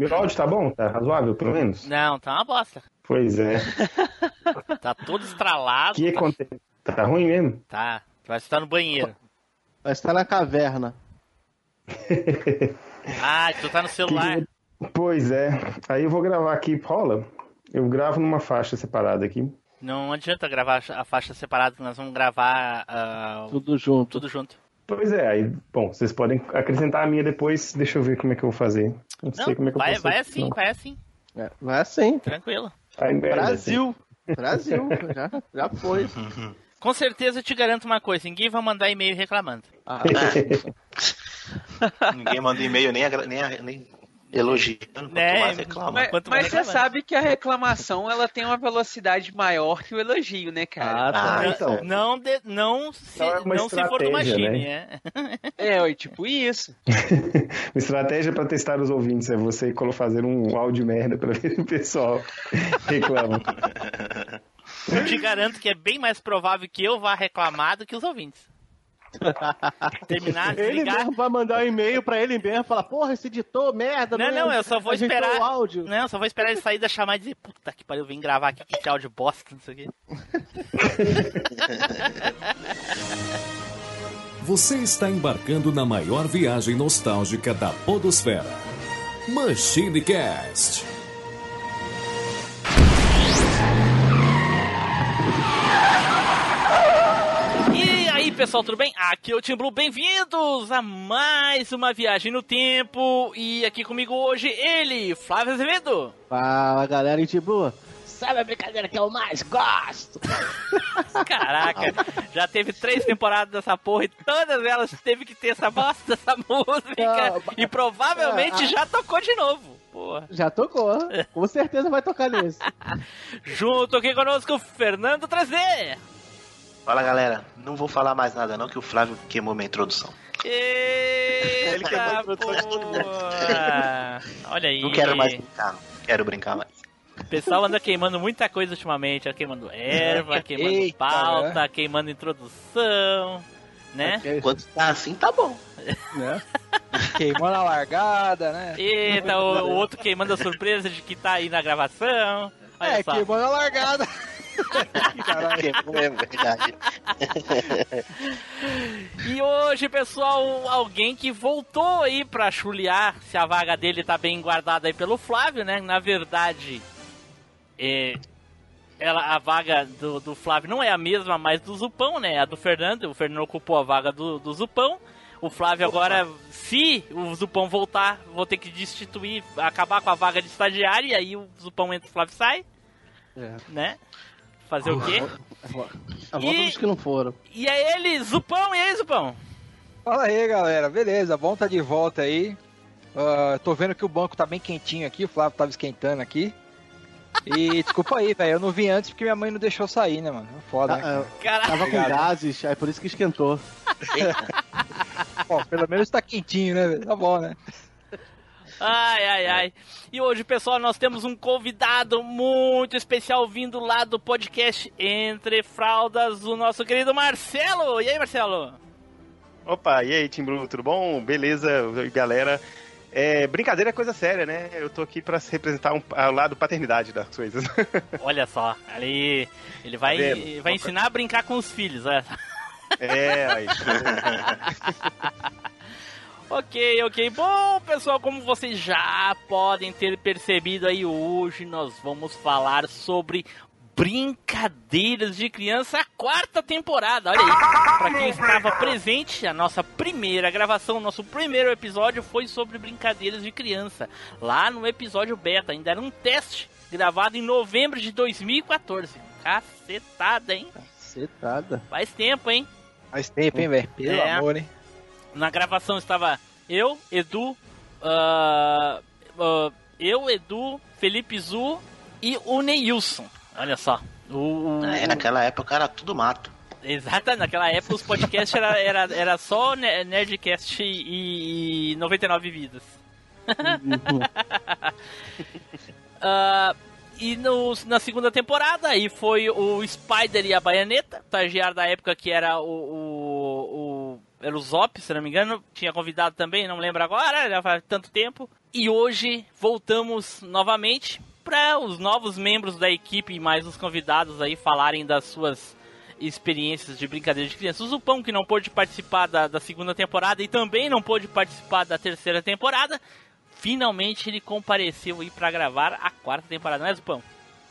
Meu áudio tá bom? Tá razoável, pelo menos? Não, tá uma bosta. Pois é. Tá todo estralado. O que acontece? Tá ruim mesmo? Tá. Vai estar no banheiro. Vai estar na caverna. Ah, tu tá no celular. Pois é. Aí eu vou gravar aqui, rola? Eu gravo numa faixa separada aqui. Não adianta gravar a faixa separada, nós vamos gravar ah, Tudo junto. tudo junto. Pois é, aí, bom, vocês podem acrescentar a minha depois, deixa eu ver como é que eu vou fazer. Não, Não, sei como é que vai, eu posso vai assim, não. vai assim. É, vai assim. Tranquilo. Ai, merda, Brasil. Brasil. Já, já foi. Com certeza eu te garanto uma coisa, ninguém vai mandar e-mail reclamando. Ah, Ninguém manda e-mail nem, agra- nem, nem elogiando, quanto É, mais reclama. Mas, Quanto mais mas você reclamando. sabe que a reclamação ela tem uma velocidade maior que o elogio, né, cara? ah, tá. Ah, então. Não, de- não, se, Então é uma não se for do estratégia, machine, né? é. É, ué, tipo isso. Uma estratégia pra testar os ouvintes é você colo- fazer um áudio merda pra ver se o pessoal reclama. Eu te garanto que é bem mais provável que eu vá reclamar do que os ouvintes. Terminar, Ele desligar. mesmo vai mandar um e-mail pra ele mesmo falar, porra, esse editor, merda. Não, não, eu só vou esperar. o áudio. Não, só vou esperar ele sair da chamada e dizer, puta que pariu, eu vim gravar aqui com esse áudio bosta, não sei o quê. Você está embarcando na maior viagem nostálgica da Podosfera. Machine Cast. E aí, pessoal, tudo bem? Aqui é o Tim Blue, bem-vindos a mais uma viagem no tempo. E aqui comigo hoje ele, Flávio Azevedo. Fala, galera, gente boa. Sabe a brincadeira que eu mais gosto? Caraca, já teve três temporadas dessa porra e todas elas teve que ter essa bosta dessa música. Não, E provavelmente é, já tocou de novo. Porra. Já tocou. Com certeza vai tocar nesse. Junto aqui conosco, Fernando 3D. Fala galera, não vou falar mais nada não, que o Flávio queimou minha introdução. Eita, queimou a introdução. Olha aí. Não quero mais brincar, não quero brincar mais. O pessoal anda queimando muita coisa ultimamente. Anda queimando erva, queimando Eita, pauta, queimando introdução, né? Quando tá assim, tá bom. Né? Queimou na largada, né? Eita, o, o outro queimando a surpresa de que tá aí na gravação. Olha é, só. queimou na largada. Caralho. É verdade. E hoje, pessoal, alguém que voltou aí pra chulear se a vaga dele tá bem guardada aí pelo Flávio, né? Na verdade, é, ela, a vaga do, do Flávio não é a mesma, mas do Zupão, né? A do Fernando. O Fernando ocupou a vaga do, do Zupão. O Flávio agora, se o Zupão voltar, vou ter que destituir, acabar com a vaga de estagiário, e aí o Zupão entra e o Flávio sai, É. né? Fazer o quê? A volta E- dos que não foram. E é ele, Zupão, e aí, Zupão? Fala aí, galera. Beleza, bom tá de volta aí. Ah, tô vendo que o banco tá bem quentinho aqui, o Flávio tava esquentando aqui. E desculpa aí, velho, eu não vi antes porque minha mãe não deixou sair, né, mano? Foda, né? Ah, Caraca. tava com gases, aí por isso que esquentou. Bom, pelo menos tá quentinho, né? velho? Tá bom, né? Ai, ai, ai. E hoje, pessoal, nós temos um convidado muito especial vindo lá do podcast Entre Fraldas, o nosso querido Marcelo. E aí, Marcelo? Opa, e aí, Tim Blue, tudo bom? Beleza, galera? É, brincadeira é coisa séria, né? Eu tô aqui pra representar um, ao lado paternidade das coisas. Olha só, ali ele vai, Tá vai ensinar a brincar com os filhos, olha só. é, aí. Ok, ok. Bom, pessoal, como vocês já podem ter percebido aí, hoje nós vamos falar sobre Brincadeiras de Criança, a quarta temporada. Olha aí, pra quem estava presente, a nossa primeira gravação, o nosso primeiro episódio foi sobre Brincadeiras de Criança. Lá no episódio beta, ainda era um teste gravado em novembro de 2014. Cacetada, hein? Cetada. Faz tempo, hein? Faz tempo, hein, velho? Pelo É. amor, hein? Na gravação estava eu, Edu, ah, ah, eu, Edu, Felipe Zu e o Neilson. Olha só. O, o- É, naquela época era tudo mato. Exata, naquela época os podcasts era, era, era só Ne- Nerdcast e, e 99 vidas. Ah, e no- na segunda temporada aí foi o Spider e a Baianeta, estagiário da época que era o, o era o Zop, se não me engano, tinha convidado também, não lembro agora, já faz tanto tempo. E hoje voltamos novamente para os novos membros da equipe e mais os convidados aí falarem das suas experiências de brincadeira de criança. O Zupão, que não pôde participar da, da segunda temporada e também não pôde participar da terceira temporada, finalmente ele compareceu aí para gravar a quarta temporada, não é, Zupão?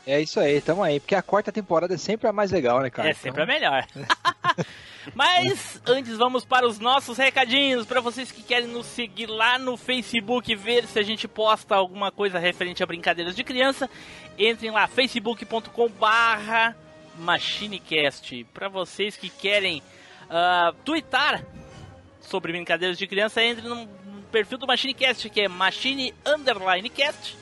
É isso aí, tamo aí. Porque a quarta temporada é sempre a mais legal, né, cara? É sempre a melhor. Mas antes vamos para os nossos recadinhos para vocês que querem nos seguir lá no Facebook, ver se a gente posta alguma coisa referente a brincadeiras de criança. Entrem lá facebook.com/barra MachineCast. Para vocês que querem uh, twittar sobre brincadeiras de criança, entre no, no perfil do MachineCast, que é Machine Underline Cast,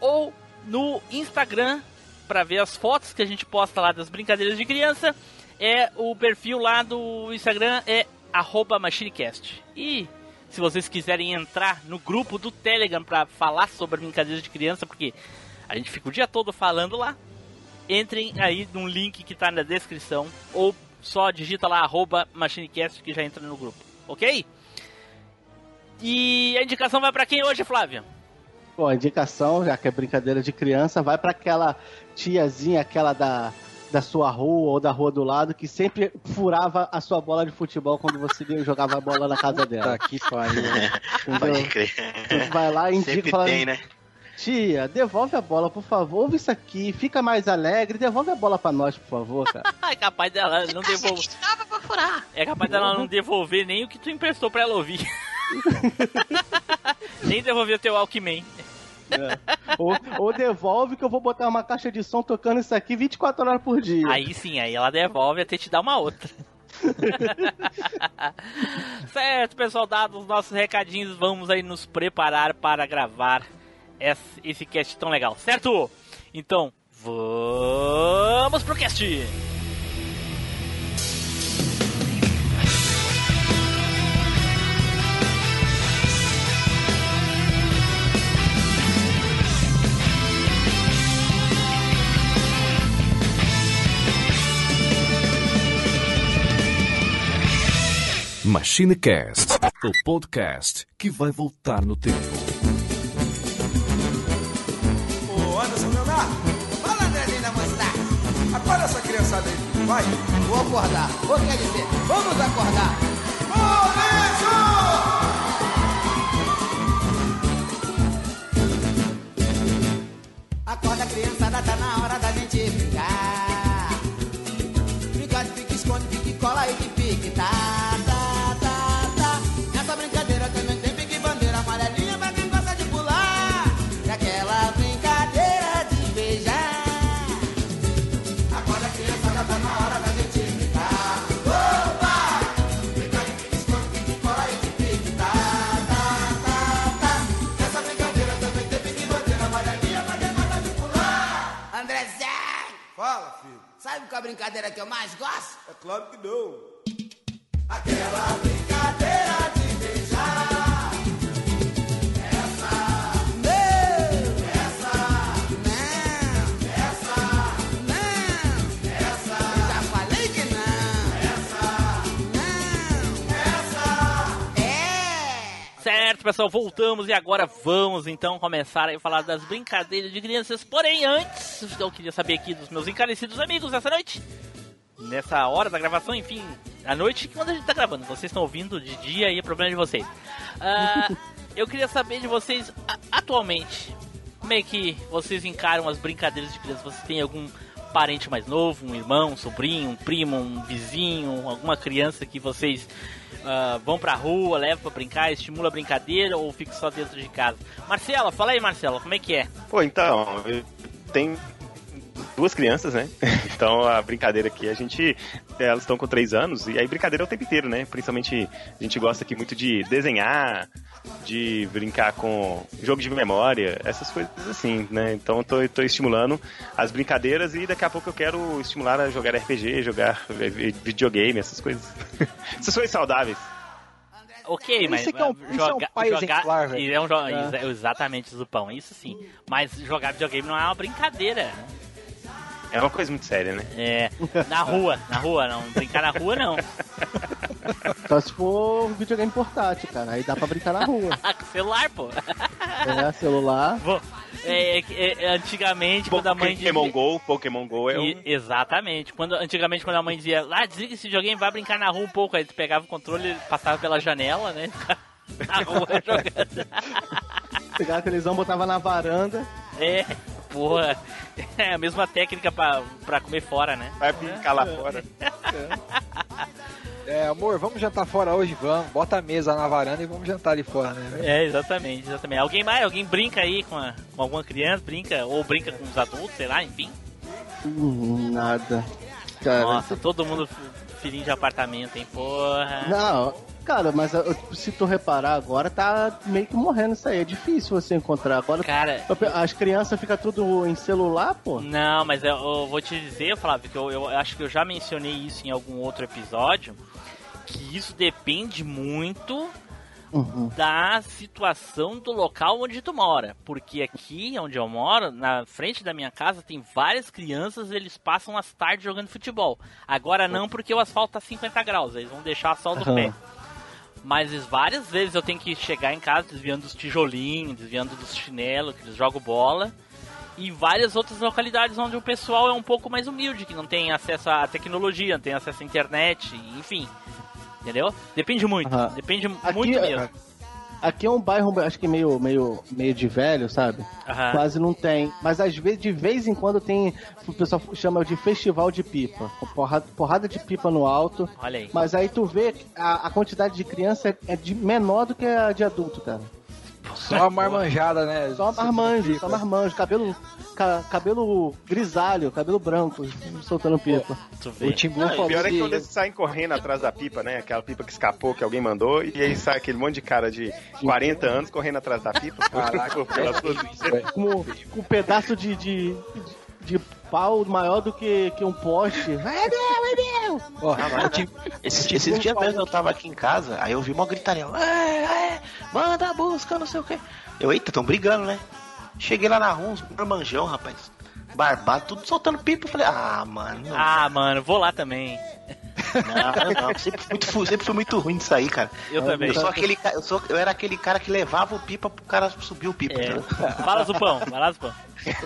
ou no Instagram para ver as fotos que a gente posta lá das brincadeiras de criança. É o perfil lá do Instagram é @machinecast. E se vocês quiserem entrar no grupo do Telegram para falar sobre brincadeiras de criança, porque a gente fica o dia todo falando lá, entrem aí no link que está na descrição ou só digita lá @machinecast que já entra no grupo, ok? E a indicação vai para quem hoje, Flávia? Bom, a indicação, já que é brincadeira de criança, vai para aquela tiazinha, aquela da, da sua rua ou da rua do lado, que sempre furava a sua bola de futebol quando você jogava a bola na casa dela. Tá que pariu. Pode crer. Vai lá e indica Sempre falando, tem, né? Tia, devolve a bola, por favor, ouve isso aqui, fica mais alegre, devolve a bola pra nós, por favor, cara. É capaz dela não devolver. É capaz dela não devolver nem o que tu emprestou pra ela ouvir. nem devolver o teu Walkman. É. Ou, ou devolve que eu vou botar uma caixa de som tocando isso aqui 24 horas por dia. Aí sim, aí ela devolve até te dar uma outra. certo, pessoal, dados os nossos recadinhos, vamos aí nos preparar para gravar esse, cast tão legal, certo? Então, vamos pro cast! MachineCast, o podcast que vai voltar no tempo. Vai. Vou acordar. Vou quer dizer, vamos acordar. Brincadeira que eu mais gosto? É claro que não. Aquela brincadeira pessoal, voltamos e agora vamos então começar a falar das brincadeiras de crianças. Porém, antes, eu queria saber aqui dos meus encarecidos amigos essa noite. Nessa hora da gravação, enfim, à noite, quando a gente tá gravando. Vocês estão ouvindo de dia e é problema de vocês. Ah, eu queria saber de vocês, a- atualmente, como é que vocês encaram as brincadeiras de criança? Vocês têm algum parente mais novo, um irmão, um sobrinho, um primo, um vizinho, alguma criança que vocês ah, vão pra rua, levam pra brincar, estimula a brincadeira ou fica só dentro de casa? Marcela, fala aí, Marcela, como é que é? Pô, então, tenho duas crianças, né? Então a brincadeira aqui, a gente. Elas estão com três anos, e aí brincadeira é o tempo inteiro, né? Principalmente a gente gosta aqui muito de desenhar, de brincar com jogo de memória, essas coisas assim, né? Então eu tô, tô estimulando as brincadeiras e daqui a pouco eu quero estimular a jogar RPG, jogar vi- videogame, essas coisas. essas coisas saudáveis. Ok, Isso mas aqui é um- mas isso é um pai exemplar, velho. e é um jo- É. exa- exatamente Zupão, isso sim. Mas jogar videogame não é uma brincadeira. É uma coisa muito séria, né? É, na rua, na rua, não brincar na rua não. Só se for um videogame portátil, cara. Aí dá pra brincar na rua. Ah, com celular, pô. É, celular. Vou- É, é, é, antigamente, quando a mãe dizia... Pokémon GO, Pokémon GO é um... E- exatamente. Quando, antigamente, quando a mãe dizia, ah, desliga esse videogame, vai brincar na rua um pouco. Aí tu pegava o controle, passava pela janela, né? Na rua jogando. Pegava a televisão, botava na varanda. É, porra. É a mesma técnica pra, pra comer fora, né? Vai brincar lá fora. É, amor, vamos jantar fora hoje? Vamos. Bota a mesa na varanda e vamos jantar ali fora, né? É, exatamente, exatamente. Alguém mais? Alguém brinca aí com, a- com alguma criança? Brinca? Ou brinca com os adultos, sei lá, enfim. Hum, nada. Cara, Nossa, todo mundo filhinho de apartamento, hein? Porra. Não, cara, mas eu- se tu reparar agora, tá meio que morrendo isso aí. É difícil você encontrar. Agora, Cara, as crianças ficam tudo em celular, pô. Não, mas eu, eu vou te dizer, Flávio, que eu, eu acho que eu já mencionei isso em algum outro episódio, que isso depende muito Uhum. da situação do local onde tu mora. Porque aqui onde eu moro, na frente da minha casa, tem várias crianças, eles passam as tardes jogando futebol. Agora não, porque o asfalto tá 50 graus, eles vão deixar só do Aham. pé. Mas várias vezes eu tenho que chegar em casa desviando dos tijolinhos, desviando dos chinelos, que eles jogam bola. E várias outras localidades onde o pessoal é um pouco mais humilde, que não tem acesso à tecnologia, não tem acesso à internet, enfim. Entendeu? Depende muito, depende Aqui, muito é- mesmo. Aqui é um bairro, acho que meio, meio, meio de velho, sabe? Quase não tem. Mas às vezes, de vez em quando tem, o pessoal chama de festival de pipa. Porrada, porrada de pipa no alto. Olha aí. Mas aí tu vê a, a quantidade de criança é, é de menor do que a de adulto, cara. Só a marmanjada, né? Só marmanjo, só marmanjo, cabelo, ca- cabelo grisalho, cabelo branco, soltando pipa. O Tim Blue Não, o falou pior é que que- quando eles saem correndo atrás da pipa, né? Aquela pipa que escapou, que alguém mandou, e aí sai aquele monte de cara de 40 anos correndo atrás da pipa. Caraca. Com, com um pedaço de, de, de pau maior do que, que um poste. É meu, é meu! Ó, Ah, mas o Tim- Esses, esses dias mesmo eu tava aqui em casa, aí eu vi uma gritaria. É, é, manda a busca, não sei o que. Eu, eita, tão brigando, né? Cheguei lá na rua, uns marmanjão, rapaz. Barbado, tudo soltando pipa. Falei, ah, mano. Ah, mano, vou lá também. não, não. Sempre, muito, sempre fui muito ruim disso aí, cara. Eu também. Eu, sou aquele, eu, sou, eu era aquele cara que levava o pipa pro cara subir o pipa. É. entendeu? Fala, Zupão, vai lá, Zupão.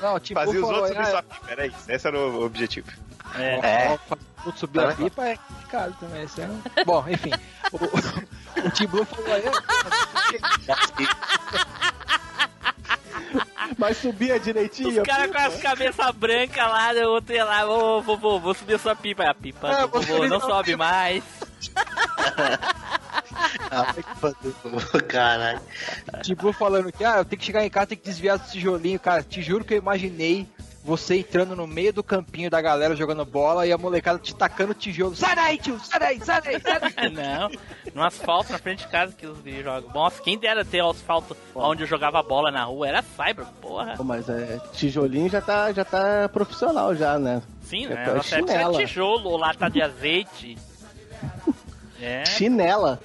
Não, o Tim Fazia os falou, outros subir ah, sua pipa, era isso. Esse era o objetivo. É. É. Outros subir a pipa é complicado também. Esse é. Bom, enfim. O, o Tim Blue falou aí. Mas subia direitinho. Os caras com as cabeças brancas lá, o outro ia lá, ô, vou, vou, vou subir a sua pipa. A pipa É, vovô não sobe mais. Ah, caralho. Tipo, falando que, ah, eu tenho que chegar em casa, tenho que desviar do tijolinho. Cara, te juro que eu imaginei você entrando no meio do campinho da galera jogando bola e a molecada te tacando tijolo. Sai daí, tio, sai daí, sai daí, sai daí. não, no asfalto na frente de casa que os guris jogam. Nossa, quem dera ter asfalto onde eu jogava bola na rua, era cyber, porra. Pô, Mas é, tijolinho já tá, já tá profissional já, né? Sim, É né? época era chinela. tijolo ou lata de azeite. É, Chinela.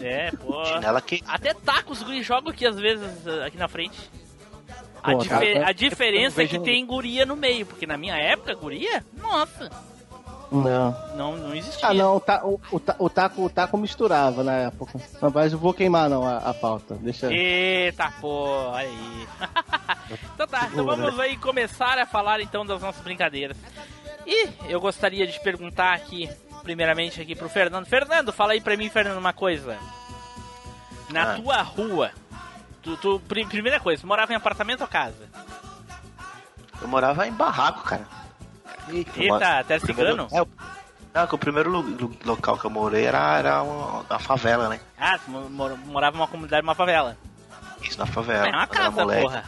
é, pô. Chinela que. Até tacos os guris jogam aqui às vezes aqui na frente. A, Pô, dife- tá- a diferença é que tem guria no meio, porque na minha época, guria, nossa, Não. não, não existia. Ah, não, o, ta- o, o, ta- o taco, o taco misturava na época. Não, mas eu vou queimar não a, a pauta. Deixa. Eita, pô, aí. então tá, então vamos aí começar a falar então das nossas brincadeiras. E eu gostaria de perguntar aqui, primeiramente aqui pro Fernando. Fernando, fala aí pra mim, Fernando, uma coisa. Na Ah. tua rua, tu, tu- pri- primeira coisa, tu morava em apartamento ou casa? Eu morava em barraco, cara. Eita, até cigano? É, o- não, que o primeiro local que eu morei era, era uma, a favela, né? Ah, tu mo- mor- morava numa comunidade, numa favela. Isso na favela. é uma casa, porra.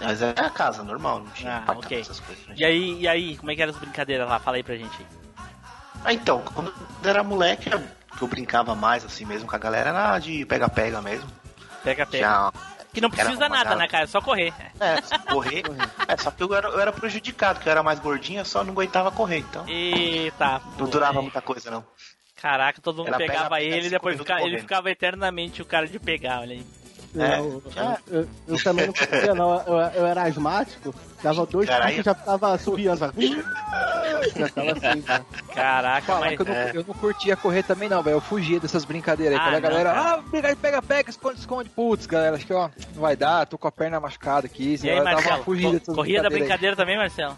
Mas é a casa, normal, não tinha Ah, apartamento, ok. essas coisas. né? E aí, e aí, como é que eram as brincadeiras lá? Fala aí pra gente. Ah, então, quando eu era moleque, eu- que eu brincava mais assim mesmo com a galera, era de pega-pega mesmo. Pega, pega. Já, Que não precisa nada, né, cara? É só correr. É, só correr. é, só que eu era, eu era prejudicado, que eu era mais gordinho, eu só não aguentava correr, então Eita, não durava aí. muita coisa não. Caraca, todo mundo Era pegava pega- ele e depois fica- ele ficava eternamente o cara de pegar, olha aí. É, eu, eu- eu também não conseguia, não. Eu, eu era asmático, dava dois e já tava subindo. Já, já tava assim, já. Caraca, mas. que eu não, É. eu não curtia correr também, não, velho. Eu fugia dessas brincadeiras aí. Ah, Quando a galera, cara. ah, pega, pega, pega, esconde, esconde. Putz, galera, acho que ó, não vai dar, tô com a perna machucada aqui. E aí, eu dava uma Marcelo? fugida co- Corria da brincadeiras aí. brincadeira também, Marcelo?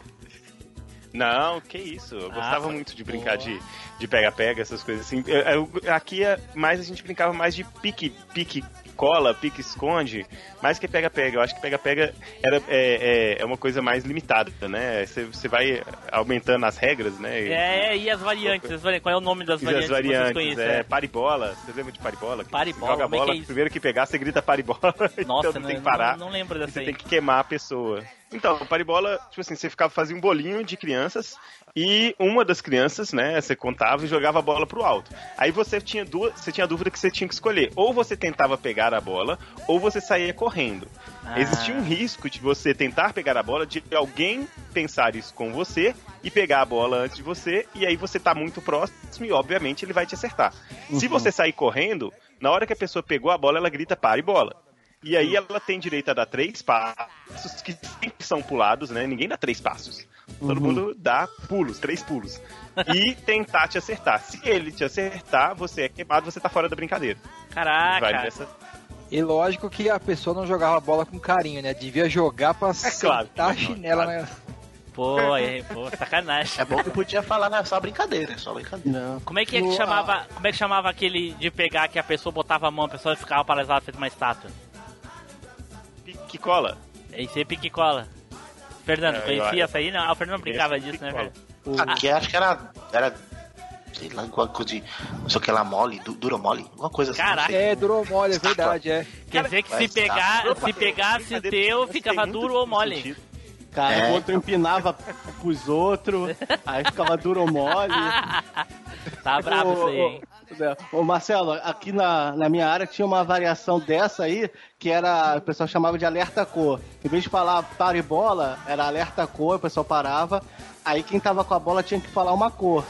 Não, que isso. Eu Ah, gostava foi- muito de brincar Boa. de pega-pega, essas coisas assim. Eu- eu- aqui é- mais a gente brincava mais de pique, pique cola, pique esconde, mais que pega-pega. Eu acho que pega-pega era é, é, é uma coisa mais limitada, né? Você, vai aumentando as regras, né? É, e as variantes? as Qual é o nome das E variantes, as variantes, que vocês conhecem? é, paribola. Você lembra de paribola? Paribola, Joga a é que bola, é primeiro que pegar, você grita paribola. Nossa, então né, tem que parar. Não, não lembro dessa você aí. tem que queimar a pessoa. Então, paribola, tipo assim, você ficava fazia um bolinho de crianças e uma das crianças, né, você contava e jogava a bola pro alto. Aí você tinha duas, você tinha a dúvida que você tinha que escolher, ou você tentava pegar a bola, ou você saía correndo. Ah. Existia um risco de você tentar pegar a bola, de alguém pensar isso com você e pegar a bola antes de você, e aí você tá muito próximo e obviamente ele vai te acertar. Se você sair correndo, na hora que a pessoa pegou a bola, ela grita pare bola. E aí ela tem direito a dar três passos, que sempre são pulados, né? Ninguém dá três passos. Todo mundo dá pulos, três pulos. E tentar te acertar. Se ele te acertar, você é queimado, você tá fora da brincadeira. Caraca. Vai nessa. E lógico que a pessoa não jogava bola com carinho, né? Devia jogar pra claro. sentar a chinela, né? Pô, é, pô, sacanagem. É bom que podia falar, né? Só brincadeira, só brincadeira. Não. Como é que, é que chamava, como é que chamava aquele de pegar que a pessoa botava a mão, a pessoa ficava paralisada, fez uma estátua? Que cola. Isso aí pique cola. Fernando, É, conhecia eu- essa aí? Não, ah, o Fernando brincava Esse disso, né, pique-cola. Fernando? Aqui acho que era. era sei lá, alguma coisa de. Não sei o que lá, mole, du, duro mole, alguma coisa assim. Caraca. sei. É, durou mole, é verdade, é. Quer dizer que vai se, pegar, Opa, se pegasse o teu, ficava duro ou mole. sentido. Cara, É. o outro empinava pros outros, aí ficava duro ou mole. Tá bravo isso aí, hein? Ô, ô, Marcelo, aqui na, na minha área tinha uma variação dessa aí, que era, o pessoal chamava de alerta cor. Em vez de falar para e bola, era alerta cor, o pessoal parava. Aí quem tava com a bola tinha que falar uma cor.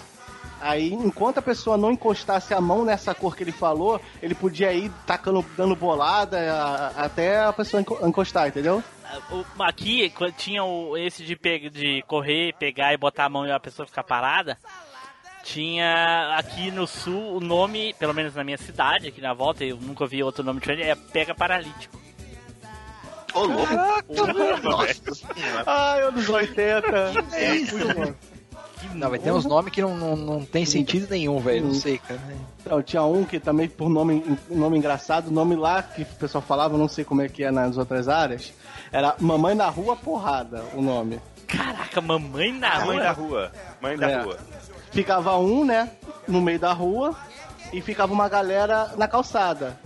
Aí, enquanto a pessoa não encostasse a mão nessa cor que ele falou, ele podia ir tacando, dando bolada até a pessoa enco- encostar, entendeu? Aqui, quando tinha esse de, de correr, pegar e botar a mão e a pessoa ficar parada, tinha aqui no sul o nome, pelo menos na minha cidade, aqui na volta, eu nunca vi outro nome diferente, é pega paralítico. Ô, louco. Nossa senhora. Ai, anos 80. É isso, mano. Não, vai ter uns nomes que não, não, não tem sentido nenhum, velho. Não sei, cara. Então, tinha um que também, por nome, nome engraçado, nome lá que o pessoal falava, não sei como é que é nas outras áreas, era Mamãe na Rua Porrada, o nome. Caraca, mamãe na Mãe rua. da rua. Mãe da É. rua. Ficava um, né, no meio da rua, e ficava uma galera na calçada.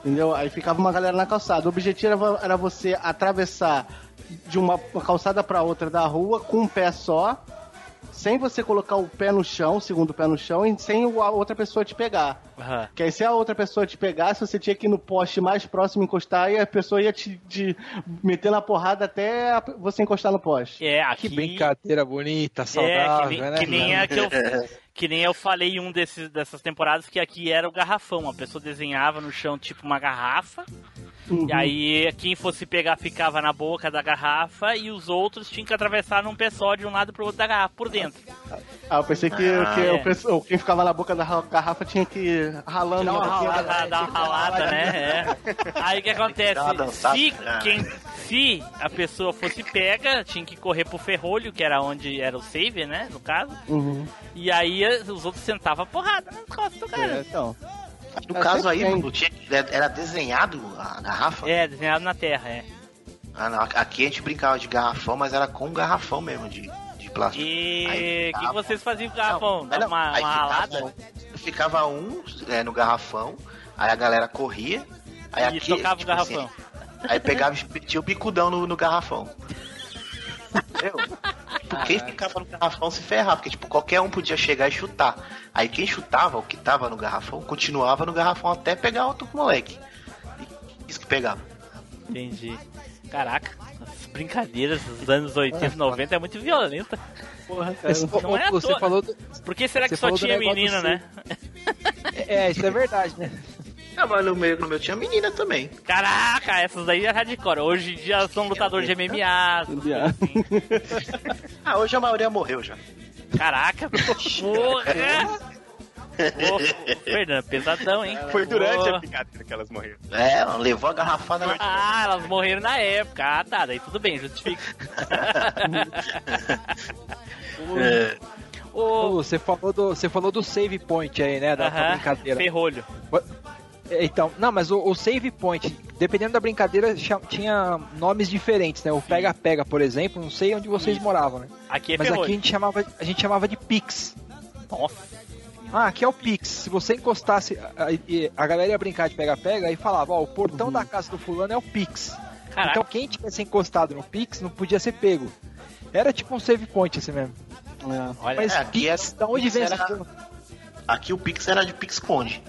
Entendeu? Aí ficava uma galera na calçada. O objetivo era, você atravessar de uma calçada para outra da rua com um pé só, sem você colocar o pé no chão, o segundo pé no chão, e sem a outra pessoa te pegar. Aham. Que aí se a outra pessoa te pegasse, você tinha que ir no poste mais próximo encostar e a pessoa ia te, te meter na porrada até você encostar no poste. É, Que aqui. brincadeira bonita, É, saudável, que nem, né? que nem a que eu, que nem eu falei em um desses, dessas temporadas que aqui era o garrafão. A pessoa desenhava no chão tipo uma garrafa. Uhum. E aí quem fosse pegar ficava na boca da garrafa e os outros tinham que atravessar num pé só de um lado pro outro da garrafa, por dentro. Ah, eu pensei que, Ah, que é. o pessoal- quem ficava na boca da ra- garrafa tinha que ir ralando. Uma ralada, dá uma ralada, né? É. Aí o que acontece? Dançada. Se, Ah. quem, se a pessoa fosse pega, tinha que correr pro ferrolho, que era onde era o save, né? No caso. Uhum. E aí os outros sentavam a porrada nas costas do É, cara. então. No É, caso aí, não tinha, era desenhado a garrafa? É, desenhado na terra, é. Ah, não, aqui a gente brincava de garrafão, mas era com garrafão mesmo, de, de plástico. E o que ficava- vocês faziam com o garrafão? Não, não, uma, aí uma ficava- ralada? Ficava um é, no garrafão, aí a galera corria, aí E aqui. tocava o tipo garrafão. assim, aí pegava e metia o bicudão no, no garrafão. Entendeu? Tipo, quem ficava no garrafão se ferrava, porque tipo, qualquer um podia chegar e chutar. Aí quem chutava, o que tava no garrafão, continuava no garrafão até pegar outro moleque. E isso que pegava. Entendi. Caraca, as brincadeiras dos anos 80 e 90 é muito violenta. Porra, cara. Não é à você toa. falou do- Por que será que Você só tinha menina, né? É, isso é verdade, né? Ah, mas no meu, no meu tinha menina também. Caraca, essas daí é hardcore. Hoje em dia são lutadores de MMA. Ah, hoje a maioria morreu já. Caraca, porra! Pô, Fernando, pesadão, hein? Foi durante Pô. a brincadeira que elas morreram. É, ela levou a garrafada na Ah, elas morreram na época. Ah, tá, daí tudo bem, justifica. É. Ô, Você falou, do, você falou do save point aí, né? Da da aham, brincadeira. ferrolho. Então, não, mas o, o save point, dependendo da brincadeira, tinha nomes diferentes, né? O pega-pega, por exemplo, não sei onde vocês moravam, né? Aqui é mas aqui a gente chamava, a gente chamava de Pix. Nossa. Ah, aqui é o Pix. Se você encostasse, a, a- a galera ia brincar de pega-pega e falava, ó, o portão da casa do fulano é o Pix. Caraca. Então quem tivesse encostado no Pix não podia ser pego. Era tipo um save point assim mesmo. Olha, Mas é, aqui é- da onde vem era- Aqui o Pix era de Pix Conde.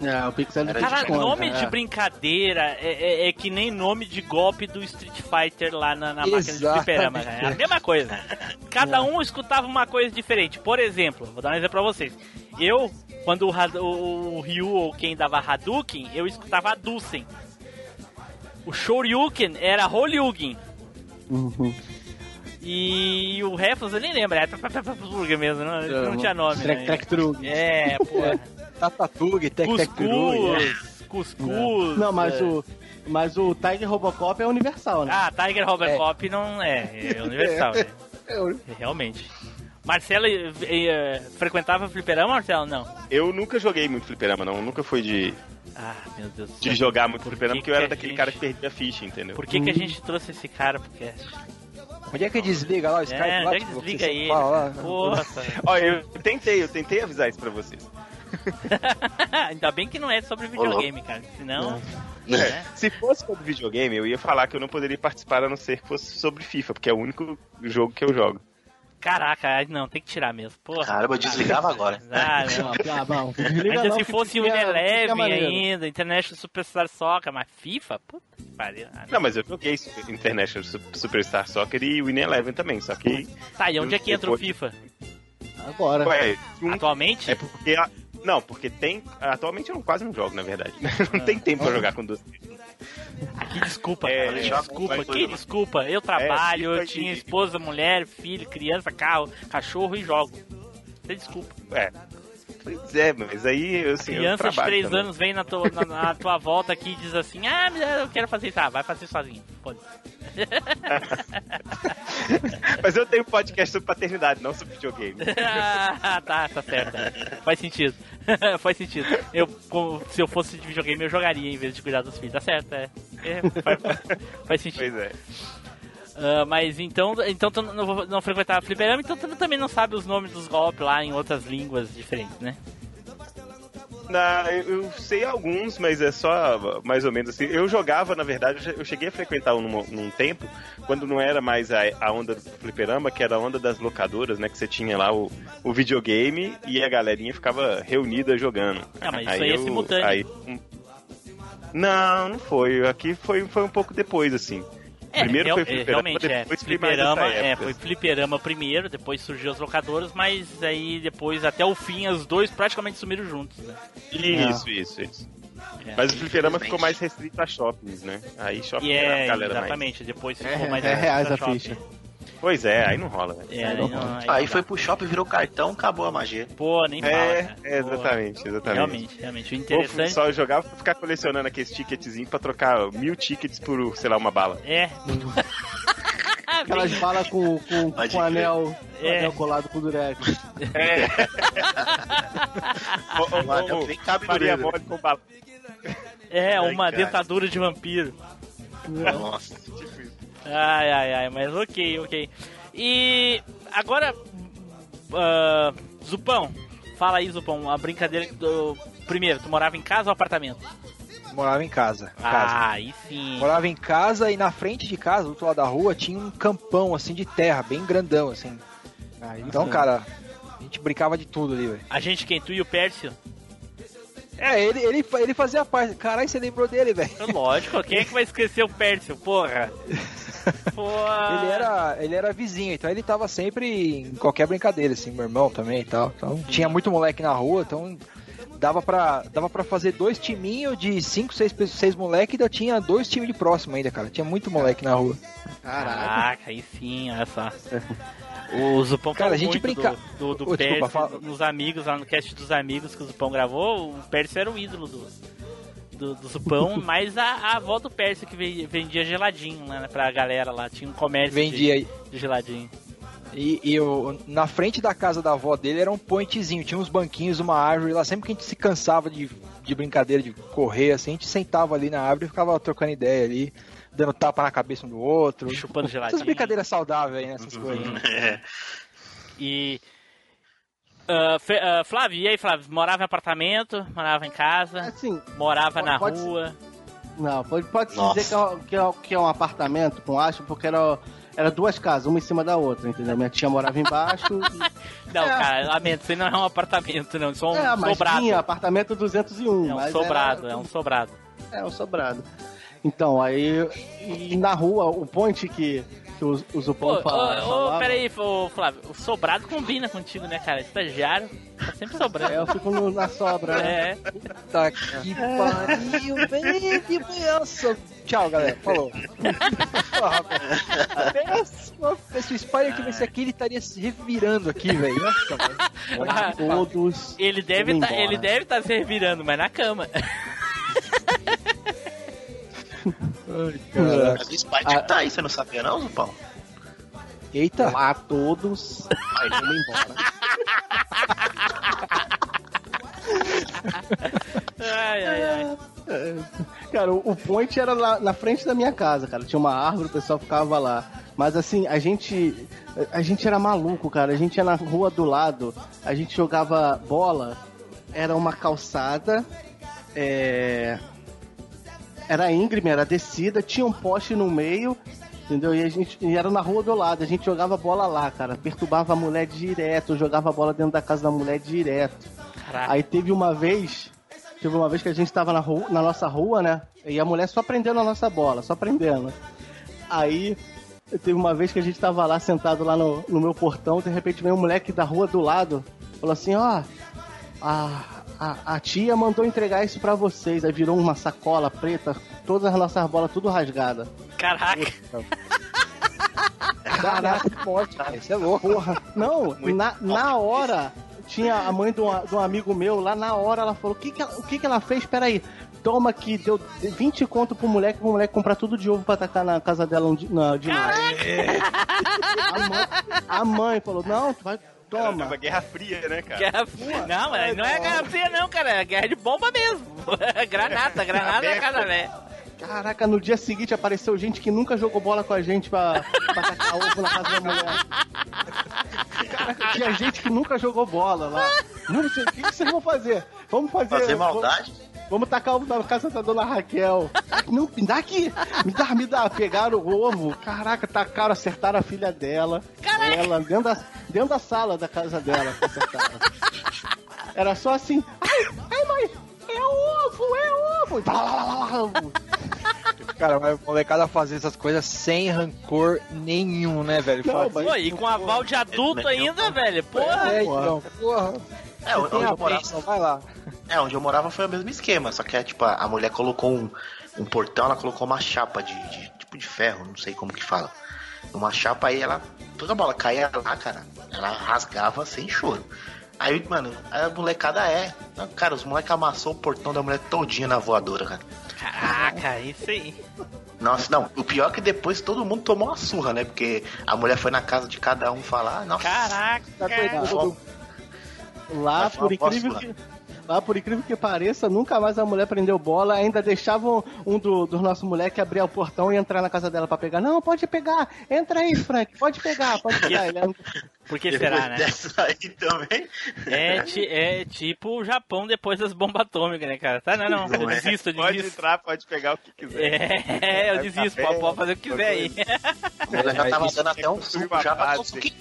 É, o Pixel Era Cara, nome é. de brincadeira é, é- é que nem nome de golpe do Street Fighter lá na, na máquina de fliperama. É a mesma coisa. Cada um escutava uma coisa diferente. Por exemplo, vou dar um exemplo pra vocês. Eu, quando o, o, o Ryu ou quem dava Hadouken, eu escutava Hadouken. O Shoryuken era Horyugen. Uhum. E o Refus eu nem lembro, era Burger mesmo, não, não tinha nome. Trek, né? trek, trug. É, porra. Tatatug, Tec Tec. Cuscuz. Não, mas é. o. Mas o Tiger Robocop é universal, né? Ah, Tiger Robocop não é, é universal, né? É, Realmente. Marcelo eh, eh, frequentava fliperama, Marcelo? Não. Eu nunca joguei muito fliperama, não. Nunca fui de, Ah, meu Deus do de céu. jogar muito Por fliperama, que porque eu era a daquele gente- cara que perdia ficha, entendeu? Por que, que a gente trouxe esse cara pro cast? Onde é que desliga lá o Skype? É, lá, onde é que você desliga? Porra. Ó, eu tentei, eu tentei avisar isso pra vocês. Ainda bem que não é sobre videogame, cara. Senão. É. né? Se fosse sobre videogame, eu ia falar que eu não poderia participar a não ser que fosse sobre FIFA, porque é o único jogo que eu jogo. Caraca, não, tem que tirar mesmo. Porra. Caramba, eu desligava agora. Ah, não. Ah, bom, Ainda não, se fosse o Eleven ainda, International Superstar Soccer, mas FIFA? Puta que pariu. Ah, Não, mas eu joguei Super- International Su- Superstar Soccer e Win Eleven também, só que. Tá, e onde é que entra o FIFA? Agora. Ué, um- Atualmente? é porque. a- Não, porque tem. Atualmente eu quase não jogo, na verdade. Não tem tempo pra jogar com duas. Que desculpa, É, cara. Joga desculpa, qualquer que desculpa. Eu trabalho, FIFA eu tinha esposa, mulher, filho, criança, carro, cachorro e jogo. Tem desculpa. É. Pois é, mas aí eu assim. eu Criança de trabalho 3 também. anos vem na tua, na, na tua volta aqui e diz assim: Ah, eu quero fazer isso. Ah, vai fazer sozinho. Foda-se. Mas eu tenho podcast sobre paternidade, não sobre videogame. ah, tá, tá certo. Faz sentido. faz sentido. Eu, se eu fosse de videogame, eu jogaria em vez de cuidar dos filhos. Tá certo, é. É, faz, faz- faz sentido. Pois é. Ah, mas então, então tu não, não frequentava fliperama, então tu também não sabe os nomes dos golpes lá em outras línguas diferentes, né? Na, eu, sei alguns, mas é só mais ou menos assim. Eu jogava, na verdade, eu che- eu cheguei a frequentar um num, num tempo, quando não era mais a, a onda do fliperama, que era a onda das locadoras, né? Que você tinha lá o, o videogame e a galerinha ficava reunida jogando. Ah, mas isso aí é simultâneo. aí, um- não, não foi. Aqui foi, foi um pouco depois, assim. Primeiro real- foi é, fliperama, realmente é. depois foi mais Fliperama, é, foi fliperama primeiro, depois surgiu as locadoras, mas aí depois, até o fim, os dois praticamente sumiram juntos, né? Isso, isso, isso. É. Mas o fliperama ficou mais restrito a shoppings, né? Aí shopping E era a é, galera mais. exatamente, depois ficou É, mais é reais a shopping. ficha. Pois é, aí não rola, né? É, aí não- aí Aí foi pro shopping, virou cartão, acabou a magia. Pô, nem fala, É, cara. é, Pô, exatamente, exatamente. Realmente, realmente. O interessante só jogava pra ficar colecionando aqueles ticketzinhos pra trocar mil tickets por, sei lá, uma bala. é. Aquelas balas com, com, Pode com crer. anel, É. anel colado com durex. É. ou, Um anel nem cabe Maria mole com bala. É, Ai, uma cara. dentadura de vampiro. Nossa. Ai, ai, ai, mas ok, ok. E agora, ah, Zupão, fala aí, Zupão, a brincadeira do. Primeiro, tu morava em casa ou apartamento? Morava em casa. casa. Ah, aí sim. Morava em casa e na frente de casa, do outro lado da rua, tinha um campão assim de terra, bem grandão assim. então, sim. cara, a gente brincava de tudo ali, velho. A gente, quem tu e o Pércio? É, ele, ele, ele fazia parte. Caralho, você lembrou dele, velho. Lógico, quem é que vai esquecer o Pércio, porra? Porra. Ele era, ele era vizinho, então ele tava sempre em qualquer brincadeira, assim, meu irmão também e tal. Então tinha muito moleque na rua, então dava pra, dava pra fazer dois timinhos de cinco, seis, pe- seis moleque e ainda tinha dois times de próximo ainda, cara. Tinha muito moleque na rua. Caraca, aí sim, olha só. O Zupão Cara, a gente brinca- do, do, do desculpa, Pércio, fala- nos amigos, lá no cast dos amigos que o Zupão gravou, o Pércio era o ídolo do, do, do Zupão, mas a, a avó do Pércio que ve- vendia geladinho né, pra galera lá, tinha um comércio Vendia de, de geladinho. E, e eu, na frente da casa da avó dele era um pointzinho, tinha uns banquinhos, uma árvore lá. Sempre que a gente se cansava de, de brincadeira, de correr assim, a gente sentava ali na árvore e ficava trocando ideia ali, dando tapa na cabeça um do outro. Chupando Essas geladinho. brincadeiras saudáveis aí, né? Essas coisas. É. E. Fe- ah, Flávio, e aí, Flávio? Morava em apartamento? Morava em casa? Assim, Morava na pode- rua? Não, pode, pode se dizer que é, um- que, é, que é um apartamento com acho, porque era, era duas casas, uma em cima da outra, entendeu? Minha tia morava embaixo. e- Não, É. cara, lamento, isso não é um apartamento, não. Isso é um é, mas sobrado. tinha apartamento 201. É um mas sobrado, era- é um sobrado. É, um sobrado. Então, aí, na rua, o ponte que, que o, o Zupão ô, fala- ô, falava... peraí, ô, Flávio, o sobrado combina contigo, né, cara? Estagiário, tá sempre sobrando. É, eu fico no- na sobra, né? É, Tá que pariu, velho, que benção. Tchau, galera. Falou. Péssimo. Se o Spider tivesse aqui, ele estaria se revirando aqui, velho. Nossa, velho. Olha, todos. ele deve tá, embora. ele deve estar tá se revirando, mas na cama. Mas o Spider tá aí, você não sabia não, Zupão? Eita. Olá a todos. Aí, vamos embora. Ai, ai, ai. Cara, o, o point era lá na frente da minha casa, cara. Tinha uma árvore, o pessoal ficava lá. Mas assim, a gente. A gente era maluco, cara. A gente ia na rua do lado, a gente jogava bola, era uma calçada, é. Era íngreme, era descida, tinha um poste no meio, entendeu? E a gente e era na rua do lado, a gente jogava bola lá, cara. Perturbava a mulher direto, jogava bola dentro da casa da mulher direto. Caraca. Aí teve uma vez, teve uma vez que a gente tava na, rua, na nossa rua, né? E a mulher só prendendo a nossa bola, só prendendo. Aí teve uma vez que a gente tava lá sentado lá no, no meu portão, de repente veio um moleque da rua do lado, falou assim, ó, a, a, a tia mandou entregar isso pra vocês. Aí virou uma sacola preta, todas as nossas bolas tudo rasgada. Caraca. Caraca, que morte, cara. Isso é louco. Porra, não, na, na hora, tinha a mãe de um, de um amigo meu, lá na hora ela falou, o que que ela, o que que ela fez? Peraí, toma aqui, deu 20 conto pro moleque, pro moleque comprar tudo de ovo pra tacar na casa dela um na, de noite. A mãe, a mãe falou, não, tu vai, toma. Tava Guerra Fria, né, cara? Guerra Fria. Não, mas não é guerra fria, não, cara. É guerra de bomba mesmo. granada, granada é canalé. Caraca, no dia seguinte apareceu gente que nunca jogou bola com a gente pra, pra tacar ovo na casa da mulher. Caraca, tinha gente que nunca jogou bola lá. Não sei, o que vocês vão fazer? Vamos fazer. Fazer maldade? Vamos tacar ovo na casa da dona Raquel. Não, me dá aqui. Me dá, me dá. Pegaram o ovo. Caraca, tacaram, acertaram a filha dela. Ela, dentro da, dentro da sala da casa dela. Acertaram. Era só assim. Ai, ai, mãe. É ovo, é ovo. Blá, blá. Cara, mas a molecada fazer essas coisas sem rancor nenhum, né, velho? Não, mas- Pô, e com aval de adulto ainda, velho. Porra. É, então, porra. É, onde eu morava. vai lá. É, onde eu morava foi o mesmo esquema, só que é, tipo, a mulher colocou um, um portão, ela colocou uma chapa de, de- tipo de ferro, não sei como que fala. Uma chapa aí, ela. Toda bola caía lá, cara. Ela rasgava sem choro. Aí, mano, a molecada é. Cara, os moleques amassou o portão da mulher todinha na voadora, cara. Caraca, isso aí. Nossa, não, o pior é que depois todo mundo tomou uma surra, né? Porque a mulher foi na casa de cada um falar, nossa, Caraca. Tá? Lá, por incrível que. Lá, por incrível que pareça, nunca mais a mulher prendeu bola, ainda deixavam um do- dos nossos moleques abrir o portão e entrar na casa dela pra pegar. Não, pode pegar, entra aí, Frank, pode pegar, pode pegar. Ele era- Por que depois será, né? aí também. É, é tipo o Japão depois das bombas atômicas, né, cara? Tá, não, não, eu Não é. desisto, eu Pode desisto. entrar, pode pegar o que quiser. É, eu desisto, pode, pode fazer o que quiser aí. Ela já tava dando até um suco já pra conseguir.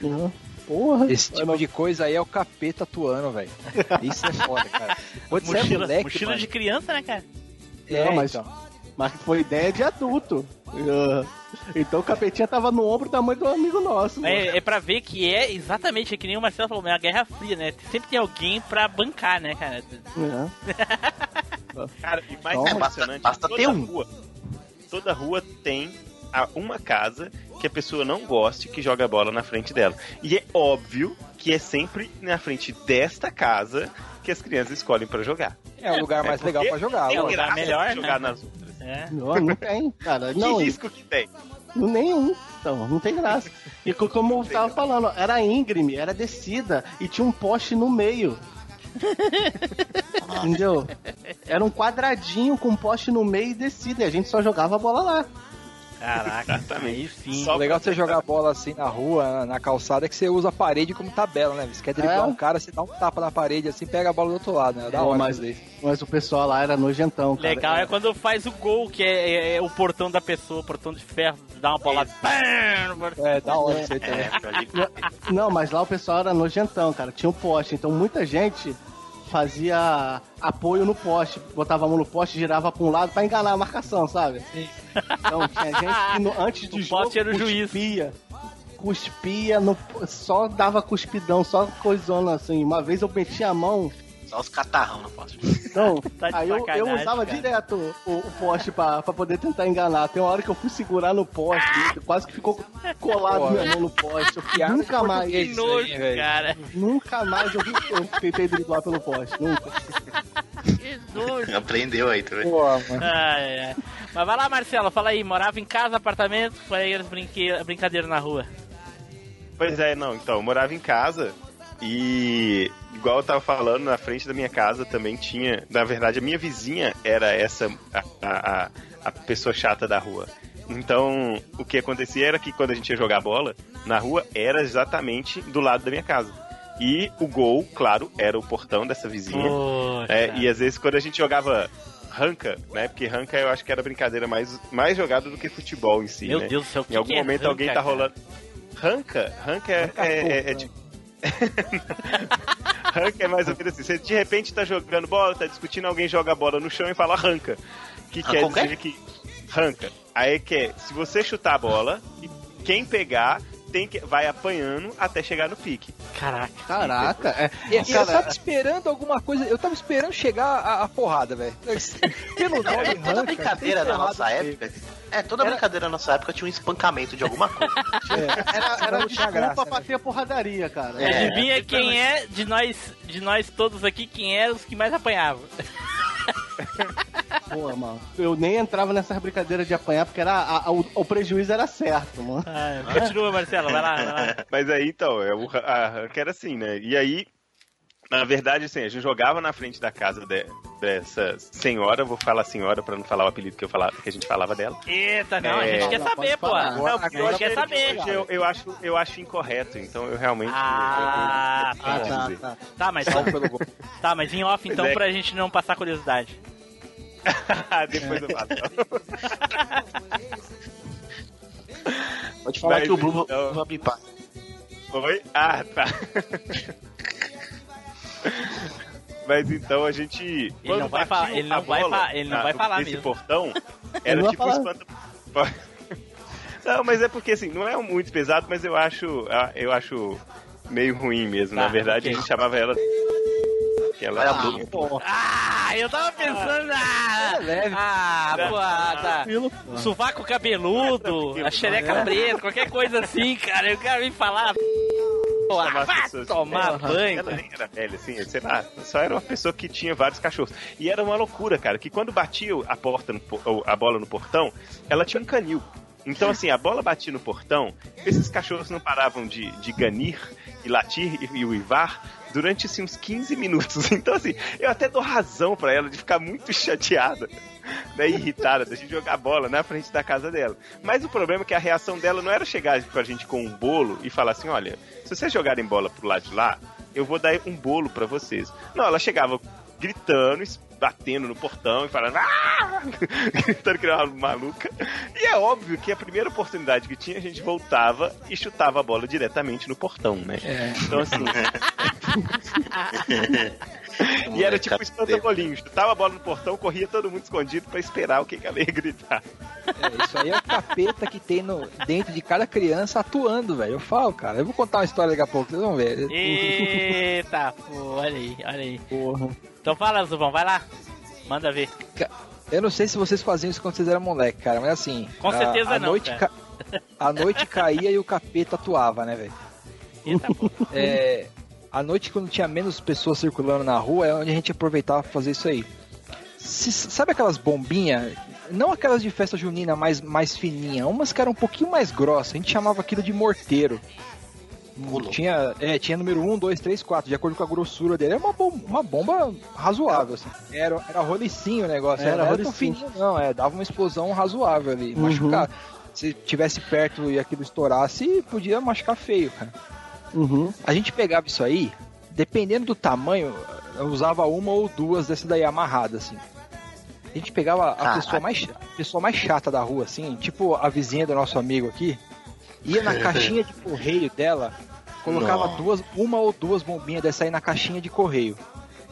Uhum. Porra. Esse tipo de coisa aí é o capeta atuando, velho. Isso é foda, cara. Quando você é Mochila, moleque, mochila mano, de criança, né, cara? é, Não, mas- então. Mas foi ideia de adulto. Então o capetinha tava no ombro da mãe do amigo nosso. mano. É, é pra ver que é exatamente que nem o Marcelo falou, é a Guerra Fria, né? Sempre tem alguém pra bancar, né, cara? É. Cara, e mais Toma. impressionante, Basta toda ter um. rua, toda rua tem a- uma casa que a pessoa não goste que joga bola na frente dela. E é óbvio que é sempre na frente desta casa que as crianças escolhem pra jogar. É o lugar mais É legal pra jogar. É o lugar melhor, jogar né? nas outras. É. Não, não tem, cara. Que Não, risco que tem? nenhum. Então, não tem graça. E co- como eu tava falando, era íngreme, era descida e tinha um poste no meio. Entendeu? Era um quadradinho com um poste no meio e descida. E a gente só jogava a bola lá. Caraca, Exatamente. aí sim. Só O legal de você jogar bola assim na rua, na, calçada, é que você usa a parede como tabela, né? Você quer driblar É. um cara, você dá um tapa na parede assim, pega a bola do outro lado, né? Da Pô, hora mas, mas o pessoal lá era nojentão, cara. Legal é quando faz o gol, que é, é- é o portão da pessoa, o portão de ferro, dá uma bola. É, da hora isso aí também. É, Não, mas lá o pessoal era nojentão, cara. Tinha um poste. Então muita gente fazia apoio no poste. Botava a mão no poste, girava pra um lado pra enganar a marcação, sabe? Então tinha gente que no- antes do O jogo poste era o juiz. cuspia. Cuspia, no, só dava cuspidão, só coisona assim. Uma vez eu meti a mão, só os catarrão não posso. então, Tá de aí eu, eu usava cara. direto o, o poste pra, pra poder tentar enganar. Tem uma hora que eu fui segurar no poste, quase que ficou colado minha mão no poste. Eu piada nunca mais. Que aí, nojo, velho. cara. Nunca mais eu, eu tentei driblar pelo poste, nunca. Que nojo. Aprendeu aí? Pô, mano. Ai, ai. Mas vai lá, Marcelo, fala aí. Morava em casa, apartamento, foi as brinque... brincadeira na rua. Pois é, não, então, eu morava em casa e, igual eu tava falando, na frente da minha casa também tinha. Na verdade, a minha vizinha era essa, a, a, a- pessoa chata da rua. Então, o que acontecia era que quando a gente ia jogar bola na rua, era exatamente do lado da minha casa. E o gol, claro, era o portão dessa vizinha. É, e às vezes quando a gente jogava ranca, né? Porque ranca eu acho que era a brincadeira mais, mais jogada do que futebol em si, Meu né? Deus do céu, que Em algum que é momento ranca, alguém tá cara? rolando. Ranca? Ranca é. Ranca é, é, é tipo- ranca é mais ou menos assim. Você de repente tá jogando bola, tá discutindo, alguém joga a bola no chão e fala ranca. Que quer dizer que. Ranca. Aí que é, se você chutar a bola, e quem pegar tem que, vai apanhando até chegar no pique. Caraca. Caraca, é. E, e eu cara, tava esperando alguma coisa, eu tava esperando chegar a, a porrada, velho. Pelo nome, É, toda brincadeira na nossa época. É, toda Era- brincadeira na nossa época tinha um espancamento de alguma coisa. É. Era, era desculpa graça, pra ter porradaria, cara. É. Adivinha quem é de nós, de nós todos aqui, quem era os que mais apanhavam? Pô, mano. Eu nem entrava nessas brincadeiras de apanhar, porque era, a- a- o, o prejuízo era certo, mano. Ah, continua, Marcelo, vai lá, vai lá. Mas aí, então, é o, a ranca era assim, né? E aí, na verdade, assim, a gente jogava na frente da casa de- dessa senhora, vou falar senhora pra não falar o apelido que, eu falava, que a gente falava dela. Eita, não, a É. gente quer Não, saber, pô. falar. Não, a gente quer saber. Eu, eu acho, eu acho incorreto, então eu realmente. Ah, eu- eu- eu- tá, eu- eu- tá, dizer. tá. Tá, mas, tá, mas em off, então, é. pra gente não passar curiosidade. Depois eu faço. Pode falar Mas que o Blue então- vai bipar. Oi? Ah, tá. Mas então a gente. Ele quando não vai batia fa- ele não vai fa- ele não na- vai falar nesse mesmo. portão, Ele era não vai tipo falar. espanta. Não, mas é porque assim, não é muito pesado, mas eu acho. ah, Eu acho meio ruim mesmo. Tá, Na verdade, ok. a gente chamava ela. Que ela Vai a tinha- Blue. Pô, Ah, eu tava pensando. Ah, É leve. ah pô, ah, tá. Sovaco cabeludo, a xereca preta, qualquer coisa assim, cara. Eu quero vir falar. Pô, vai pessoas- tomar É, banho. Ela nem era velha, assim, sei lá, só era uma pessoa que tinha vários cachorros. E era uma loucura, cara, que quando batia a porta, no a bola no portão, ela tinha um canil. Então, assim, a bola batia no portão, esses cachorros não paravam de, de ganir e latir e, e uivar durante, assim, uns 15 minutos. Então, assim, eu até dou razão pra ela de ficar muito chateada, né, irritada, da gente jogar bola na frente da casa dela. Mas o problema é que a reação dela não era chegar com a gente com um bolo e falar assim, olha, se vocês jogarem bola pro lado de lá, eu vou dar um bolo pra vocês. Não, ela chegava gritando, batendo no portão e falando, ah! gritando que era uma maluca. E é óbvio que a primeira oportunidade que tinha, a gente voltava e chutava a bola diretamente no portão, né? Então, assim, E era tipo espanta-bolinho. Chutava a bola no portão, corria todo mundo escondido pra esperar o que, que ela ia gritar. É, isso aí é o capeta que tem no, dentro de cada criança atuando, velho. Eu falo, cara. Eu vou contar uma história daqui a pouco, vocês vão ver. Eita, pô, olha aí, olha aí. Porra. Então fala, Zubão, vai lá. Manda ver. Eu não sei se vocês faziam isso quando vocês eram moleque, cara, mas assim. Com a- certeza a não, Noite ca- A noite caía e o capeta atuava, né, velho? Eita, pô. É, a noite, quando tinha menos pessoas circulando na rua, é onde a gente aproveitava pra fazer isso aí. Se- sabe aquelas bombinhas? Não aquelas de festa junina mais, mais fininha, umas que eram um pouquinho mais grossas. A gente chamava aquilo de morteiro. Tinha, é, tinha número 1, 2, 3, 4, de acordo com a grossura dele. Era uma, bom- uma bomba razoável, assim. Era, era rolicinho o negócio. Era Era, tão fininho, não. É, dava uma explosão razoável ali. Uhum. Machucar. Se tivesse perto e aquilo estourasse, podia machucar feio, cara. Uhum. A gente pegava isso aí, dependendo do tamanho, eu usava uma ou duas dessa daí amarradas, assim. A gente pegava a Caralho. pessoa mais, a pessoa mais chata da rua, assim, tipo a vizinha do nosso amigo aqui, ia na caixinha de correio dela, colocava Nossa. duas, uma ou duas bombinhas dessa aí na caixinha de correio.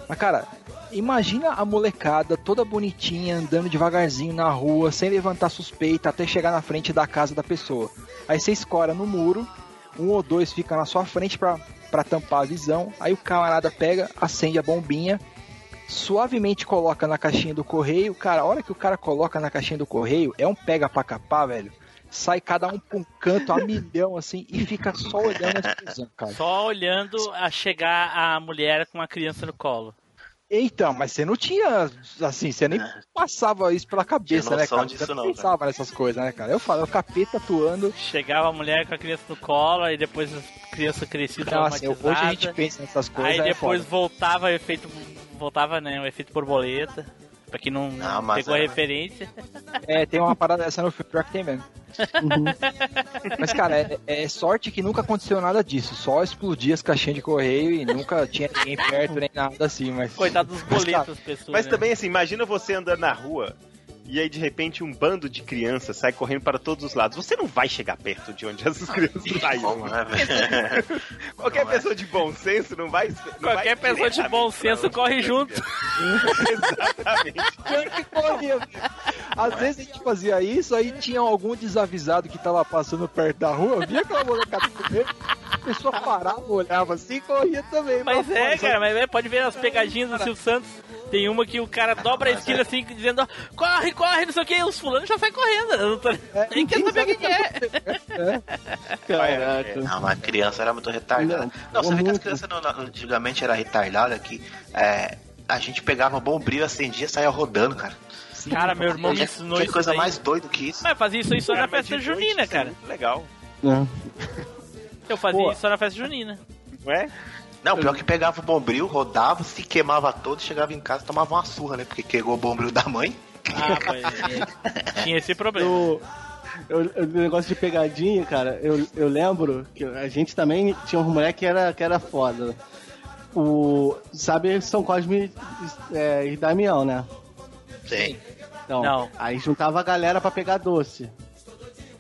Mas, cara, imagina a molecada toda bonitinha, andando devagarzinho na rua, sem levantar suspeita, até chegar na frente da casa da pessoa. Aí você escora no muro, um ou dois fica na sua frente pra tampar a visão, aí o camarada pega, acende a bombinha, suavemente coloca na caixinha do correio. Cara, a hora que o cara coloca na caixinha do correio, é um pega pra capar, velho. Sai cada um pra um canto a milhão, assim, e fica só olhando a explosão, cara. Só olhando a chegar a mulher com a criança no colo. Então, mas você não tinha, assim, você nem passava isso pela cabeça, né, cara? disso você não não, pensava nessas coisas, né, cara? Eu falo, é o capeta atuando. Chegava a mulher com a criança no colo, aí depois a criança crescia Então, assim, hoje a gente pensa nessas coisas. Aí é depois foda. voltava o efeito. Voltava, né? O efeito borboleta. Pra quem não, Não, mas pegou a era- referência. É, tem uma parada dessa no filme, pior que tem mesmo. Mas, cara, é, é sorte que nunca aconteceu nada disso. Só explodia as caixinhas de correio e nunca tinha ninguém perto nem nada assim, mas. Coitado dos Mas, cara, boletos, pessoas. Mas né? também, assim, imagina você andando na rua e aí de repente um bando de crianças sai correndo para todos os lados. Você não vai chegar perto de onde essas crianças saem. Como, né? Qualquer Não é. pessoa de bom senso não vai. Não Qualquer vai pessoa de bom senso corre junto. Exatamente. Pior que corria. Às vezes a gente fazia isso, aí tinha algum desavisado que tava passando perto da rua, via aquela molecada correr, a pessoa parava, olhava assim e corria também. Mas é, fora, cara, mas é, pode ver as pegadinhas do Silvio Santos. Tem uma que o cara dobra a esquina assim, dizendo, ó, corre, corre, não sei o que, os fulanos já saem correndo. Eu não tô... Nem quer saber quem é. Caraca. Não, mas criança era muito retardada. Não, Não, você vê que as crianças não- não- antigamente era retardada que é, a gente pegava bom brilho, acendia e saía rodando, cara. Cara, meu irmão me ensinou isso coisa daí. mais doida que isso. Mas fazia isso aí só na festa junina, é cara. Legal. Não. Eu fazia Pô. isso só na festa junina. Não é? Não, pior que pegava o bombril, rodava, se queimava todo, chegava em casa tomava uma surra, né? Porque queimou o bombril da mãe. Ah, mas tinha esse problema. Eu- eu- o negócio de pegadinha, cara, eu, eu lembro que a gente também tinha um moleque que era, que era foda. O, sabe São Cosme é, e Damião, né? Sim. Então, Não. aí juntava a galera pra pegar doce.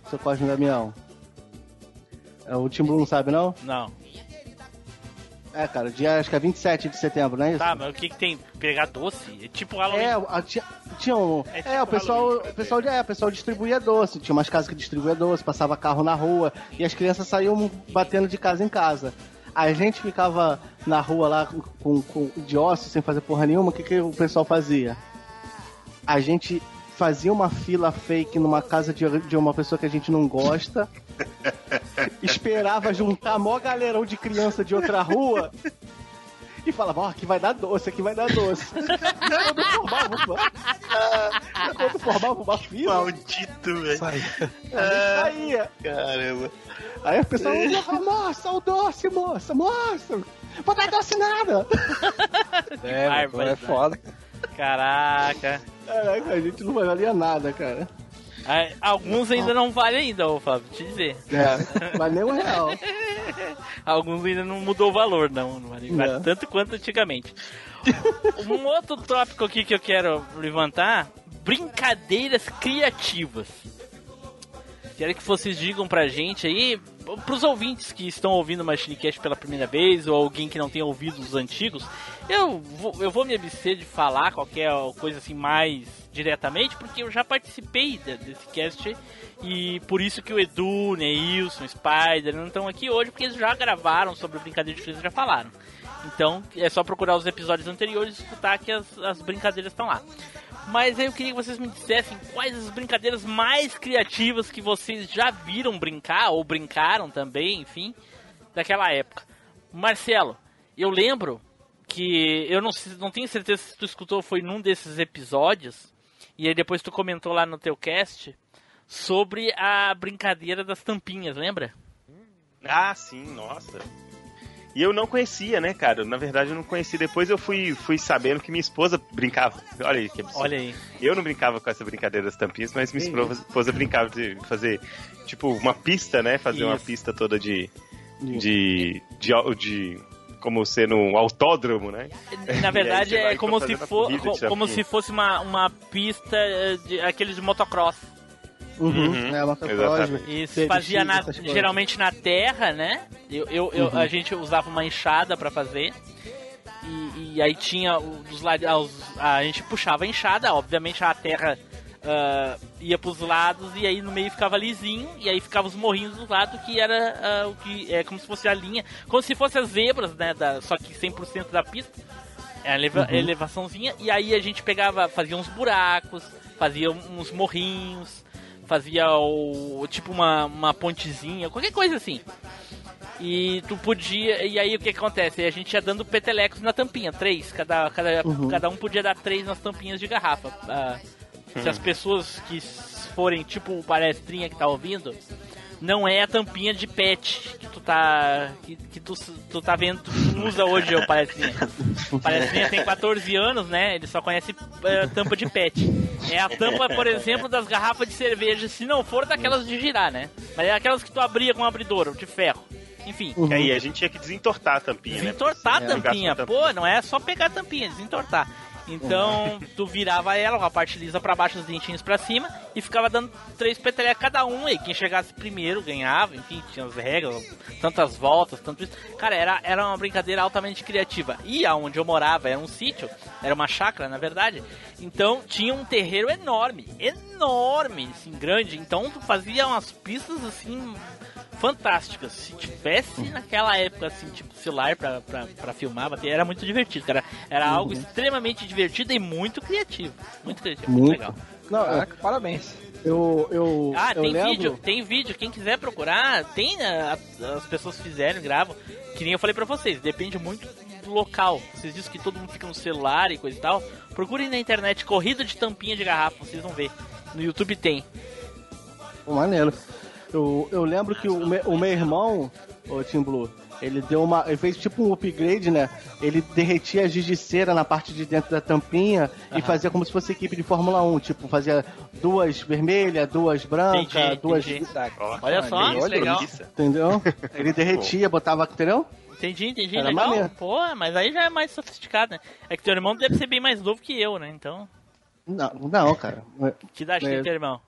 São Cosme e Damião. É, O Tim Blue não sabe, não? Não. É, cara, dia acho que é 27 de setembro, não é isso? Tá, mas o que que tem? Pegar doce? É tipo Halloween. É, a- tinha, tinha um. É É, tipo o pessoal, o pessoal, é, o pessoal distribuía doce. Tinha umas casas que distribuía doce, passava carro na rua e as crianças saíam batendo de casa em casa. A gente ficava na rua lá com, com de ócio, sem fazer porra nenhuma. O que, que o pessoal fazia? A gente fazia uma fila fake numa casa de, de uma pessoa que a gente não gosta. esperava juntar mó galerão de criança de outra rua e falava, ó, aqui vai dar doce, aqui vai dar doce. Quando formava uma, quando formava uma fila, Maldito, velho. a gente saía. Caramba. Aí o pessoal, moça, o doce, moça, moça. Vou dar doce nada. É, vai, é vai. foda. Caraca. Caraca, a gente não valia nada, cara. Alguns ainda não valem ainda, ô Fábio, te dizer. É, mas nem um real. Alguns ainda não mudou o valor, não. Não vale, vale tanto quanto antigamente. um outro tópico aqui que eu quero levantar: brincadeiras criativas. Quero que vocês digam pra gente aí pros ouvintes que estão ouvindo o Machinecast pela primeira vez, ou alguém que não tem ouvido os antigos, eu vou, eu vou me abster de falar qualquer coisa assim mais diretamente, porque eu já participei de- desse cast e por isso que o Edu, Neilson, Spider não estão aqui hoje, porque eles já gravaram sobre brincadeira de criança já falaram. Então é só procurar os episódios anteriores e escutar que as, as brincadeiras estão lá. Mas aí eu queria que vocês me dissessem quais as brincadeiras mais criativas que vocês já viram brincar, ou brincaram também, enfim, daquela época. Marcelo, eu lembro que eu não, não tenho certeza se tu escutou, foi num desses episódios, e aí depois tu comentou lá no teu cast sobre a brincadeira das tampinhas, lembra? Ah, sim, nossa. E eu não conhecia, né, cara? Na verdade, eu não conhecia. Depois eu fui, fui sabendo que minha esposa brincava. Olha aí que absurdo. Olha aí. Eu não brincava com essa brincadeira das tampinhas, mas minha esposa, brincava de fazer, tipo, uma pista, né? Fazer uma Isso. pista toda de. de. de. de como sendo um autódromo, né? Na verdade é como se, for, como se fosse uma, uma pista eh, de aqueles de motocross. Uhum. Uhum. É, motocross, Exatamente. Isso, fazia na- geralmente na terra, né? Eu, eu, eu- Uhum. A gente usava uma enxada pra fazer. E, e aí tinha o- dos lados. ah, os- A gente puxava a enxada, obviamente a terra ah, ia pros lados e aí no meio ficava lisinho. E aí ficava os morrinhos do lado que era ah, o que. É como se fosse a linha. Como se fosse as zebras, né? Da, só que 100% da pista. É a eleva- Uhum. elevaçãozinha. E aí a gente pegava, fazia uns buracos, fazia uns morrinhos, fazia o tipo uma, uma pontezinha, qualquer coisa assim. E tu podia. E aí o que, acontece? A gente ia dando petelecos na tampinha, três. Cada, cada, Uhum. cada um podia dar três nas tampinhas de garrafa. Se as pessoas que forem tipo o palestrinha que tá ouvindo, não é a tampinha de pet que tu tá. que, que tu, tu tá vendo, tu usa hoje o palestrinha. O palestrinha tem 14 anos, né? Ele só conhece eh, tampa de pet. É a tampa, por exemplo, das garrafas de cerveja, se não for daquelas de girar, né? Mas é aquelas que tu abria com um abridor, de ferro. Enfim. Uhum. E aí a gente tinha que desentortar a tampinha, né? Desentortar a É. tampinha. A Pô, não é só pegar a tampinha, desentortar. Então, tu virava ela a parte lisa pra baixo, os dentinhos pra cima, e ficava dando três petelecos cada um, e quem chegasse primeiro ganhava, enfim, tinha as regras, tantas voltas, tanto isso. Cara, era, era uma brincadeira altamente criativa. E aonde eu morava era um sítio, era uma chácara, na verdade, então tinha um terreiro enorme, enorme, assim, grande, então tu fazia umas pistas, assim, fantásticas. Se tivesse naquela época, assim, tipo, celular pra, pra, pra filmar, bater, era muito divertido, cara. Era algo extremamente divertido e muito criativo. Muito criativo, muito, Muito. legal. Não, eu, Caraca, parabéns. eu, eu, Ah, eu tem lembro... vídeo, tem vídeo. Quem quiser procurar, tem, né, a- as pessoas fizeram, gravam. Que nem eu falei pra vocês, depende muito do local. Vocês dizem que todo mundo fica no celular e coisa e tal. Procurem na internet corrida de tampinha de garrafa, vocês vão ver. No YouTube tem. Maneiro. Eu, eu lembro que o, me- o meu irmão, o Tim Blue, ele deu uma. Ele fez tipo um upgrade, né? Ele derretia a giz de cera na parte de dentro da tampinha e fazia como se fosse equipe de Fórmula 1. Tipo, fazia duas vermelhas, duas brancas, Entendi, duas. entendi. Olha só, olha isso, legal. delícia. Entendeu? Ele derretia, botava, entendeu? Entendi, entendi, Era legal. maneiro. Pô, mas aí já é mais sofisticado, né? É que teu irmão deve ser bem mais novo que eu, né? Então, Não, não, cara. que idade É. tem teu irmão?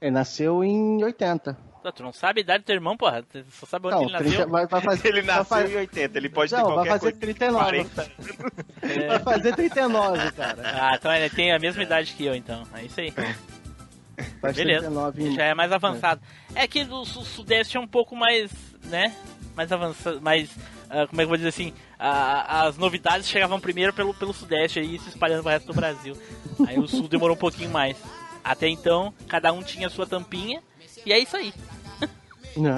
Ele nasceu em 80. Ah, Tu não sabe a idade do teu irmão, porra? Tu só sabe onde Não, ele nasceu. 30, vai, vai fazer, Ele vai nasceu fazer- em 80, ele pode ter Não, vai qualquer fazer coisa. 39. 40. Vai fazer 39, cara. Ah, então ele tem a mesma idade que eu, então. É isso aí. Faz Beleza. 39 em- Já é mais avançado. É que do su- sudeste é um pouco mais, né? Mais avançado, mais. ah, como é que eu vou dizer assim? a- as novidades chegavam primeiro pelo, pelo sudeste aí, se espalhando pro resto do Brasil. Aí o sul demorou um pouquinho mais. Até então, cada um tinha a sua tampinha. E é isso aí. Né?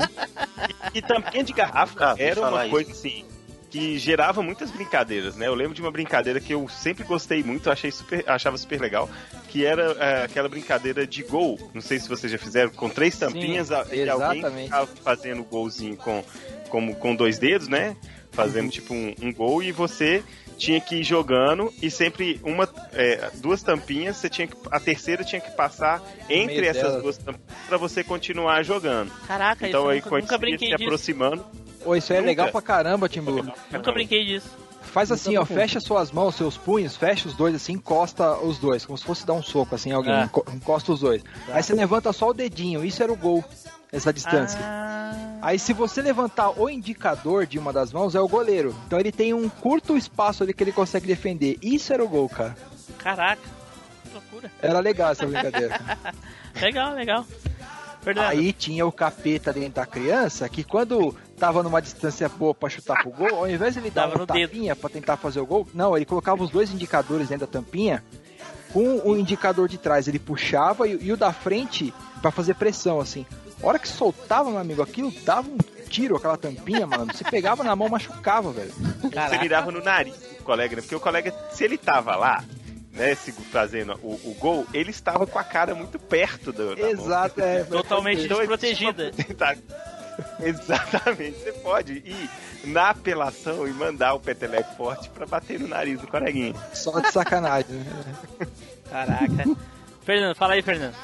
E tampinha de garrafa Ah, era uma isso. coisa assim que gerava muitas brincadeiras, né? Eu lembro de uma brincadeira que eu sempre gostei muito, achei super, achava super legal, que era é, aquela brincadeira de gol. Não sei se vocês já fizeram com três tampinhas a- e alguém exatamente. ficava fazendo golzinho com, com, com dois dedos, né? Fazendo tipo um, um gol e você tinha que ir jogando e sempre uma, é, duas tampinhas, você tinha que, a terceira tinha que passar entre essas duas tampinhas para você continuar jogando. Caraca, Então isso aí nunca, quando nunca brinquei se disso. aproximando, Pô, isso é Nunca. legal pra caramba, Tim Blue. Nunca brinquei disso. Faz assim, ó, fecha suas mãos, seus punhos, fecha os dois assim, encosta os dois, como se fosse dar um soco assim, alguém enco- encosta os dois. Aí você levanta só o dedinho, isso era o gol, essa distância. Ah, Aí se você levantar o indicador de uma das mãos, é o goleiro. Então ele tem um curto espaço ali que ele consegue defender. Isso era o gol, cara. Caraca, que loucura. Era legal essa brincadeira. Legal, legal. Fernando, Aí tinha o capeta dentro da criança que quando tava numa distância boa pra chutar pro gol, ao invés de ele dar uma tapinha pra tentar fazer o gol, não, ele colocava os dois indicadores dentro da tampinha. Com o indicador de trás ele puxava e, e o da frente pra fazer pressão, assim. A hora que soltava, meu amigo, aquilo dava um tiro, aquela tampinha, mano. Se pegava na mão, machucava, velho. Você mirava no nariz do colega, né? Porque o colega, se ele tava lá, né, fazendo o, o gol, ele estava com a cara muito perto do. Exato, é. totalmente Então, desprotegida. Exatamente, você pode ir na apelação e mandar o peteleco forte pra bater no nariz do coleguinha. Só de sacanagem. né? Caraca. Fernando, fala aí, Fernando.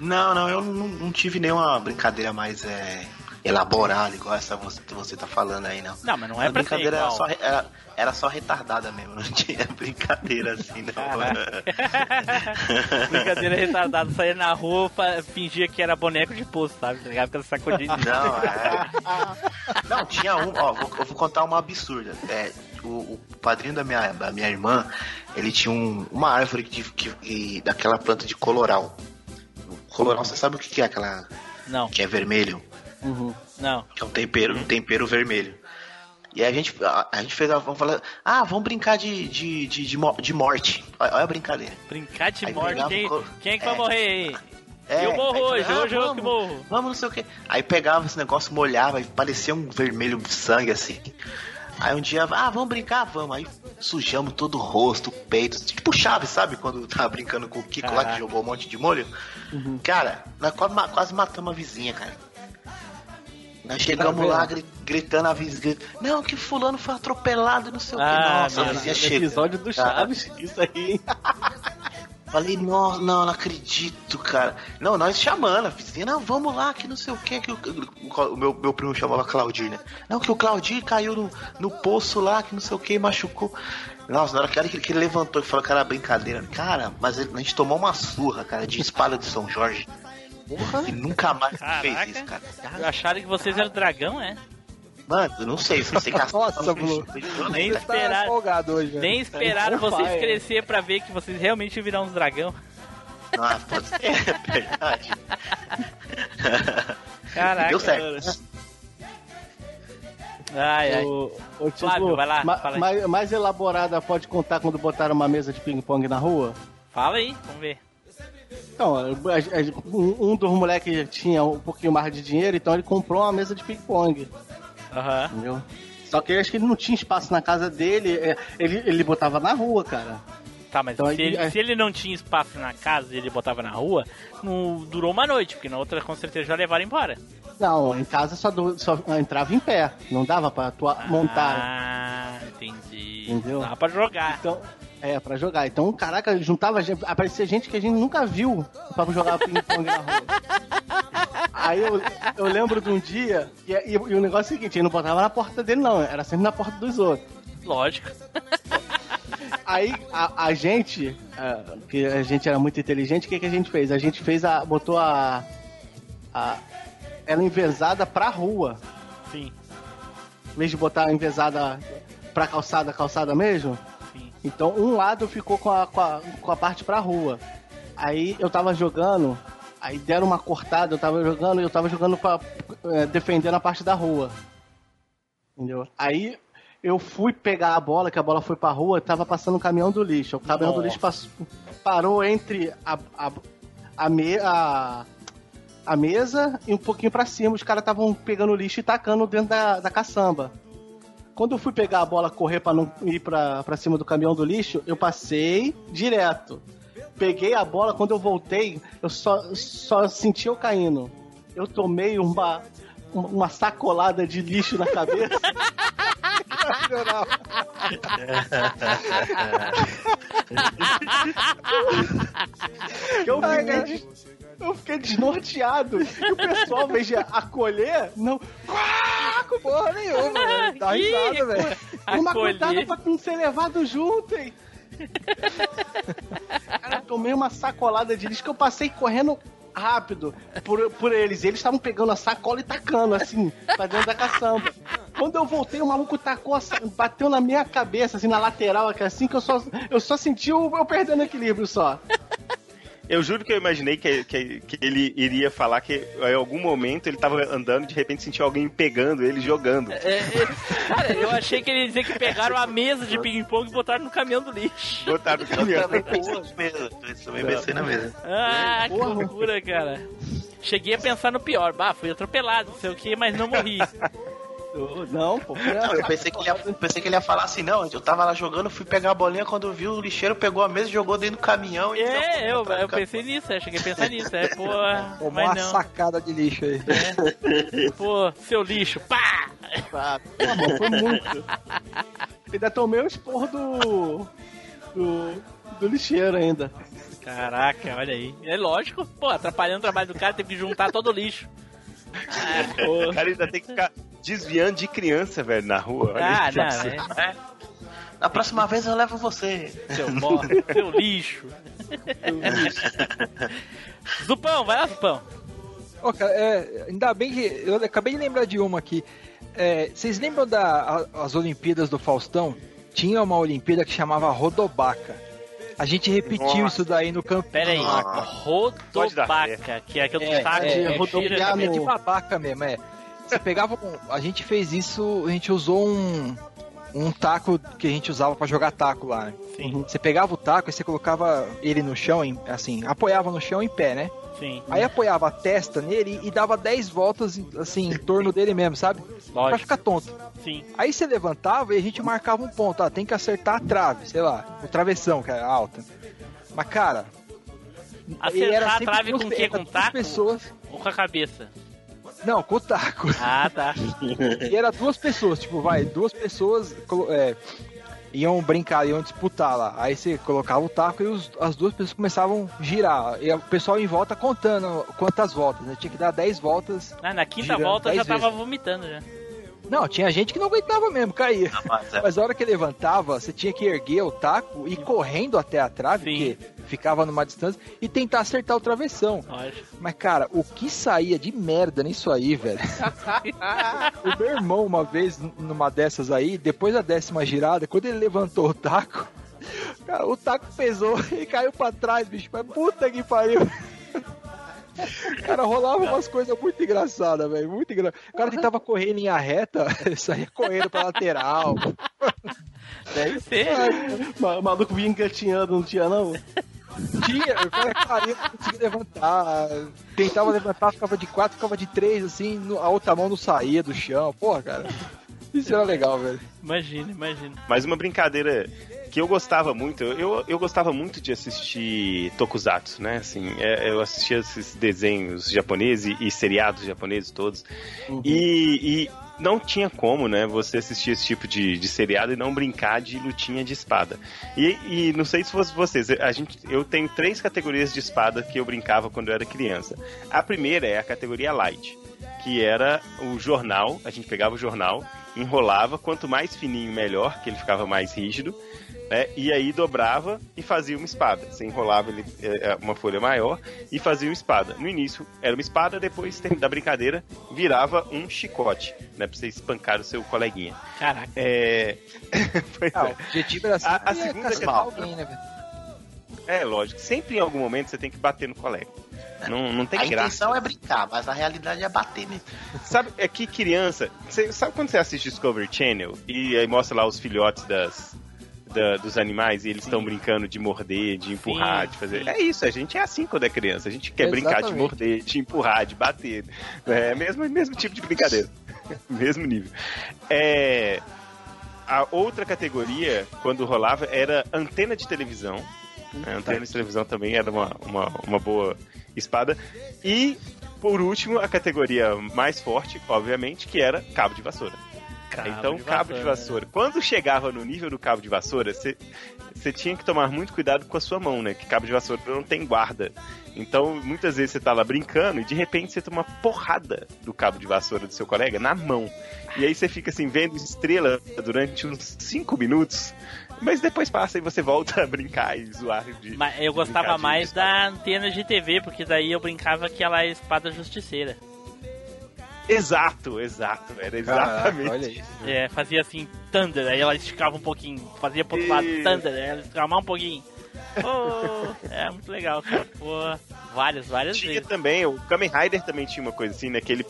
Não, não, eu não, não tive nenhuma brincadeira mais é, elaborada, igual essa você, você tá falando aí, não. Não, mas não é A brincadeira era só, era, era só retardada mesmo, não tinha brincadeira assim, não. Brincadeira retardada, saía na rua, fingia que era boneco de poço, sabe? Tá ligado? Ficando sacudindo. Não, é. Não, tinha um, ó, vou, eu vou contar uma absurda. É, o, o padrinho da minha, da minha irmã, ele tinha um- uma árvore que, que- que- daquela planta de coloral. O Coloral, você sabe o que é aquela Não, que é vermelho? não. Que é um tempero, um tempero vermelho. E aí a gente, a, a gente fez a. Vamos falar, ah, vamos brincar de, de, de, de, de morte. Olha olha a brincadeira. Brincar de Aí morte. Quem, quem é que vai É. morrer aí? É, eu morro hoje, ah, hoje eu vamos, que morro. Vamos, não sei o que. Aí pegava esse negócio, molhava e parecia um vermelho sangue assim. Aí um dia, ah, vamos brincar, vamos. Aí sujamos todo o rosto, o peito, tipo Chaves, sabe? Quando tava brincando com o Kiko lá Caraca. que jogou um monte de molho. Cara, nós quase, quase matamos a vizinha, cara. Nós chegamos lá gri- gritando a vizinha. Não, que fulano foi atropelado, não sei o que. Ah, Nossa, a vizinha chega. episódio do Cara, Chaves, isso aí. Falei, não, não, não acredito, cara. Não, nós chamando, a vizinha, não, vamos lá, que não sei o que, que o, o meu, meu primo chamava Claudir, né? Não, que o Claudir caiu no, no poço lá, que não sei o que, machucou. Nossa, na hora que ele, que ele levantou e falou que era brincadeira, cara, mas ele- a gente tomou uma surra, cara, de espada de São Jorge. E nunca mais fez Caraca. isso, cara. Acharam que vocês eram dragão, é? Mano, eu não sei, foi sem caçar. Nossa, Blue. Nem Tá esperaram, folgado hoje, nem esperaram vocês crescer pra ver que vocês realmente viram uns dragão. Ah, pode ser, é verdade. Caraca. Deu certo. Ai, ai. O, o Flávio, vai lá, ma- mais, mais elaborada pode contar quando botaram uma mesa de ping-pong na rua? Fala aí, vamos ver. Então, um um dos moleques tinha um pouquinho mais de dinheiro, então ele comprou uma mesa de ping-pong, Aham. entendeu? Só que eu acho que ele não tinha espaço na casa dele, é, ele, ele botava na rua, cara. Tá, mas Então, se, ele, aí- se ele não tinha espaço na casa e ele botava na rua, não durou uma noite, porque na outra com certeza já levaram embora. Não, em casa só, do- só entrava em pé, não dava pra atuar, montar. Ah, entendi. Entendeu? Dá pra jogar. Então, é, pra jogar. Então, caraca, juntava gente, aparecia gente que a gente nunca viu pra jogar ping-pong na rua. Aí eu, eu lembro de um dia, e, e- e o negócio é o seguinte, ele não botava na porta dele, não, era sempre na porta dos outros. Lógico. Aí a, a gente, ah, que a gente era muito inteligente, o que, que a gente fez? A gente fez a. botou a. a ela envezada pra rua. Sim, Em vez de botar envezada pra calçada, calçada mesmo. Então um lado ficou com a, com a, com a parte pra rua. Aí eu tava jogando, aí deram uma cortada, eu tava jogando e eu tava jogando pra eh, defendendo a parte da rua. Entendeu? Aí eu fui pegar a bola, que a bola foi pra rua, tava passando um caminhão do lixo. O caminhão do Nossa. lixo passou- parou entre a, a, a, me- a- a mesa e um pouquinho pra cima. Os caras estavam pegando lixo e tacando dentro da, da caçamba. Quando eu fui pegar a bola, correr pra não ir pra, pra cima do caminhão do lixo, eu passei direto. Peguei a bola, quando eu voltei, eu só, só senti eu caindo. Eu tomei uma, uma sacolada de lixo na cabeça. Que eu, fiquei, eu fiquei desnorteado. E o pessoal, ao invés de acolher, não. Porra nenhuma, velho. Dá risada, velho. Uma cuidado pra não ser levado junto, hein? Cara, eu tomei uma sacolada de lixo que eu passei correndo rápido por, por eles. Eles estavam pegando a sacola e tacando, assim, pra dentro da caçamba. Quando eu voltei, o maluco tacou, assim, bateu na minha cabeça, assim, na lateral, que assim, que eu só, eu só senti o, eu perdendo equilíbrio só. Eu juro que eu imaginei que, que, que ele iria falar que em algum momento ele tava andando e de repente sentiu alguém pegando ele jogando. É, é, cara, eu achei que ele ia dizer que pegaram a mesa de ping-pong e botaram no caminhão do lixo. Botaram no Eu caminhão. também pensei na mesa. Eu também pensei na mesa. Ah, que loucura, cara. Cheguei a pensar no pior. Bah, fui atropelado, não sei o que, mas não morri. Não, pô. Não, eu pensei que, ele ia, pensei que ele ia falar assim, não, eu tava lá jogando, fui pegar a bolinha, quando eu vi o lixeiro pegou a mesa e jogou dentro do caminhão e É, eu, atrás do eu pensei nisso, eu cheguei a pensar nisso. É, pô, Tomou mas uma não. sacada de lixo aí. Pô, seu lixo, pá! Ah, pô, mano, foi muito. Ainda tomei o esporro do. do. do lixeiro ainda. Caraca, olha aí. É lógico, pô, atrapalhando o trabalho do cara, teve que juntar todo o lixo. Ah, O cara ainda tem que ficar desviando de criança, velho, na rua. Olha Ah, não, é. Na próxima vez eu levo você. Seu bosta, seu lixo. Zupão, vai lá, Zupão. Ó, cara, é, ainda bem que. Eu acabei de lembrar de uma aqui. É, vocês lembram das as Olimpíadas do Faustão? Tinha uma Olimpíada que chamava Rodobaca. A gente repetiu Nossa. isso daí no campo. Pera aí, Ah. Rodobaca, que é aquele É, é, que rodopiar gira- no- É de babaca mesmo, é. Você pegava. um- a gente fez isso, a gente usou um. Um taco que a gente usava pra jogar taco lá. né? Sim, Você pegava o taco e você colocava ele no chão, em- assim, apoiava no chão em pé, né? sim. Aí apoiava a testa nele e dava 10 voltas, assim, em torno dele mesmo, sabe? Pra Lógico, ficar tonto. sim. Aí você levantava e a gente marcava um ponto. Ah, tem que acertar a trave, sei lá, o travessão, que é alta. Mas, cara. Acertar a trave com o quê? era Com taco? pessoas. Ou com a cabeça? Não, com o taco. Ah, tá. E era duas pessoas, tipo, vai, duas pessoas é, iam brincar, iam disputar lá. Aí você colocava o taco e os- as duas pessoas começavam a girar. E o pessoal em volta contando quantas voltas, né? Tinha que dar 10 voltas. Ah, na quinta volta eu já tava vomitando já. Não, tinha gente que não aguentava mesmo, caía. Mas, é, Mas a hora que levantava, você tinha que erguer o taco e ir correndo até a trave, Sim. porque ficava numa distância, e tentar acertar o travessão. Lógico. Mas, cara, o que saía de merda nisso aí, velho? o meu irmão, uma vez, numa dessas aí, depois da décima girada, quando ele levantou o taco, cara, o taco pesou e caiu pra trás, bicho. Mas puta que pariu. Cara, rolava umas coisas muito engraçadas, velho. Muito engraçado. O cara tentava correr em linha reta, saía correndo pra lateral. Deve ser. O maluco vinha engatinhando, não tinha não? Tinha, o cara caía, não conseguia levantar. Tentava levantar, ficava de quatro, ficava de três, assim, a outra mão não saía do chão. Porra, cara. Isso era legal, velho. Imagina, imagina. Mas uma brincadeira que eu gostava muito, eu, eu gostava muito de assistir tokusatsu, né? Assim, é, eu assistia esses desenhos japoneses e, seriados japoneses todos. E, e não tinha como, né, você assistir esse tipo de, de seriado e não brincar de lutinha de espada. E, e não sei se fosse vocês, a gente, eu tenho três categorias de espada que eu brincava quando eu era criança. A primeira é a categoria light, que era o jornal, a gente pegava o jornal, enrolava, quanto mais fininho melhor, que ele ficava mais rígido, né? E aí dobrava e fazia uma espada. Você enrolava ele, é, uma folha maior e fazia uma espada. No início era uma espada, depois da brincadeira virava um chicote, né? Pra você espancar o seu coleguinha. Caraca. É. pois Ah, é. o objetivo era A- a sempre segunda cascar que- alguém, né, velho? É, lógico. Sempre em algum momento você tem que bater no colega. Não, não tem a graça. intenção é brincar, mas a realidade é bater mesmo. Sabe, é que criança. Você, sabe quando você assiste Discovery Channel e aí mostra lá os filhotes das, da- dos animais e eles estão brincando de morder, de empurrar, Sim, de fazer. sim. É isso, a gente é assim quando é criança. A gente quer brincar de Exatamente. morder, de empurrar, de bater. É mesmo, mesmo tipo de brincadeira. mesmo nível. É. A outra categoria, quando rolava, era antena de televisão. A antena de televisão também era uma, uma, uma boa espada. E, por último, a categoria mais forte, obviamente, que era cabo de vassoura. então, cabo de vassoura. Quando chegava no nível do cabo de vassoura, você tinha que tomar muito cuidado com a sua mão, né? Que cabo de vassoura não tem guarda. Então, muitas vezes você tá lá brincando e de repente você toma uma porrada do cabo de vassoura do seu colega na mão. E aí você fica assim, vendo estrela durante uns 5 minutos. Mas depois passa e você volta a brincar e zoar de. Mas eu de gostava de mais da antena de TV, porque daí eu brincava que ela é espada justiceira. Exato, exato. Era exatamente. olha isso. É, fazia assim, Thunder, aí ela esticava um pouquinho, fazia pro outro lado. Thunder, aí ela esticava mais um pouquinho. Pô, é muito legal, cara. Pô, várias, várias Tinha vezes. também, o Kamen Rider também tinha uma coisa assim, né? Que ele,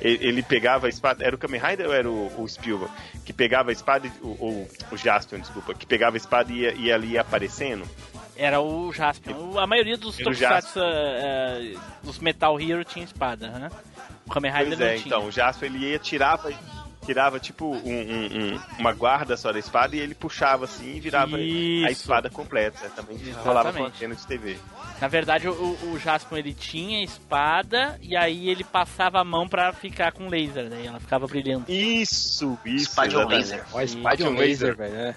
ele, pegava a espada. Era o Kamen Rider ou era o, o Spielberg? Que pegava a espada, e- o, Jaspion, desculpa, que pegava a espada e ia, ia ali aparecendo. Era o Jaspion. O- A maioria dos Tokusatsu, eh, dos Metal Hero tinha espada, né? O Kamen Rider Pois não é, tinha. então, o Jaspion ele ia, tirava, tirava tipo um, um- um- uma guarda só da espada e ele puxava assim e virava Isso. a espada completa. Também rolava com Exatamente. antena de TV. Na verdade, o, o Jaspion ele tinha espada e aí ele passava a mão pra ficar com laser, né? E ela ficava brilhando. Isso, isso. Spadion exatamente. Laser. Ó, Spadion Isso. Laser, velho. É.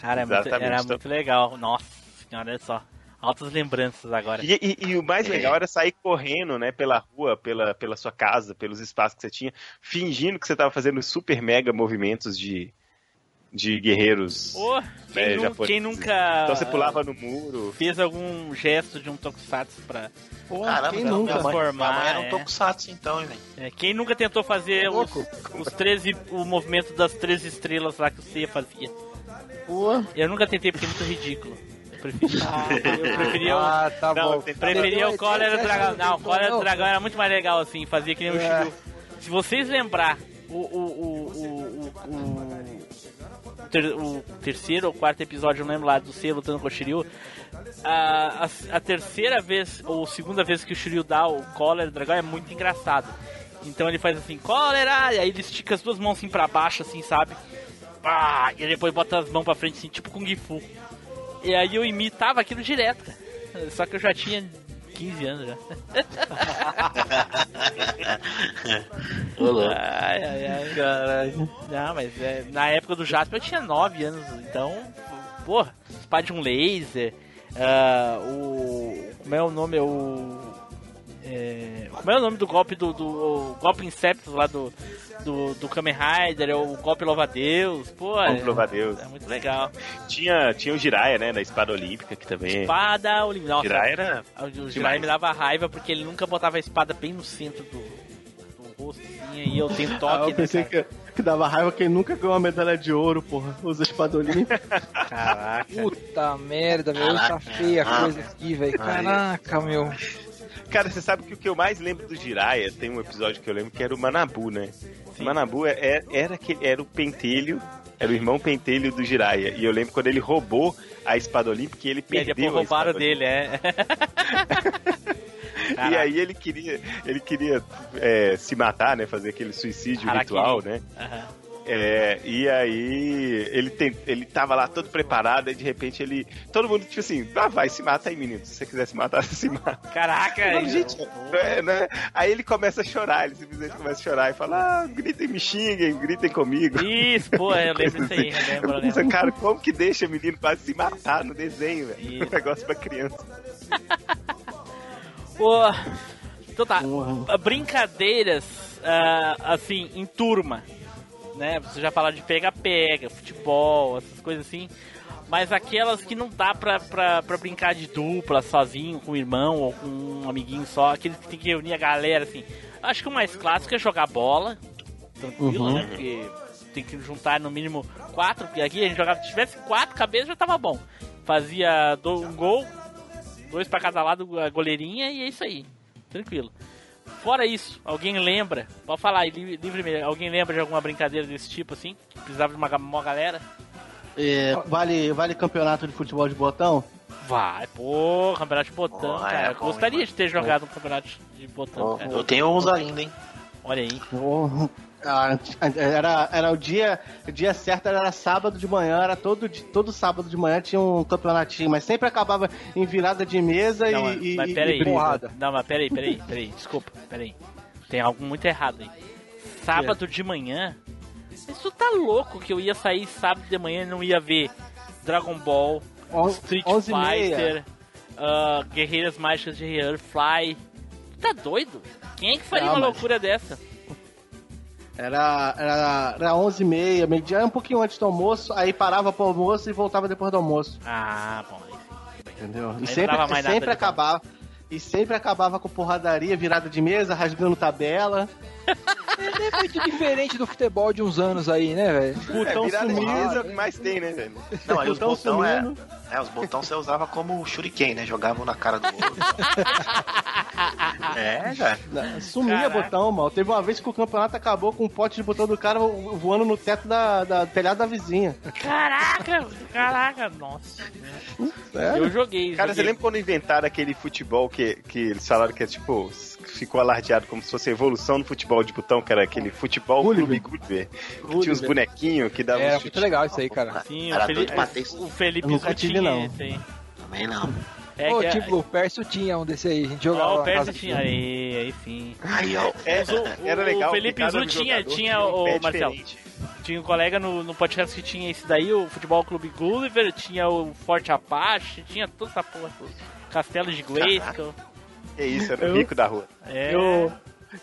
Cara, é muito- Exatamente, era então- muito legal. Nossa senhora, olha só. Altas lembranças agora. E, e- e o mais legal era sair correndo, né, pela rua, pela, pela sua casa, pelos espaços que você tinha, fingindo que você tava fazendo super mega movimentos de, de guerreiros. Pô, quem, É, nu- quem nunca Então você pulava no muro. fez algum gesto de um Tokusatsu pra. Caramba, quem nunca? Transformar, mãe era um é. tokusatsu então, hein, é, quem nunca tentou fazer os, os 13, o movimento das 13 estrelas lá que você fazia? Pô, Eu nunca tentei porque é muito ridículo. Preferia, eu preferia o. Ah, tá Não, bom. preferia o Cólera do Dragão. Não, o Cólera do Dragão era muito mais legal assim, fazia que nem o É. Shiryu. Se vocês lembrar o, o, o, o, o, o, ter- o terceiro ou quarto episódio, não lembro lá, do C lutando com o Shiryu, a, a, a terceira vez ou segunda vez que o Shiryu dá o Cólera do Dragão é muito engraçado. Então ele faz assim, cólera, e aí ele estica as duas mãos assim pra baixo, assim, sabe? Pá, e depois bota as mãos pra frente, assim, tipo Kung Fu. E aí eu imitava aquilo direto, cara. Só que eu já tinha 15 anos já. Louco. Ai, ai, ai. Caralho. Não, mas é, na época do Jasper eu tinha 9 anos, então, porra, espada de um laser, ah, o. Como é o nome? O. É, como é o nome do golpe do. do o golpe Inceptus lá do. Do, do Kamen Rider, é o golpe Louva-Deus, pô. É, louvar Deus. é muito legal. Tinha, tinha o Jiraiya, né, da espada olímpica, que também. Espada olímpica. Nossa, Jiraiya era. O Jiraiya me dava raiva porque ele nunca botava a espada bem no centro do, do rosto, assim, e eu tenho ah, toque. eu pensei né, que, que dava raiva quem nunca ganhou uma medalha de ouro, porra. Usa espadolinho. Caraca. Puta merda, meu. Tá feia a Ah. coisa aqui, velho. Caraca, meu. Cara, você sabe que o que eu mais lembro do Jiraiya, tem um episódio que eu lembro que era o Manabu, né? O Manabu é- é- era, aquele- era o pentelho, era o irmão pentelho do Jiraiya. E eu lembro quando ele roubou a espada olímpica e ele E perdeu depois a roubaram dele, é. E aí ele queria, ele queria é, se matar, né? Fazer aquele suicídio Harakiri. ritual, né? Aham. É, e aí ele, tem, ele tava lá todo preparado, e de repente ele. Todo mundo, tipo assim, ah, vai, se mata aí, menino. Se você quiser se matar, você se mata. Caraca, Não, gente, é, né? Aí ele começa a chorar, ele simplesmente começa a chorar e fala, ah, gritem, me xinguem, gritem comigo. Isso, pô, eu lembro isso aí, eu lembro, eu. Cara, como que deixa o menino quase se matar no desenho, velho? Isso. Um negócio pra criança. Pô, então tá, Porra. brincadeiras, ah, assim, em turma, né? Você já falaram de pega-pega, futebol, essas coisas assim. Mas aquelas que não dá pra, pra, pra brincar de dupla, sozinho, com o irmão ou com um amiguinho só, aqueles que tem que reunir a galera, assim. Acho que o mais clássico é jogar bola, tranquilo, Uhum. né? Porque tem que juntar no mínimo quatro, porque aqui a gente jogava, se tivesse quatro cabeças já tava bom. Fazia do- um gol, dois pra cada lado, a goleirinha, e é isso aí. Tranquilo. Fora isso, alguém lembra? Pode falar aí, li- livremente. Alguém lembra de alguma brincadeira desse tipo assim? Que precisava de uma, uma galera? É, vale, vale campeonato de futebol de botão? Vai, pô, campeonato de botão, Oh, cara. é bom, Gostaria hein, de ter jogado um campeonato de botão, cara. Eu tenho uns ainda, hein? Olha aí. Ah, era, era o dia, o dia certo era sábado de manhã, era todo, todo sábado de manhã tinha um campeonatinho, mas sempre acabava em virada de mesa Não, e, e, mas e peraí. briga. Não, mas peraí, peraí, peraí. Desculpa, peraí. Tem algo muito errado aí. Sábado de manhã? Isso tá louco que eu ia sair sábado de manhã e não ia ver Dragon Ball, On- Street 11 e meia. Fighter, ah, Guerreiras Mágicas de Fly. Tá doido? Quem é que faria Não, uma mas- loucura dessa? Era, era, era 11 e meia, meio-dia, um pouquinho antes do almoço, aí parava pro almoço e voltava depois do almoço. Ah, bom. aí. Entendeu? Aí E não sempre, e sempre acabava. E sempre acabava com porradaria, virada de mesa, rasgando tabela. É muito diferente do futebol de uns anos aí, né, velho? É, virada de mesa é o que mais tem, né, velho? Não, aí os Botão é, sumindo. É, os botão você usava como shuriken, né? Jogavam na cara do outro. é, cara. Sumia Caraca. botão, mal. Teve uma vez que o campeonato acabou com um pote de botão do cara vo- voando no teto da, da do telhado da vizinha. Caraca, caraca, nossa. Eu joguei. Cara, você joguei. lembra quando inventaram aquele futebol que, que eles falaram que é tipo. Ficou alardeado como se fosse a evolução do futebol de botão, que era aquele futebol Gulliver. Clube Gulliver. Que tinha os bonequinhos que davam Era chute. muito legal isso aí, cara. Sim, o Era Felipe, doido o Felipe nunca tive, não. esse aí. Também não. É que tipo, o Pércio tinha um desse aí, a gente jogava. Ó, o casa tinha. Aí, aí sim. Aí, ó. É, o- era o legal. Felipe porque cada Zu tinha- tinha um o Marcelo. diferente. Tinha um colega no, no podcast que tinha esse daí, o Futebol Clube Gulliver, tinha o Forte Apache, tinha toda essa porra. Castelo de Grayskull. Que isso, era o rico da rua. É. Eu,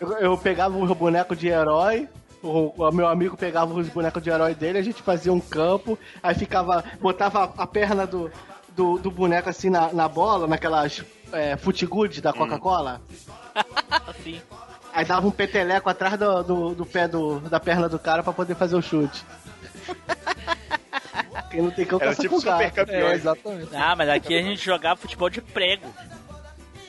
eu, eu pegava o boneco de herói, o, o meu amigo pegava os bonecos de herói dele, a gente fazia um campo, aí ficava, botava a perna do, do, do boneco assim na, na bola, naquelas é, footy-good da Coca-Cola. Assim. Aí dava um peteleco atrás do, do, do pé do, da perna do cara pra poder fazer o chute. Quem não tem cão Era tipo super gato. É, exatamente. Ah, mas aqui a gente jogava futebol de prego.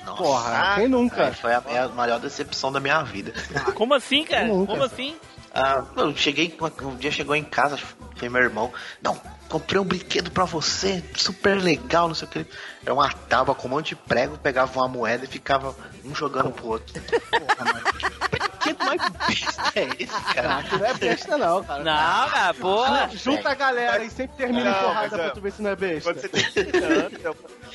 Nossa. Porra, quem nunca? Foi a, minha maior decepção da minha vida. Como assim, cara? Nunca. Como assim? Ah, eu cheguei, um dia chegou em casa, foi meu irmão. Não, comprei um brinquedo pra você, super legal, não sei o que. Era uma tábua com um monte de prego, pegava uma moeda e ficava um jogando pro outro. Porra, mano. Que brinquedo mais besta é esse, cara? Ah, não é besta não, cara. Não, cara, porra. Junta a galera e sempre termina Não, em porrada mas, pra tu ver se não é besta. Quando você tem 15 anos,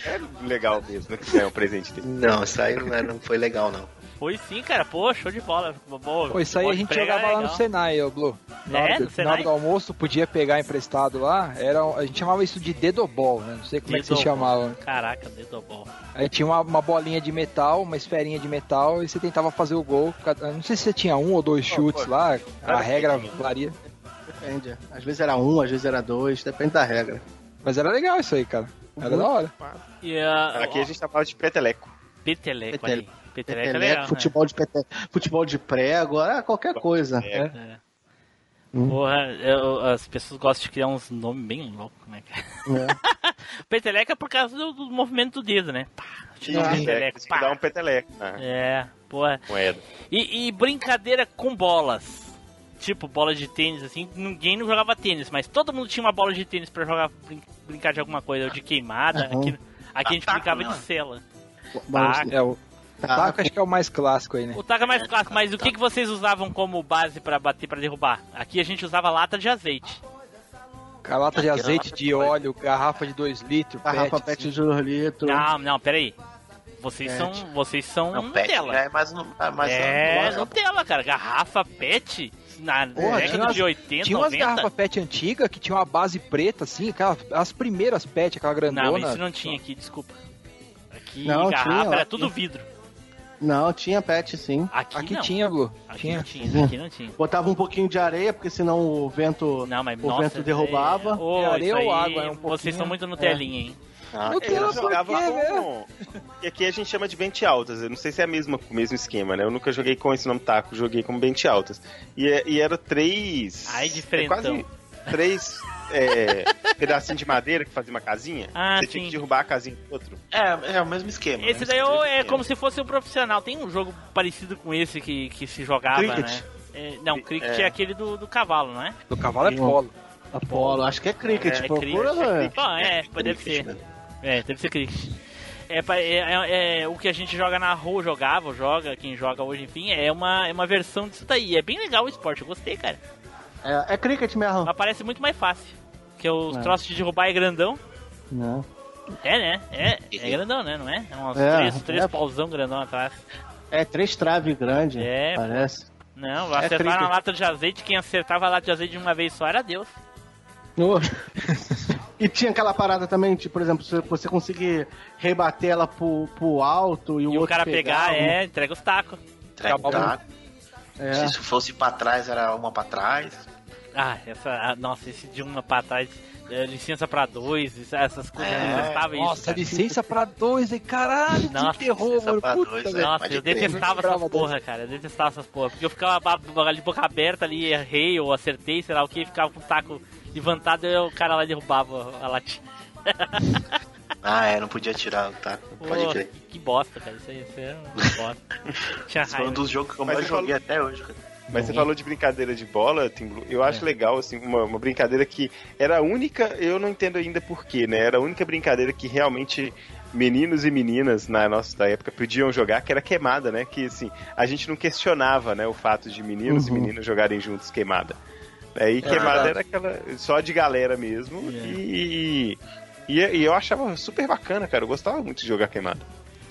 é é legal mesmo que ganhar um presente dele. Não, isso aí não, é- não foi legal, não. Foi sim, cara. Pô, show de bola. Boa, Pô, isso aí a gente é jogava lá no. Senai, ô Blue. Na, É? hora, No do, na Senai? hora do almoço, podia pegar emprestado lá. Era, a gente chamava isso de dedobol, né? Não sei como é que se Dedobol. chamava. Caraca, dedobol. Aí tinha uma, uma bolinha de metal, uma esferinha de metal, e você tentava fazer o gol. Não sei se você tinha um ou dois chutes pô. lá, a regra varia. Depende. Às vezes era um, às vezes era dois, depende da regra. Mas era legal isso aí, cara. Era Uhum. da hora. E a. Aqui a gente tá falando de peteleco. Peteleco. Peteleco é Peteleco, legal, né? futebol, de pete... futebol de prego, é qualquer coisa. É. É. Porra, eu- as pessoas gostam de criar uns nomes bem loucos, né? É. Peteleco é por causa do, do movimento do dedo, né? Pá, um É, peteleco, tem que dar pá. um peteleco na É, porra. moeda. E, e brincadeira com bolas. Tipo, bola de tênis, assim, ninguém não jogava tênis, mas todo mundo tinha uma bola de tênis pra jogar, brin- brincar de alguma coisa, ou de queimada. Uhum. Aqui, aqui a gente Taco, brincava né? de cela. Mas, É, o tá, taco acho que é o mais clássico aí, né? O taco é mais clássico, mas o que, que vocês usavam como base pra bater, pra derrubar? Aqui a gente usava lata de azeite. Lata de azeite, de óleo, garrafa de 2 litros, garrafa pet, pet assim. de 2 litros. Não, não, peraí. Vocês Pet. são, vocês são Não, pet Nutella. é mais... no- mais É, no- Nutella, cara. Garrafa pet na Porra, tinha década umas- de 80, Tinha umas 90. garrafas pet antigas que tinha uma base preta, assim, aquela, as primeiras pet, aquela grandona. Não, isso não tinha aqui, desculpa. Aqui, Não, garrafa tinha, era tudo tinha. vidro. Não, tinha pet sim. Aqui, Aqui não. tinha, Blue. Aqui tinha. não tinha, aqui não tinha. Botava um pouquinho de areia, porque senão o vento, Não, mas o nossa, vento derrubava. É, É areia ou água, é um Vocês são muito Nutelinha, hein? Ah, Eu É, jogava com. E aqui a gente chama de bente altas. Eu não sei se é a mesma, o mesmo esquema, né? Eu nunca joguei com esse nome taco, joguei como bente altas. E, é- e era três. Ai, é diferentão. quase três é, pedacinhos de madeira que fazia uma casinha. Ah, Você tinha sim. que derrubar a casinha do outro. É, é o mesmo esquema. Esse mesmo daí esquema, é esquema. como se fosse um profissional. Tem um jogo parecido com esse que, que se jogava, Cricket. né? É, não, cricket é. É. aquele do, do cavalo, não é? Do cavalo é polo. Apolo, acho que é cricket. É, é procura, cricket, velho. Bom, é, deve Cricket, ser. né? É, deve ser cricket. É, é, é- é o que a gente joga na rua, jogava, ou joga, quem joga hoje, enfim, é uma, é uma versão disso daí. É bem legal o esporte, eu gostei, cara. É, é cricket mesmo. Mas parece muito mais fácil. Porque os É. troços de derrubar é grandão. Não. É, né? É, é grandão, né? Não é? É uns É, três, três é. pauzão grandão atrás. É três traves grandes, É, parece. Não, É acertar na cricket. lata de azeite, quem acertava a lata de azeite de uma vez só era Deus. Oh. E tinha aquela parada também, tipo, por exemplo, se você conseguir rebater ela pro, pro alto e o E o outro cara pegar, é, entrega os tacos. Treco, tá? É. Se isso fosse pra trás, era uma pra trás. Ah, essa. ah, Nossa, esse de uma pra trás. é, licença pra dois, essas coisas. eu detestava isso. Nossa, cara. licença pra dois, hein? Caralho, Nossa, que terror, licença mano. pra Puta, dois, né? Nossa, Pode eu detestava essas porra, cara. Eu detestava essas porra. Porque eu ficava de boca aberta ali, errei ou acertei, sei lá o que, ficava com o taco levantado e o cara lá derrubava a latinha. Ah, é, não podia tirar o taco. Pode Pô, crer. que, que bosta, cara. Isso aí, isso aí era uma bosta. Tinha Esse foi um raiva. dos jogos que eu mais joguei até hoje, cara. Mas você falou de brincadeira de bola, Tim. Eu acho É. legal, assim, uma, uma brincadeira que era a única, eu não entendo ainda porquê, né? Era a única brincadeira que realmente meninos e meninas na nossa época podiam jogar, que era queimada, né? Que, assim, a gente não questionava, né, o fato de meninos e Uhum. meninas jogarem juntos queimada. É, e queimada era aquela, só de galera mesmo, É. e, e, e eu achava super bacana, cara. Eu gostava muito de jogar queimada.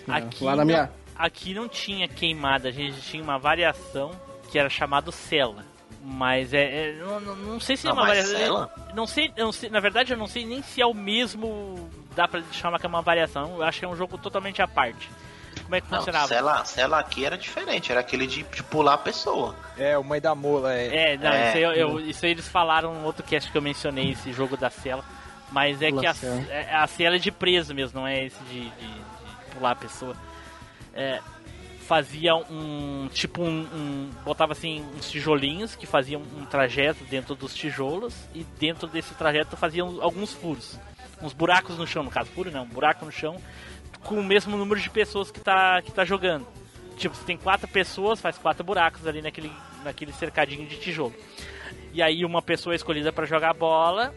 Aqui, Lá na minha. não, aqui não tinha queimada, a gente tinha uma variação que era chamado cela. Mas é. é- não, não- sei se é Não, uma mas variação. cela? Não sei, não sei, na verdade eu não sei nem se é o mesmo. Dá pra chamar que é uma variação. Eu acho que é um jogo totalmente à parte. Como é que Não, funcionava? cela, cela aqui era diferente, era aquele de, de pular a pessoa. É, o mãe da mola, é. É, não, É. Isso, aí, eu- eu- isso aí eles falaram no outro cast que eu mencionei, esse jogo da cela. Mas é Pula que a, cela. é- a cela é de preso mesmo, não é esse de, de- de pular a pessoa. É, fazia um. Tipo um, um- Botava assim uns tijolinhos que faziam um trajeto dentro dos tijolos. E dentro desse trajeto faziam alguns furos. Uns buracos no chão, no caso, furo não, um buraco no chão. Com o mesmo número de pessoas que tá, que tá jogando. Tipo, você tem quatro pessoas, faz quatro buracos ali naquele, naquele cercadinho de tijolo. E aí uma pessoa é escolhida para jogar bola.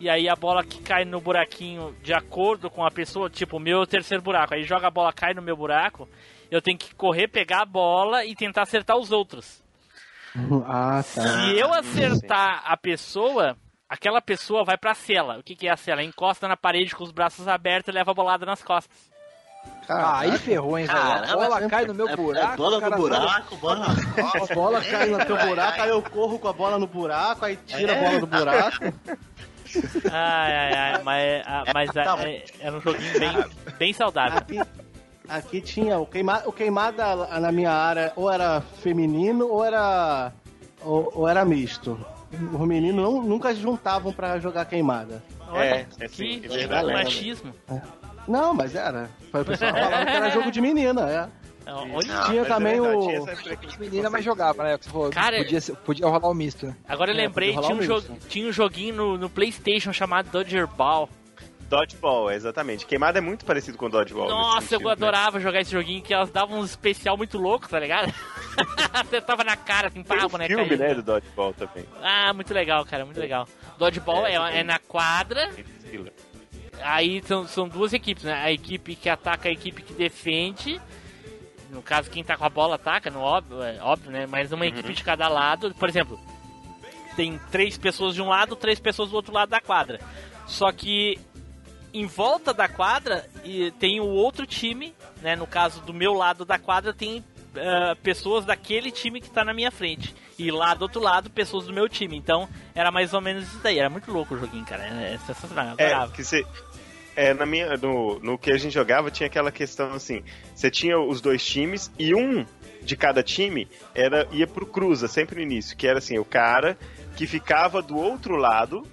E aí a bola que cai no buraquinho de acordo com a pessoa, tipo, o meu terceiro buraco. Aí joga a bola, cai no meu buraco. Eu tenho que correr, pegar a bola e tentar acertar os outros. Ah, tá. Se eu acertar a pessoa, aquela pessoa vai pra cela. O que, que é a cela? Encosta na parede com os braços abertos e leva a bolada nas costas. Ah, aí ferrou, hein, velho. A bola cai no meu É- buraco. É bola no sai- buraco, bola nas A bola cai no teu buraco, aí eu corro com a bola no buraco, aí tira a bola do buraco. Ai, ai, ai, mas, ah, mas ah, Tá. é- era um joguinho bem, bem saudável. Aqui, tinha o, queima, o queimada lá na minha área, ou era feminino ou era ou, ou era misto. Os meninos não- nunca se juntavam pra jogar queimada. Olha, É, é sim, que, é machismo. Não, mas era. Foi o pessoal falando que era jogo de menina, é. Olha, Não, tinha é também o. tinha. Menina, mas jogava, né? Cara, podia, podia rolar o misto, né? Agora eu É, lembrei, tinha um, um tinha um joguinho no, no Playstation chamado Dodger Ball. Dodgeball, exatamente. Queimada é muito parecido com Dodgeball. Nossa, sentido, eu né? adorava jogar esse joguinho, que elas davam um especial muito louco, tá ligado? Acertava na cara, assim, Tem pá, boneca filme, aí. né, do Dodgeball também. Ah, muito legal, cara, muito legal. Dodgeball É, é, é na quadra, Stiller. aí são, são duas equipes, né? A equipe que ataca, a equipe que defende. No caso, quem tá com a bola ataca, no óbvio, é óbvio, né? Mas uma equipe de cada lado. Por exemplo, tem três pessoas de um lado, três pessoas do outro lado da quadra. Só que em volta da quadra e tem o outro time, né? No caso do meu lado da quadra tem ah, pessoas daquele time que tá na minha frente. E lá do outro lado, pessoas do meu time. Então era mais ou menos isso daí. Era muito louco o joguinho, cara. É, é sensacional. É, que você. É, na minha, no, no que a gente jogava tinha aquela questão assim: você tinha os dois times e um de cada time era ia pro cruza, sempre no início, que era assim, o cara que ficava do outro lado,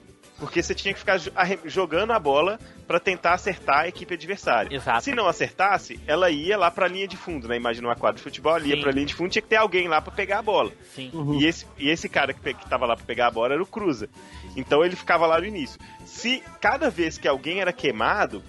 porque você tinha que ficar jogando a bola pra tentar acertar a equipe adversária. Exato. Se não acertasse, ela ia lá pra linha de fundo, né? Imagina uma quadra de futebol, ela ia Sim. pra linha de fundo, tinha que ter alguém lá pra pegar a bola. Sim. E, esse, e esse cara que, que tava lá pra pegar a bola era o Cruza. Então ele ficava lá no início. Se cada vez que alguém era queimado,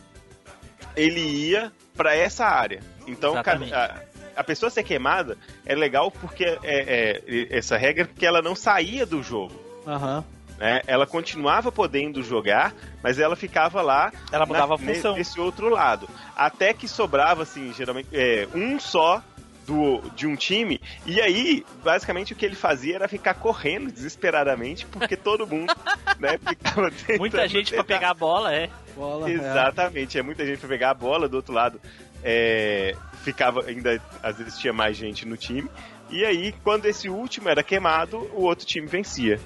ele ia pra essa área. Então a, a pessoa ser queimada é legal porque é, é- essa regra porque ela não saía do jogo. Aham. Né? Ela continuava podendo jogar, mas ela ficava lá Ela mudava a ne- função. nesse outro lado. Até que sobrava, assim, geralmente, é, um só do, de um time. E aí, basicamente, o que ele fazia era ficar correndo desesperadamente, porque todo mundo né, ficava tentando Muita gente pra tentar- pegar a bola, é. Bola. é. Exatamente, é muita gente pra pegar a bola do outro lado. é, ficava, ainda às vezes tinha mais gente no time. E aí, quando esse último era queimado, o outro time vencia.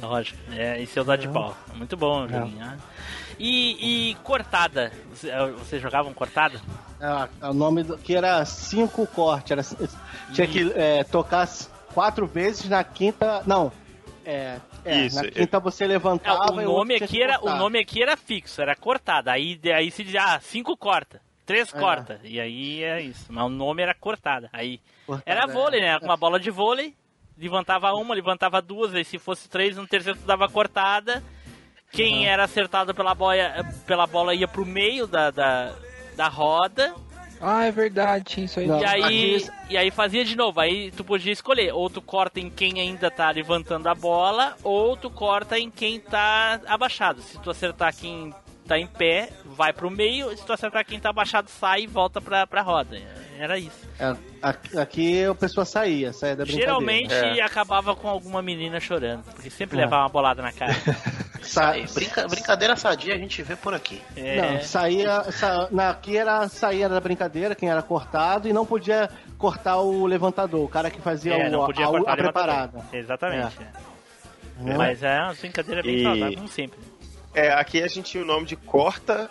Lógico, é, esse é o dá de pau. Muito bom o joguinho. né? E, e cortada, Você- eh, vocês jogavam cortada? É, o nome do, que era cinco cortes. Era, tinha que é, tocar quatro vezes na quinta. Não. É, é, Isso, na é. quinta você É, levantava o e nome aqui era o cortar. nome aqui era fixo, era cortada. Aí aí se dizia, ah, cinco corta, três É. corta. E aí é isso. Mas o nome era cortada. Aí Cortada, era vôlei, é. né? Com uma bola de vôlei, levantava uma, levantava duas, aí se fosse três, no terceiro tu dava cortada. Quem era acertado pela boia, pela bola ia pro meio da, da, da roda. Ah, é verdade, tinha isso aí. Não, e aí, aqui- e aí fazia de novo. Aí tu podia escolher, ou tu corta em quem ainda tá levantando a bola, ou tu corta em quem tá abaixado. Se tu acertar quem tá em pé, vai pro meio. Se tu acertar quem tá abaixado, sai e volta pra, pra roda. Era isso. É, aqui, a pessoa saía, saía da brincadeira. Geralmente É. acabava com alguma menina chorando, porque sempre É. levava uma bolada na cara. Sa- brinca- brincadeira sadia a gente vê por aqui. É. Não, saía. Sa, na, aqui era saía da brincadeira, quem era cortado, e não podia cortar o levantador, o cara que fazia É, o, não podia a, a, cortar a preparada. Exatamente. é. É. Mas é uma brincadeira bem E- saudável, como sempre. É, aqui a gente tinha o nome de corta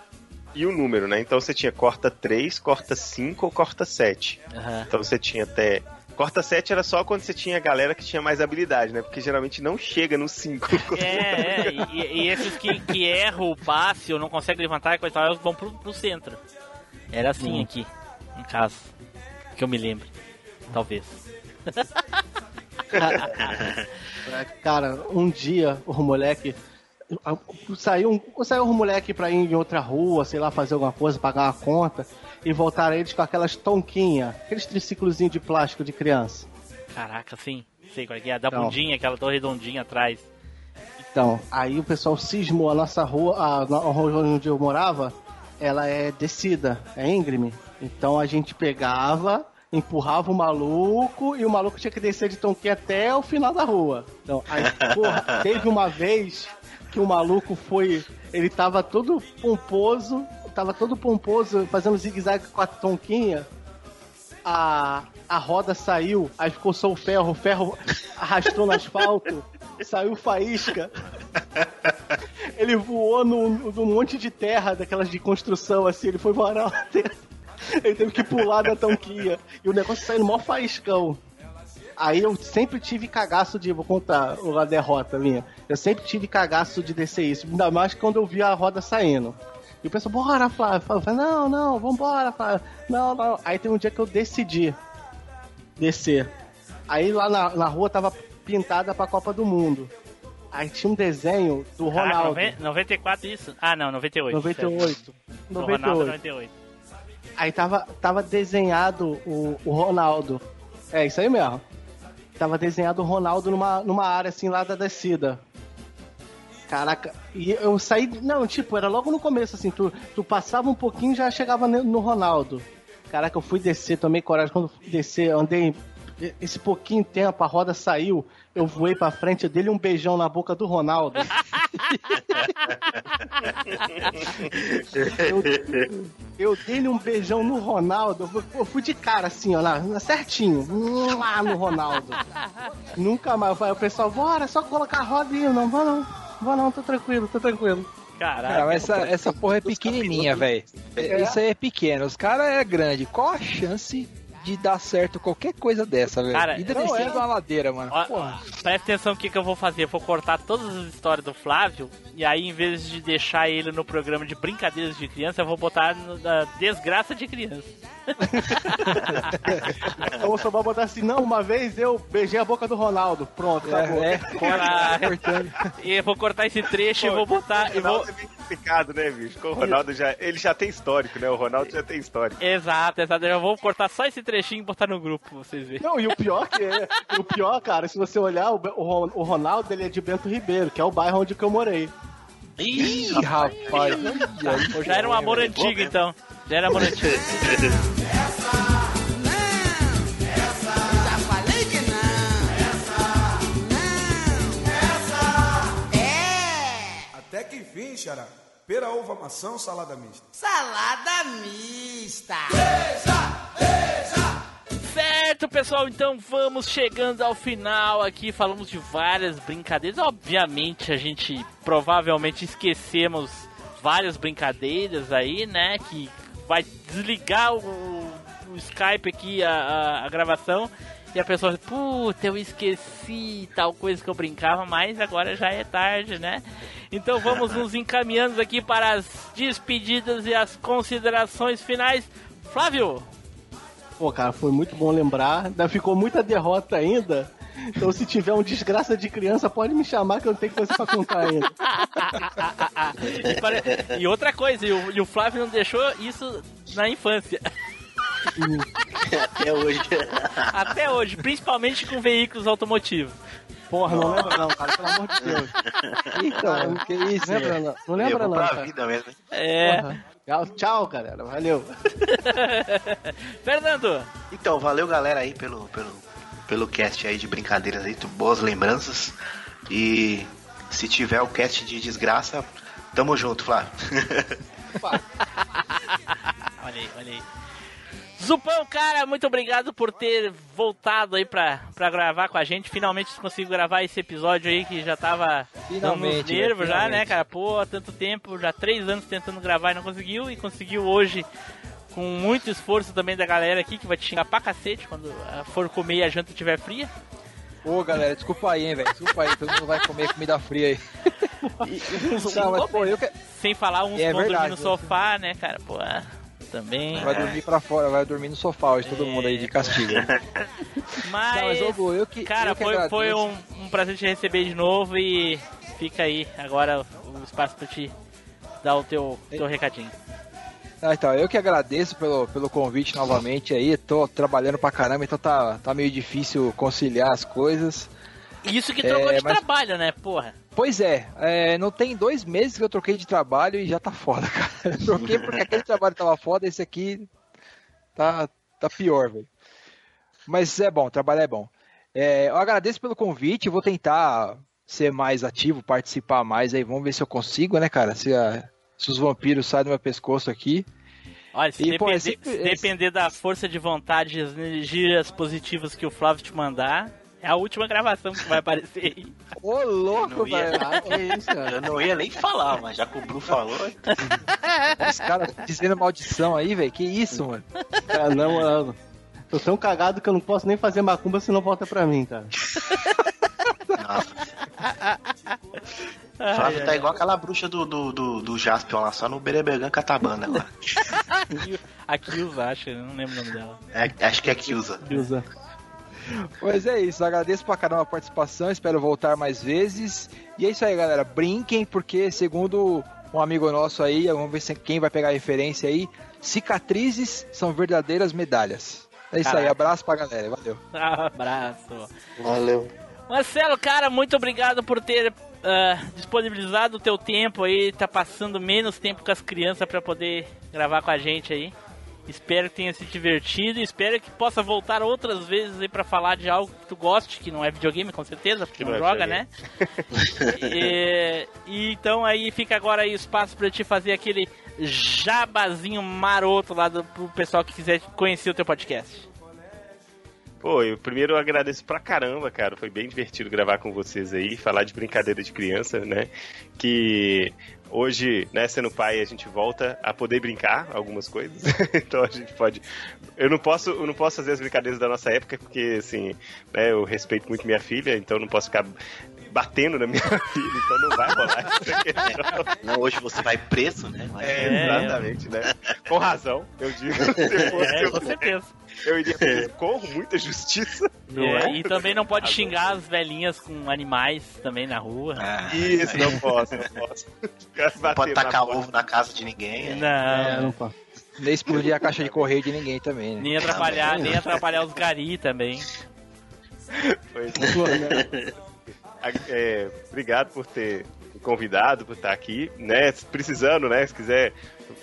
e o número, né? Então você tinha corta 3, corta 5 ou corta 7. Aham. Então você tinha até. Corta 7 era só quando você tinha galera que tinha mais habilidade, né? Porque geralmente não chega no 5. É, é, e, e esses que, que erram o passe ou não conseguem levantar e coisa e tal, eles vão pro, pro centro. Era assim aqui, em casa. Que eu me lembro. Talvez. Cara, um dia o moleque. Saiu um, saiu um moleque pra ir em outra rua, sei lá, fazer alguma coisa, pagar uma conta, e voltaram eles com aquelas tonquinhas, aqueles triciclozinhos de plástico de criança. Caraca, sim. Sei qual é que é. A da Não. bundinha, aquela tão redondinha atrás. Então, aí o pessoal cismou a nossa rua, a, a rua onde eu morava, ela é descida, é íngreme. Então a gente pegava, empurrava o maluco e o maluco tinha que descer de tonquinha até o final da rua. Então, aí, porra, teve uma vez que o maluco foi, ele tava todo pomposo, tava todo pomposo, fazendo zigue-zague com a tonquinha. A, a roda saiu, aí ficou só o ferro, o ferro arrastou no asfalto, saiu faísca. Ele voou num, num monte de terra, daquelas de construção, assim, ele foi varar. Ele teve que pular da tonquinha. E o negócio saiu mó faíscão. Aí eu sempre tive cagaço de. Vou contar a derrota minha. Eu sempre tive cagaço de descer isso. Ainda mais quando eu vi a roda saindo. E o pessoal, bora, Flávio. Eu falei, não, não, vambora, Flávio. Não, não. Aí tem um dia que eu decidi descer. Aí lá na, na rua tava pintada pra Copa do Mundo. Aí tinha um desenho do Caraca, Ronaldo. noven- 94 isso? Ah, não, 98. 98. Do Ronaldo 98. 98. Aí tava, tava desenhado o, o Ronaldo. É isso aí mesmo. Tava desenhado o Ronaldo numa, numa área assim lá da descida. Caraca, e eu saí. Não, tipo, era logo no começo, assim, tu, tu passava um pouquinho já chegava no Ronaldo. Caraca, eu fui descer, tomei coragem. Quando descer, andei esse pouquinho tempo, a roda saiu, eu voei pra frente, eu dei um beijão na boca do Ronaldo. eu, eu dei um beijão no Ronaldo, eu fui- de cara assim, ó, lá, certinho, lá no Ronaldo. Nunca mais. Aí o pessoal, bora, só colocar a roda e eu não vou não. Vou não, tô tranquilo, tô tranquilo. Caraca. Cara, essa, essa porra é pequenininha, velho. É. Isso aí é pequeno. Os caras é grande. Qual a chance de dar certo qualquer coisa dessa, velho? Cara, Ainda não, é. uma ladeira, mano. Ó, Porra. presta atenção o que, que eu vou fazer. Eu vou cortar todas as histórias do Flávio e aí, em vez de deixar ele no programa de brincadeiras de criança, eu vou botar na desgraça de criança. Eu vou só botar assim, não, uma vez eu beijei a boca do Ronaldo. Pronto, acabou. É, é, Caraca. cortando. E eu vou cortar esse trecho e vou botar. O E vou... Ronaldo é bem complicado, né, bicho? Com o Ronaldo já. Ele já tem histórico, né? O Ronaldo já tem histórico. Exato, exato. Eu vou cortar só esse trechinho e botar no grupo pra vocês verem. Não, e o pior que é, o pior, cara, se você olhar, o, o Ron- o Ronaldo ele é de Bento Ribeiro, que é o bairro onde que eu morei. Ih, rapaz. Pô, Já era um amor antigo, então. Já era amor antigo. Já falei que não. Não. É. Até que enfim, Xará. Pera, uva, maçã ou salada mista? Salada mista. Certo, Certo, pessoal, então vamos chegando ao final aqui. Falamos de várias brincadeiras. Obviamente, a gente provavelmente esquecemos várias brincadeiras aí, né? Que vai desligar o, o Skype aqui, a, a, a gravação. E a pessoa, puta, eu esqueci tal coisa que eu brincava, mas agora já é tarde, né? Então vamos nos encaminhando aqui para as despedidas e as considerações finais. Flávio! Pô, cara, foi muito bom lembrar. Ainda ficou muita derrota ainda. Então, se tiver um desgraça de criança, pode me chamar que eu não tenho coisa pra contar ainda. e, pare- e outra coisa, e o, e o Flávio não deixou isso na infância. Até hoje. Até hoje, principalmente com veículos automotivos. Porra, não lembra não, cara, pelo amor de Deus. Então, que isso, Não lembra velho? não, não lembra não, pra cara. vida mesmo. É. Porra. Tchau, galera, valeu. Fernando! Então, valeu galera aí pelo, pelo, pelo cast aí de brincadeiras aí, boas lembranças. E se tiver o cast de desgraça, tamo junto, Flávio. Olha aí, olha aí. Zupão, cara, muito obrigado por ter voltado aí pra, pra gravar com a gente. Finalmente conseguiu gravar esse episódio aí que já tava dando uns Finalmente, nervos né? já, né, cara? Pô, há tanto tempo, já três anos tentando gravar e não conseguiu. E conseguiu hoje com muito esforço também da galera aqui, que vai te xingar pra cacete quando ah, for comer e a janta estiver fria. Ô, galera, desculpa aí, hein, velho. Desculpa aí, todo mundo vai comer comida fria aí. Não, mas, pô, eu que... Sem falar uns É vão dormir verdade, no né? sofá, né, cara? Pô, ah, também. Vai dormir pra fora, vai dormir no sofá hoje, todo mundo aí de castigo. Mas, Não, mas, ô, eu que- cara, eu que foi, foi um, um prazer te receber de novo e fica aí agora o espaço pra te dar o teu, teu recadinho. Ah, então, eu que agradeço pelo, pelo convite novamente aí. Tô trabalhando pra caramba, então tá, tá meio difícil conciliar as coisas. Isso que É, trocou de mas- trabalho, né, porra? Pois é, é, não tem dois meses que eu troquei de trabalho e já tá foda, cara. Eu troquei porque aquele trabalho tava foda, esse aqui tá, tá pior, velho. Mas é bom, trabalhar é bom. É, eu agradeço pelo convite, vou tentar ser mais ativo, participar mais aí. Vamos ver se eu consigo, né, cara? Se, a- se os vampiros saem do meu pescoço aqui. Olha, se, E, pô, é depender, sempre- se depender da força de vontade e as energias positivas que o Flávio te mandar, é a última gravação que vai aparecer aí. Ô, louco, velho. Ah, que isso, cara. Eu não ia nem falar, mas já que o Bru falou, Os caras dizendo maldição aí, velho. Que isso, mano? Cara, não, mano. Tô tão cagado que eu não posso nem fazer macumba se não volta pra mim, cara. nossa. Flávio tá igual aquela bruxa do, do, do, do Jaspion lá, só no Berebergan Catabana agora. A Kills, acho, eu não lembro o nome dela. É, acho que é Kyuza. Usa. Pois é isso, agradeço pra caramba a participação, espero voltar mais vezes. E é isso aí, galera. Brinquem, porque segundo um amigo nosso aí, vamos ver se quem vai pegar a referência aí. Cicatrizes são verdadeiras medalhas. É isso aí, Caraca. abraço pra galera, valeu. Abraço. Valeu. Marcelo, cara, muito obrigado por ter ah, disponibilizado o teu tempo aí, tá passando menos tempo com as crianças pra poder gravar com a gente aí. Espero que tenha se divertido, espero que possa voltar outras vezes aí pra falar de algo que tu goste, que não é videogame com certeza, porque Que não não é joga, né? e, e então aí fica agora aí o espaço pra te fazer aquele jabazinho maroto lá do, pro pessoal que quiser conhecer o teu podcast. Pô, eu primeiro agradeço pra caramba, cara. Foi bem divertido gravar com vocês aí, falar de brincadeira de criança, né? Que hoje, né, sendo pai, a gente volta a poder brincar algumas coisas. então a gente pode. Eu não posso, eu não posso fazer as brincadeiras da nossa época, porque assim, né, eu respeito muito minha filha, então eu não posso ficar batendo na minha filha, então não vai rolar essa questão. Não, hoje você vai preso, né? Mas- É, exatamente, né? Com razão, eu digo. Se fosse É, com certeza. Eu iria pedir socorro, muita justiça. Não É, é? E também não pode xingar as velhinhas com animais também na rua. Ah, Isso, não posso, não posso. não pode tacar ovo na casa de ninguém. Não, É, não posso. Nem explodir a caixa de correio de ninguém também, né? nem atrapalhar, nem atrapalhar os gari também. Pois é. É, obrigado por ter convidado, por estar aqui, né? Precisando, né? Se quiser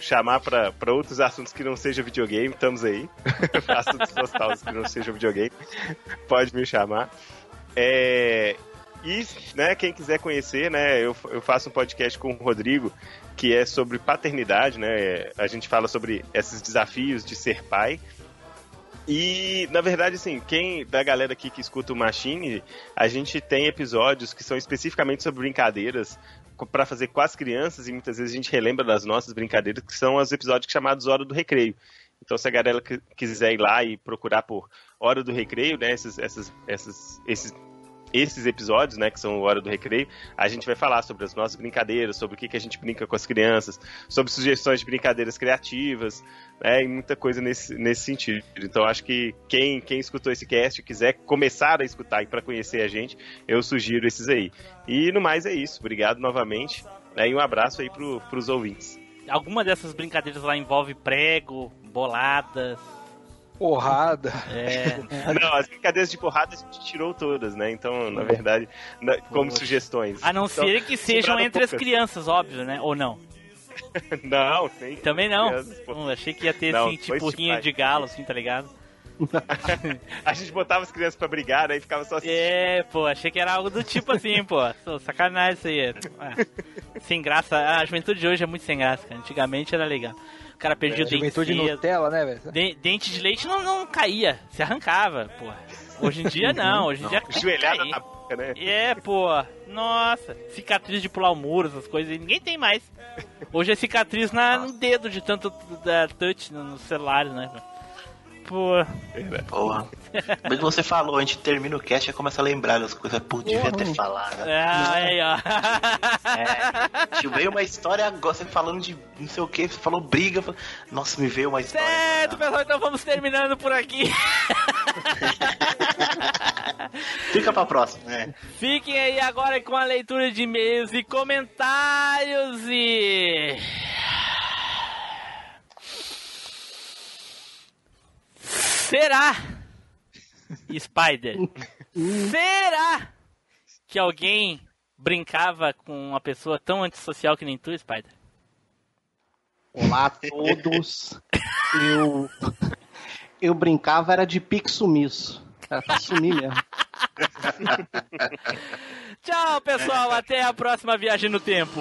chamar para outros assuntos que não seja videogame, estamos aí. assuntos nostálgicos que não seja videogame, pode me chamar. É, e, né, quem quiser conhecer, né, eu, eu faço um podcast com o Rodrigo que é sobre paternidade, né? A gente fala sobre esses desafios de ser pai. E, na verdade, assim, quem da galera aqui que escuta o Machine, a gente tem episódios que são especificamente sobre brincadeiras para fazer com as crianças e muitas vezes a gente relembra das nossas brincadeiras, que são os episódios chamados Hora do Recreio. Então, se a galera quiser ir lá e procurar por Hora do Recreio, né, esses, essas, essas, esses, esses episódios, né, que são Hora do Recreio, a gente vai falar sobre as nossas brincadeiras, sobre o que, que a gente brinca com as crianças, sobre sugestões de brincadeiras criativas, né, e muita coisa nesse, nesse sentido. Então, acho que quem, quem escutou esse cast quiser começar a escutar e para conhecer a gente, eu sugiro esses aí. E no mais é isso. Obrigado novamente, né, e um abraço aí pro, pros ouvintes. Alguma dessas brincadeiras lá envolve prego, boladas. Porrada. É. Não, as brincadeiras de porrada a gente tirou todas, né? Então, na verdade, na- como Poxa. sugestões. A não Então, ser que sejam entre as poucas. crianças, óbvio, né? Ou não? Não, nem Também não. crianças, pô. Hum, achei que ia ter, Não, assim, tipo rinha de galo, assim, tá ligado? A gente botava as crianças pra brigar, né? E ficava só assim. É, pô, achei que era algo do tipo assim, pô. Pô, Sacanagem isso aí. Ah, sem graça. A juventude de hoje é muito sem graça, cara. Antigamente era legal. O cara perdia o dente cedo. Nutella, né, velho? De- dente de leite não, não caía, se arrancava, pô. Hoje em dia não, hoje em dia Joelhada na boca, né? É, pô. Nossa, cicatriz de pular o muro, essas coisas aí, ninguém tem mais. Hoje é cicatriz na, no dedo de tanto da touch no- nos celulares, né? Pô. Porra. Mas você falou, a gente termina o cast e começa a lembrar das coisas. Pô, devia ter falado. Ah, aí, ó. É, te veio uma história agora, você falando de não sei o que, você falou briga. falou- Nossa, me veio uma história. Certo, pessoal, então vamos terminando por aqui. Fica pra próxima, né? Fiquem aí agora com a leitura de e-mails e comentários e. Será, Spider, será que alguém brincava com uma pessoa tão antissocial que nem tu, Spider? Olá a todos. Eu. Eu brincava, era de pique sumiço. Era pra sumir mesmo. Tchau, pessoal, até a próxima viagem no tempo.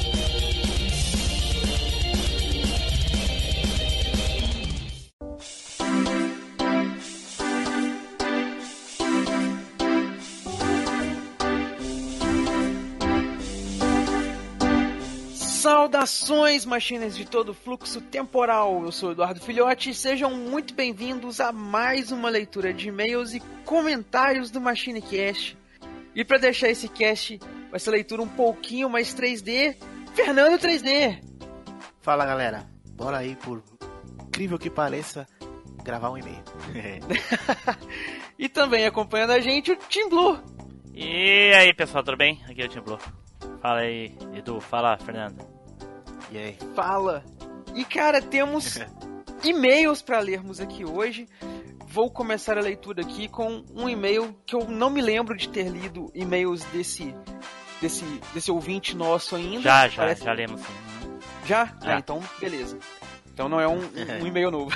Saudações, machines de todo fluxo temporal. Eu sou o Eduardo Filhote e sejam muito bem-vindos a mais uma leitura de e-mails e comentários do MachineCast. E para deixar esse cast, essa leitura um pouquinho mais 3D, Fernando 3D. Fala galera, bora aí por incrível que pareça, gravar um e-mail. E também acompanhando a gente o Tim Blue. E aí, pessoal, tudo bem? Aqui é o Tim Blue. Fala aí, Edu. Fala, Fernando. E aí? Fala. E cara, temos e-mails para lermos aqui hoje. Vou começar a leitura aqui com um e-mail que eu não me lembro de ter lido e-mails desse desse desse ouvinte nosso ainda. Já, já, Parece- já lemos sim. Já? Já. Ah, então beleza. Então não é um, um e-mail novo.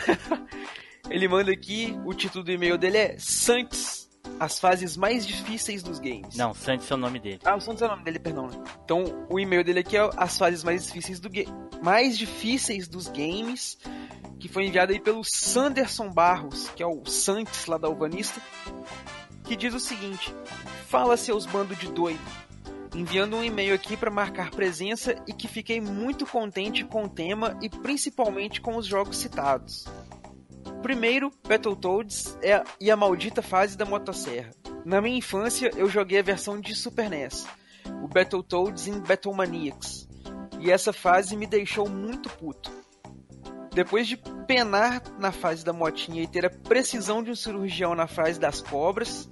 Ele manda aqui, o título do e-mail dele é Santos, as fases mais difíceis dos games. Não, Santos é o nome dele. Ah, o Santos é o nome dele, perdão. né? Então, o e-mail dele aqui é as fases mais difíceis do mais difíceis dos games, que foi enviado aí pelo Sanderson Barros, que é o Santos lá da Alvanista, que diz o seguinte: Fala seus bandos de doido. Enviando um e-mail aqui para marcar presença e que fiquei muito contente com o tema e principalmente com os jogos citados. Primeiro, Battletoads é e a maldita fase da motosserra. Na minha infância, eu joguei a versão de Super NES, o Battletoads em Battlemaniacs, e essa fase me deixou muito puto. Depois de penar na fase da motinha e ter a precisão de um cirurgião na fase das cobras,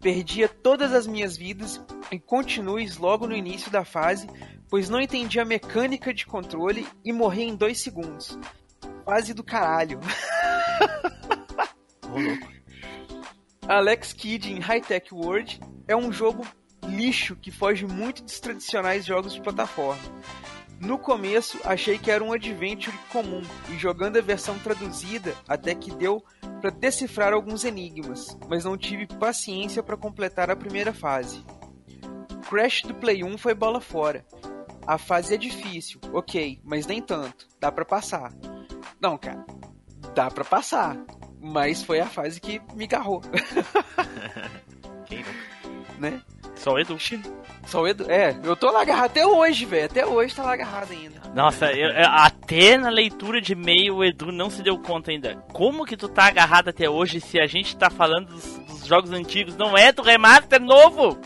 perdia todas as minhas vidas e continues logo no início da fase, pois não entendi a mecânica de controle e morri em dois segundos. Fase do caralho. Alex Kidd em High Tech World é um jogo lixo que foge muito dos tradicionais jogos de plataforma. No começo, achei que era um adventure comum, e jogando a versão traduzida, até que deu para decifrar alguns enigmas, mas não tive paciência para completar a primeira fase. Crash do Play 1 foi bola fora. A fase é difícil, ok, mas nem tanto. Dá pra passar. Não, cara, dá pra passar. Mas foi a fase que me garrou. Quem não? né? Só o Edu. Só o Edu. É, eu tô lá agarrado até hoje, velho. Até hoje tá lá agarrado ainda. Nossa, eu- até na leitura de e-mail o Edu não se deu conta ainda. Como que tu tá agarrado até hoje se a gente tá falando dos, dos jogos antigos? Não é do remaster novo?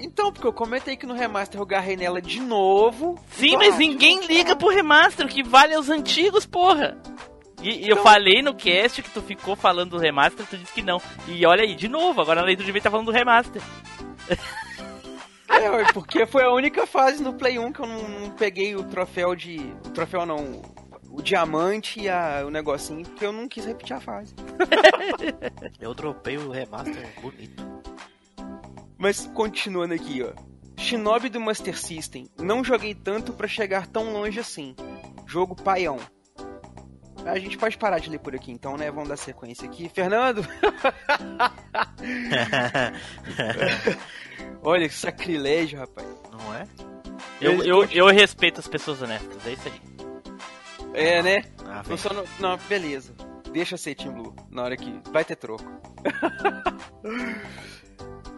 Então, porque eu comentei que no remaster eu garrei nela de novo. Sim, Tô mas ninguém liga pro remaster, o que vale é os antigos, porra. E, e eu Então- falei no cast que tu ficou falando do remaster, tu disse que não. E olha aí, de novo, agora na leitura de e-mail tá falando do remaster. É, porque foi a única fase no Play 1 que eu não, não peguei o troféu de. O troféu não. O diamante e a- o negocinho, porque eu não quis repetir a fase. Eu dropei o remaster bonito. Mas continuando aqui, ó. Shinobi do Master System. Não joguei tanto pra chegar tão longe assim. Jogo paião. A gente pode parar de ler por aqui então, né? Vamos dar sequência aqui. Fernando! Olha que sacrilégio, rapaz. Não é? Eu, eu, eu respeito as pessoas honestas, é isso aí. É, né? Ah, só não, não, beleza. Deixa ser Team Blue. Na hora que. Vai ter troco.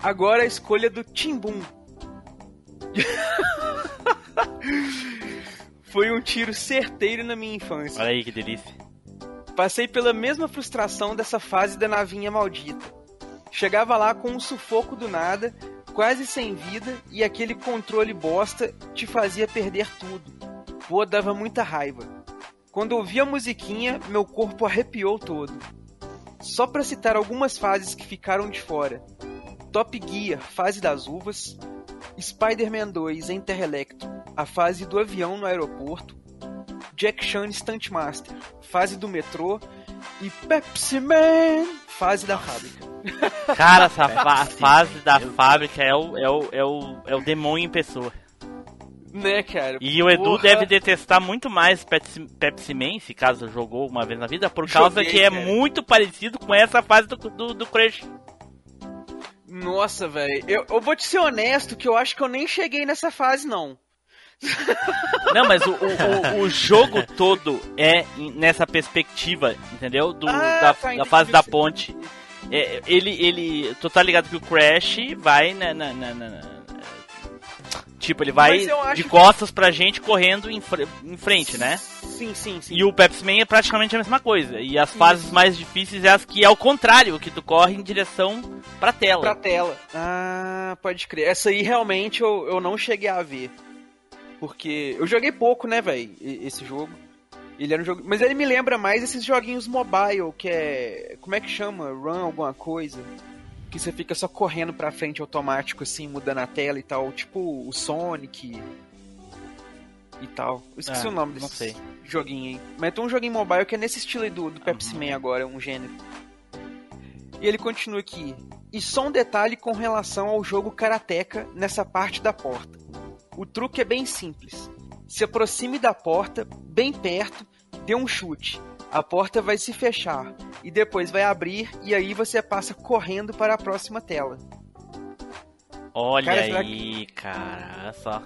Agora a escolha do Timbum. Foi um tiro certeiro na minha infância. Olha aí que delícia. Passei pela mesma frustração dessa fase da navinha maldita. Chegava lá com um sufoco do nada, quase sem vida, e aquele controle bosta te fazia perder tudo. Pô, dava muita raiva. Quando ouvi a musiquinha, meu corpo arrepiou todo. Só pra citar algumas fases que ficaram de fora: Top Gear, fase das uvas, Spider-Man 2 em Terra Electro, a fase do avião no aeroporto, Jack Chan Stuntmaster, fase do metrô e Pepsi Man, fase da fábrica. Cara, essa fa- fase da meu fábrica é o, é, o, é, o, é o demônio em pessoa. Né, cara? E o Edu Porra. deve detestar muito mais Pepsi, Pepsi Man, se caso jogou uma vez na vida, por causa Joguei, que é cara. muito parecido com essa fase do, do, do Crash. Nossa, velho. Eu, eu vou te ser honesto que eu acho que eu nem cheguei nessa fase, não. Não, mas o, o, o- jogo todo é nessa perspectiva, entendeu? Do, Ah, da, tá, da fase da ponte. É, ele, ele. Tu tá ligado que o Crash vai na. na- na- na- na- tipo, ele vai de que- costas pra gente correndo em, fre- em frente, né? Sim, sim, sim. E o Pepsi Man é praticamente a mesma coisa. E as fases mais difíceis é as que é o contrário, que tu corre em direção pra tela. Pra tela. Ah, pode crer. Essa aí realmente eu, eu não cheguei a ver. Porque eu joguei pouco, né, velho, esse jogo. Ele era um jogo. Mas ele me lembra mais esses joguinhos mobile, que é. Como é que chama? Run alguma coisa. Que você fica só correndo pra frente automático, assim, mudando a tela e tal. Tipo o Sonic. E tal. Eu esqueci Ah, o nome não desse sei. joguinho aí. Mas tem um joguinho mobile que é nesse estilo aí do, do Pepsi Man agora, um gênero. E ele continua aqui. E só um detalhe com relação ao jogo Karateka nessa parte da porta. O truque é bem simples. Se aproxime da porta, bem perto, dê um chute. A porta vai se fechar e depois vai abrir e aí você passa correndo para a próxima tela. Olha Cara, aí, cara, olha só.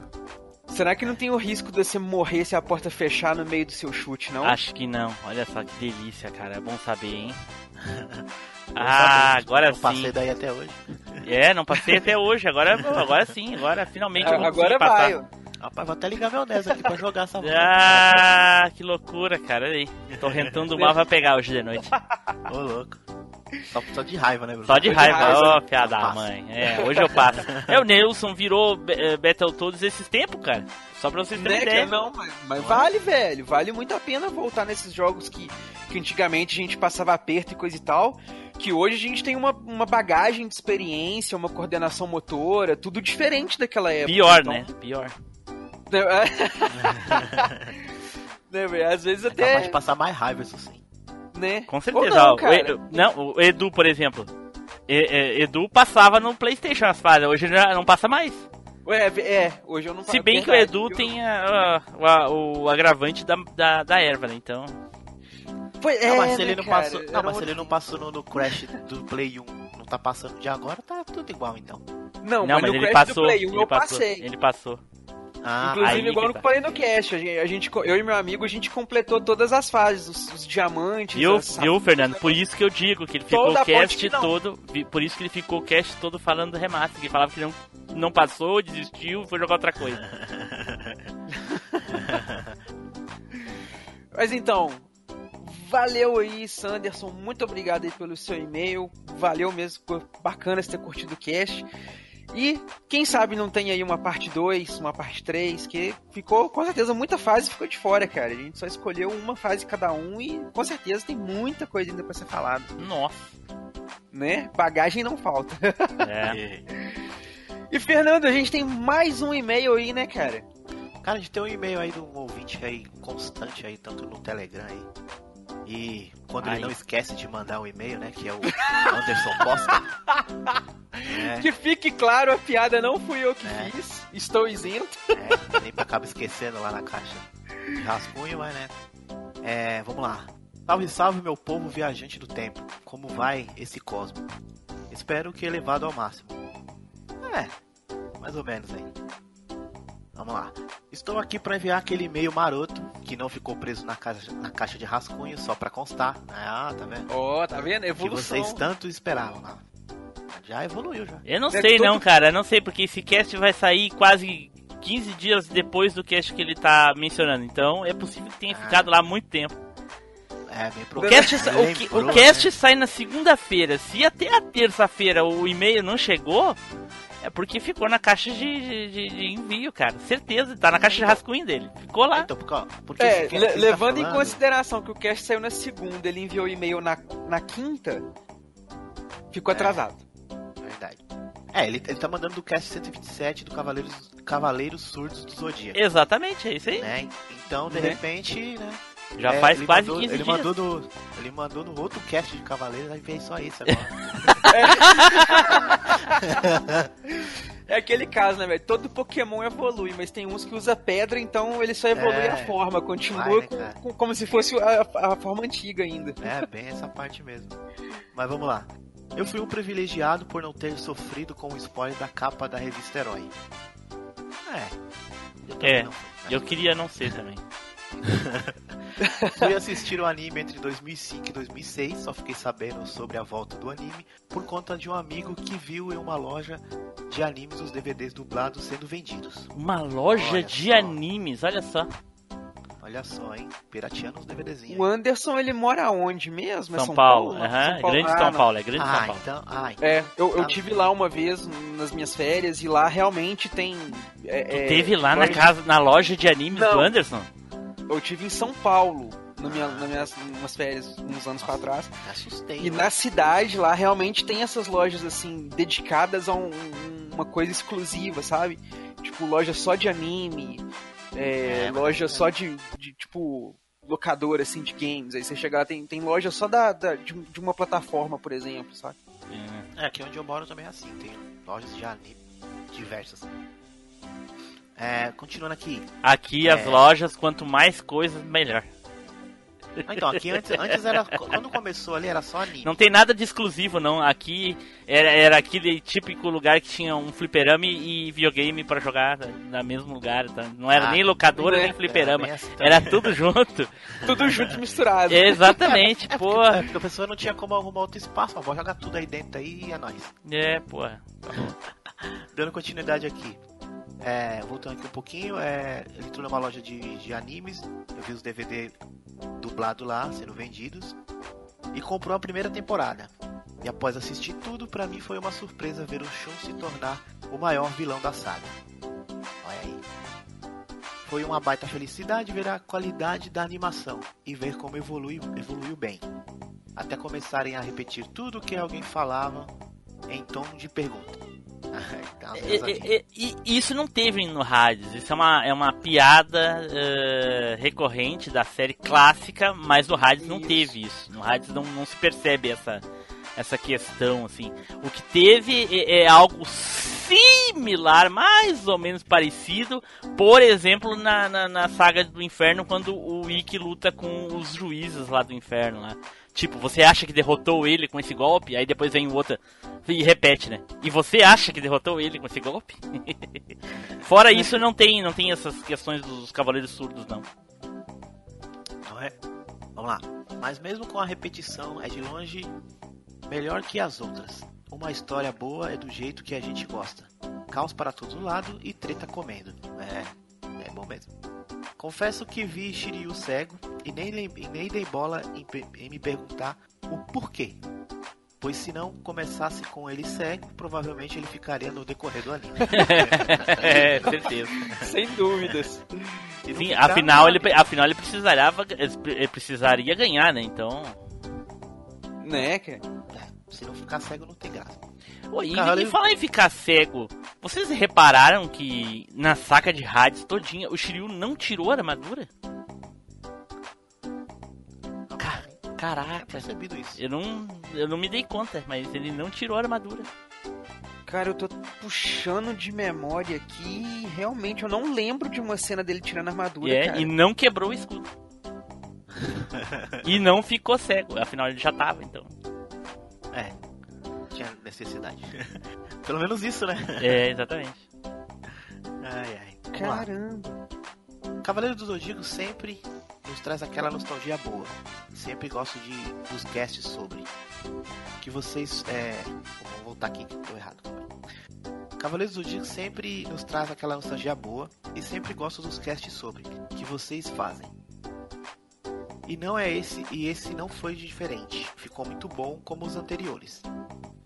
Será que não tem o risco de você morrer se a porta fechar no meio do seu chute, não? Acho que não. Olha só que delícia, cara. É bom saber, hein? ah, agora Não passei sim. daí até hoje. É, não passei até hoje. Agora, agora sim. Agora finalmente eu vou Agora vai. Rapaz, vou até ligar meu NES aqui pra jogar essa Ah, que loucura, cara. Olha aí. Torrentão do mal vai pegar hoje de noite. Ô, louco. Só, só de raiva, né, Bruno? Só de de raiva, ó, piada da mãe. É, hoje eu passo. É, o Nelson virou eh, Battletoads esses tempos, cara. Só pra vocês terem Né, ideia. Não, mas, mas vale, velho. Vale muito a pena voltar nesses jogos que, que antigamente a gente passava aperto e coisa e tal. Que hoje a gente tem uma, uma bagagem de experiência, uma coordenação motora, tudo diferente daquela época. Pior, Então, né? Pior. né, velho? Às vezes É capaz até. de passar mais raiva, isso sim. Né? Com certeza. Ou não, o. Edu, não, o Edu, por exemplo. E- e- Edu passava no Playstation as fases, hoje já não passa mais. Ué, é, hoje eu não Se bem que o Edu tem a- a- o agravante da, da, da erva, né? Então. Foi, é, não, mas se né, ele não cara, passou, não, mas se ele não passou no, no Crash do Play 1, não tá passando de agora, tá tudo igual então. Não, Não, mas, mas no ele Crash passou. do Play 1 Ele eu passou. passei. Ele passou. Ah, Inclusive, igual no tá. falei no cast, a gente, a gente- eu e meu amigo, a gente completou todas as fases, os, os diamantes. Viu, as- viu, Fernando? Por isso que eu digo que ele ficou Toda o cast todo. Por isso que ele ficou o cast todo falando do remaster. Que falava que não, não passou, desistiu, foi jogar outra coisa. Mas então, valeu aí, Sanderson. Muito obrigado aí pelo seu e-mail. Valeu mesmo, bacana você ter curtido o cast. E quem sabe não tem aí uma parte 2, uma parte 3, que ficou, com certeza, muita fase ficou de fora, cara. A gente só escolheu uma fase cada um e com certeza tem muita coisa ainda pra ser falada, Nossa. né? Bagagem não falta. É. E Fernando, a gente tem mais um e-mail aí, né, cara? Cara, a gente tem um e-mail aí de um ouvinte aí constante aí, tanto no Telegram aí. E quando Aí. ele não esquece de mandar um e-mail, né? Que é o Anderson Costa. é, Que fique claro, a piada não fui eu que É. fiz. Estou isento. é, sempre acaba esquecendo lá na caixa de rascunho, mas né. É, vamos lá. Salve, salve, meu povo viajante do tempo. Como vai esse cosmo? Espero que elevado ao máximo. É, mais ou menos aí. Vamos lá. Estou aqui para enviar aquele e-mail maroto que não ficou preso na caixa, na caixa de rascunho, só para constar. Ah, tá vendo? Ó, tá vendo? Que Evolução. vocês tanto esperavam lá. Já evoluiu já. Eu não É sei todo- não, cara. Eu não sei, porque esse cast vai sair quase 15 dias depois do cast que ele tá mencionando. Então é possível que tenha Ah. ficado lá muito tempo. É, bem O provável. cast, sa- o, que- o cast né? sai na segunda-feira. Se até a terça-feira o e-mail não chegou, é porque ficou na caixa de, de- de- de envio, cara. Certeza, tá na caixa de rascunho dele. Ficou lá. Então, porque, porque É, le- você levando tá em falando- consideração que o cast saiu na segunda, ele enviou o e-mail na, na quinta, ficou É. atrasado. Verdade. É, ele, ele tá mandando do cast 127 do Cavaleiros, Cavaleiros Surdos do Zodíaco. Exatamente, é isso aí. Né? Então, de Né? repente, né? Já é, faz quase mandou, 15 ele dias. Mandou no, ele mandou no outro cast de Cavaleiros, aí veio só esse agora. É aquele caso, né, velho? Todo Pokémon evolui, mas tem uns que usa pedra, então ele só evolui É, a forma, continua vai, né, com- com- como se fosse a, a forma antiga ainda. É, bem essa parte mesmo. Mas vamos lá. Eu fui um privilegiado por não ter sofrido com o spoiler da capa da revista Herói. É. Eu É, não fui, né? Eu queria não ser também. Fui assistir o anime entre 2005 e 2006, só fiquei sabendo sobre a volta do anime por conta de um amigo que viu em uma loja de animes os DVDs dublados sendo vendidos. Uma loja Olha de só. animes, olha só. Olha só, hein? Pirateando os DVDzinhos. O Anderson, ele mora onde mesmo? É São, Paulo, aham, São Paulo. grande Ah, São. Paulo, é grande São Ah, Paulo. então. Ah, então. É, eu, eu Tá. tive lá uma vez nas minhas férias e lá realmente tem. é, Tu é, teve lá na loja- casa, na loja de animes Não. do Anderson? Eu tive em São Paulo, na minha, nas minhas umas férias, uns anos pra trás. Assustei. E né? na cidade lá realmente tem essas lojas assim, dedicadas a um- um- uma coisa exclusiva, sabe? Tipo, loja só de anime, é, É, mas loja é. só de, de, tipo, locadora assim de games. Aí você chega lá, tem, tem loja só da, da- de, de uma plataforma, por exemplo, sabe? É. É, aqui onde eu moro também é assim, tem lojas de anime diversas. É, continuando aqui. Aqui as É. lojas, quanto mais coisas, melhor. Então, aqui antes, antes era. Quando começou ali era só anime. Não tem nada de exclusivo, não. Aqui era, era aquele típico lugar que tinha um fliperama e videogame pra jogar no mesmo lugar. tá? Não era Ah, nem locadora, nem fliperama. bem assim também. Era tudo junto. Tudo junto e misturado. Exatamente, É, pô. porque, é, porque a pessoa não tinha como arrumar outro espaço, vou jogar tudo aí dentro aí e é nóis. É, porra. Dando continuidade aqui. É, voltando aqui um pouquinho, é, ele entrou numa loja de, de animes, eu vi os DVD dublados lá, sendo vendidos, e comprou a primeira temporada. E após assistir tudo, pra mim foi uma surpresa ver o Shun se tornar o maior vilão da saga. Olha aí. Foi uma baita felicidade ver a qualidade da animação e ver como evolui, evoluiu bem. Até começarem a repetir tudo que alguém falava em tom de pergunta. E, e- isso não teve no Hades. Isso é uma, é uma piada eh, recorrente da série clássica, mas no Hades não teve isso. No Hades não, não se percebe essa, essa questão, assim. O que teve é, é algo similar, mais ou menos parecido, por exemplo, na, na, na saga do inferno, quando o Ikki luta com os juízes lá do inferno lá. Tipo, você acha que derrotou ele com esse golpe, aí depois vem o outro e repete, né? E você acha que derrotou ele com esse golpe? Fora isso, não tem, não tem essas questões dos cavaleiros surdos, não. Não é? Vamos lá. Mas mesmo com a repetição, é de longe melhor que as outras. Uma história boa é do jeito que a gente gosta. Caos para todo lado e treta comendo. É, é bom mesmo. Confesso que vi Shiryu cego e nem, e nem dei bola em, em me perguntar o porquê. Pois se não começasse com ele cego, provavelmente ele ficaria no decorrer do anime. é, certeza. Sem dúvidas. Sim, afinal ele, afinal ele precisaria, ele precisaria ganhar, né? Então. Né, cara? Se não ficar cego, não tem graça. Pô, e, Caralho. falar em ficar cego, vocês repararam que na saca de Hades todinha o Shiryu não tirou a armadura? Caraca, percebido isso. eu não, eu não me dei conta, mas ele não tirou a armadura. Cara, eu tô puxando de memória aqui e realmente eu não lembro de uma cena dele tirando a armadura, E, é, cara. e não quebrou o escudo. e não ficou cego, afinal ele já tava, então. É, tinha necessidade. Pelo menos isso, né? É, exatamente. Ai, ai. Vamos lá. Caramba. Cavaleiro do Zodíaco sempre nos traz aquela nostalgia boa. Sempre gosto de dos casts sobre. Que vocês. É... Vou voltar aqui que tô errado. calma aí. Cavaleiro do Zodíaco sempre nos traz aquela nostalgia boa. E sempre gosto dos casts sobre. Que vocês fazem. E não é esse. E esse não foi diferente. Ficou muito bom como os anteriores.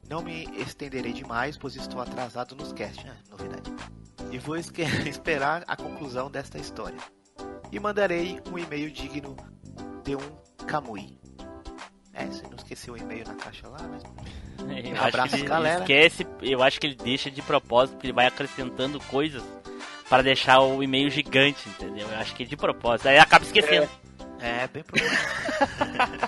Não me estenderei demais, pois estou atrasado nos casts. Ah, novidade e vou esperar a conclusão desta história. E mandarei um e-mail digno de um Kamui. É, você não esqueceu o e-mail na caixa lá, mas. Eu ele galera. esquece, eu acho que ele deixa de propósito, porque ele vai acrescentando coisas para deixar o e-mail gigante, entendeu? Eu acho que é de propósito. Aí acaba esquecendo. É, bem provável.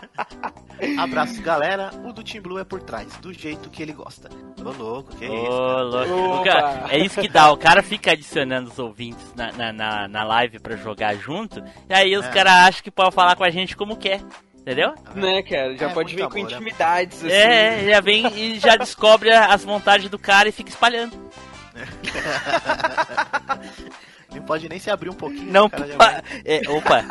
Abraços, galera. O do Team Blue é por trás, do jeito que ele gosta. Ô, louco, que Ô, isso? cara. louco. Cara- é isso que dá. O cara fica adicionando os ouvintes na, na, na, na live pra jogar junto. E aí os É. caras acham que pode falar com a gente como quer. Entendeu? Né, cara? Já É, pode vir com amor, né? intimidades, assim. É, já vem e já descobre as vontades do cara e fica espalhando. Não pode nem se abrir um pouquinho. Não, cara vai- é, opa.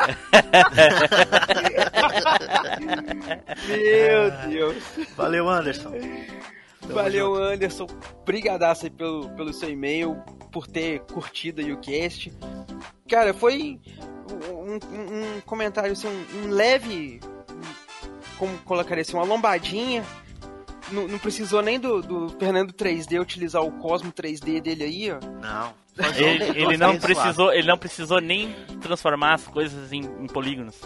Meu Deus. Valeu, Anderson. Tamo Valeu, junto. Anderson. Brigadaço aí pelo, pelo seu e-mail, por ter curtido aí o cast. Cara, foi um, um- um comentário, assim, um, um leve... Como colocaria assim, uma lombadinha. Não, não precisou nem do, do Fernando 3D utilizar o Cosmo 3D dele aí, ó. Não. Ele, ele não precisou, ele não precisou nem transformar as coisas em, em polígonos.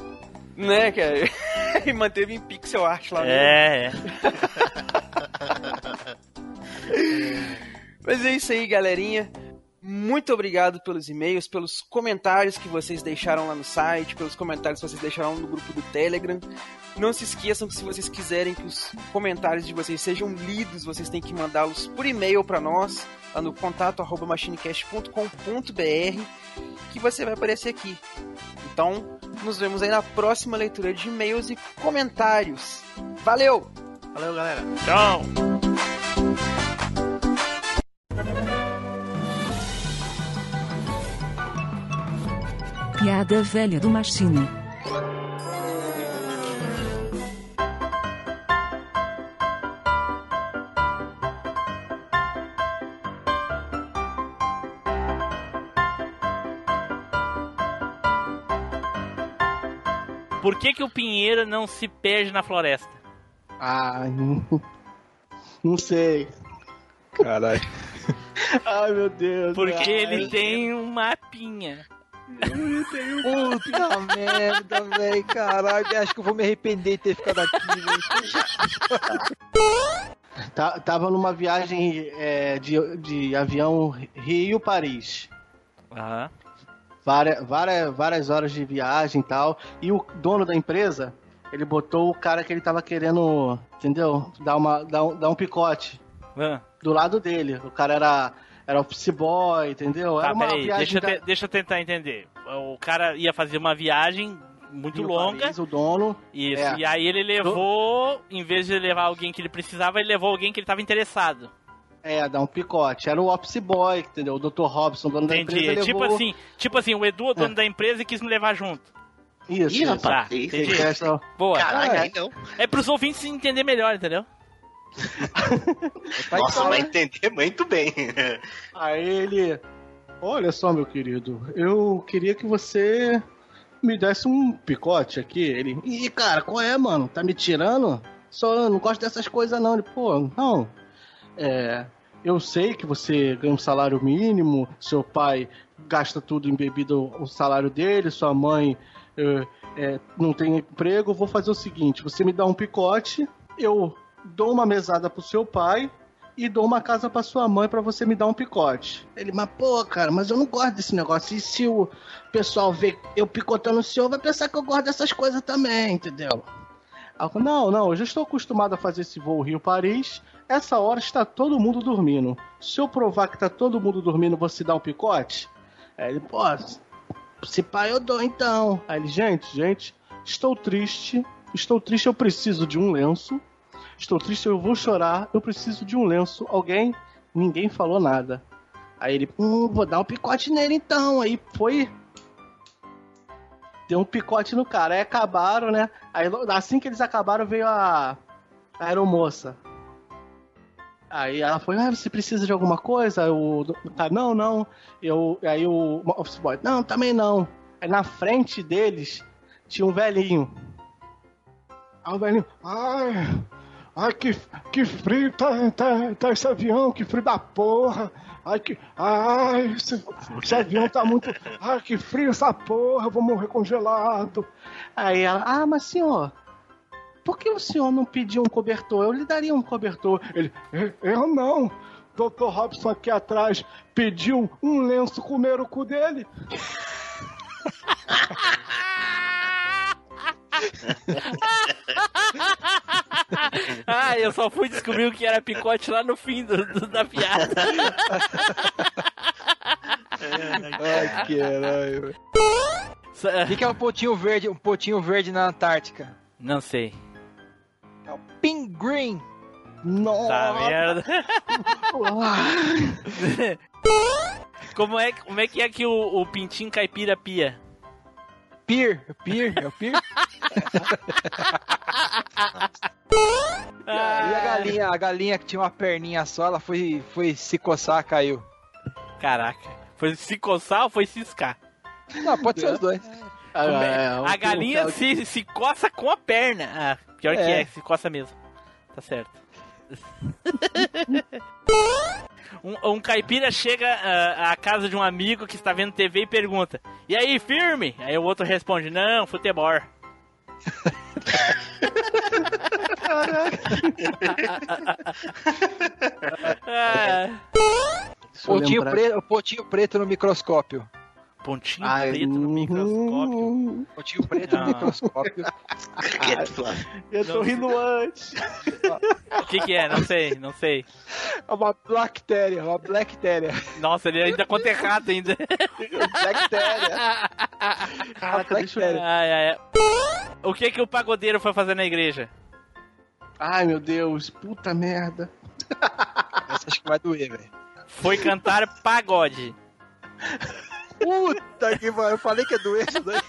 Né, cara? e manteve em pixel art lá mesmo. É, é. Mas é isso aí, galerinha. Muito obrigado pelos e-mails, pelos comentários que vocês deixaram lá no site, pelos comentários que vocês deixaram no grupo do Telegram. Não se esqueçam que se vocês quiserem que os comentários de vocês sejam lidos, vocês têm que mandá-los por e-mail para nós, lá no contato arroba machinecast.com.br, que você vai aparecer aqui. Então, nos vemos aí na próxima leitura de e-mails e comentários. Valeu! Valeu, galera. Tchau. Piada velha do Machine. Por que, que o pinheiro não se perde na floresta? Ai, não, não sei. Caralho. Ai, meu Deus. Porque ai. ele tem Puta merda, velho. Caralho, acho que eu vou me arrepender de ter ficado aqui, velho. Tá- tava numa viagem é, de, de avião Rio-Paris. Aham. Várias, várias, várias horas de viagem e tal. E o dono da empresa Ele botou o cara que ele tava querendo, entendeu? Dar, uma, dar, um, dar um picote Ah, do lado dele. O cara era, era office boy, entendeu? Tá, era uma peraí, viagem deixa, eu da- te- deixa eu tentar entender. O cara ia fazer uma viagem muito Rio longa. Paris, o dono. Isso, É. e aí ele levou, em vez de levar alguém que ele precisava, ele levou alguém que ele tava interessado. É, dar um picote. Era o office boy, entendeu? O Dr. Robson, dono da Entendi. empresa, É tipo assim, tipo assim, o Edu é dono É. da empresa e quis me levar junto. Isso, Ih, isso. rapaz, Tá, isso, entendi. Boa. Caralho, É. aí não. É pros ouvintes entender melhor, entendeu? Nossa, vai entender muito bem. Aí ele. Olha só, meu querido, eu queria que você me desse um picote aqui. Ele. Ih, cara, qual é, mano? Tá me tirando? Só eu não gosto dessas coisas, não. Ele, pô, não. É. Eu sei que você ganha um salário mínimo, seu pai gasta tudo em bebida, o salário dele, sua mãe é, é, não tem emprego. Vou fazer o seguinte: você me dá um picote, eu dou uma mesada pro seu pai e dou uma casa pra sua mãe pra você me dar um picote. Ele, mas pô, cara, mas eu não gosto desse negócio. E se o pessoal ver eu picotando o senhor, vai pensar que eu gosto dessas coisas também, entendeu? Não, não, eu já estou acostumado a fazer esse voo Rio-Paris. Essa hora está todo mundo dormindo. Se eu provar que tá todo mundo dormindo, você dá um picote? Aí ele, pô, se pá, eu dou então. Aí ele, gente, gente, estou triste. Estou triste, eu preciso de um lenço. Estou triste, eu vou chorar. Eu preciso de um lenço. Alguém? Ninguém falou nada. Aí ele, hum, vou dar um picote nele então. Aí foi. Deu um picote no cara. Aí acabaram, né? Aí assim que eles acabaram, veio a, a aeromoça. Aí ela foi, ah, você precisa de alguma coisa? O cara, não, não. Eu, aí o office boy, não, também não. Aí na frente deles tinha um velhinho. Aí o velhinho, ai, ai que, que frio tá, tá, tá esse avião, que frio da porra. Ai, que, ai, esse, esse avião tá muito, ai, que frio essa porra, eu vou morrer congelado. Aí ela, ah, mas senhor, por que o senhor não pediu um cobertor? Eu lhe daria um cobertor. Ele, "Eu- eu não. Dr. Robson aqui atrás pediu um lenço comer o cu dele. ah, eu só fui descobrir o que era picote lá no fim do, do- da piada. Ai, caralho. Sa- O que, que é um pontinho verde, um pontinho verde na Antártica? Não sei. É o pinguim. Nossa. Tá merda. como, é, como é que é que o, o pintinho caipira pia? Pier, pier, é o pier. E a galinha, a galinha que tinha uma perninha só, ela foi, foi se coçar, caiu. Caraca. Foi se coçar ou foi ciscar? Não, pode ser os dois. Como é- É, a galinha se, se coça com a perna. Ah, pior que É. é, se coça mesmo. Tá certo. um, um caipira chega ah, à casa de um amigo que está vendo TV e pergunta: E aí, firme? Aí o outro responde: Não, futebol. Ah, Pontinho preto, pontinho preto no microscópio. Pontinho Ai, preto no microscópio. Pontinho preto Não. no microscópio. Eu tô Não. rindo antes. O que, que é? Não sei, não sei. É uma bactéria, uma bactéria. Nossa, ele ainda conta errado ainda. Bactéria. Caraca, deixa eu... Ai, ai, ai. O que que o pagodeiro foi fazer na igreja? Ai, meu Deus, puta merda. Essa acho que vai doer, velho. Foi cantar pagode. Puta que pariu, eu falei que é isso daí.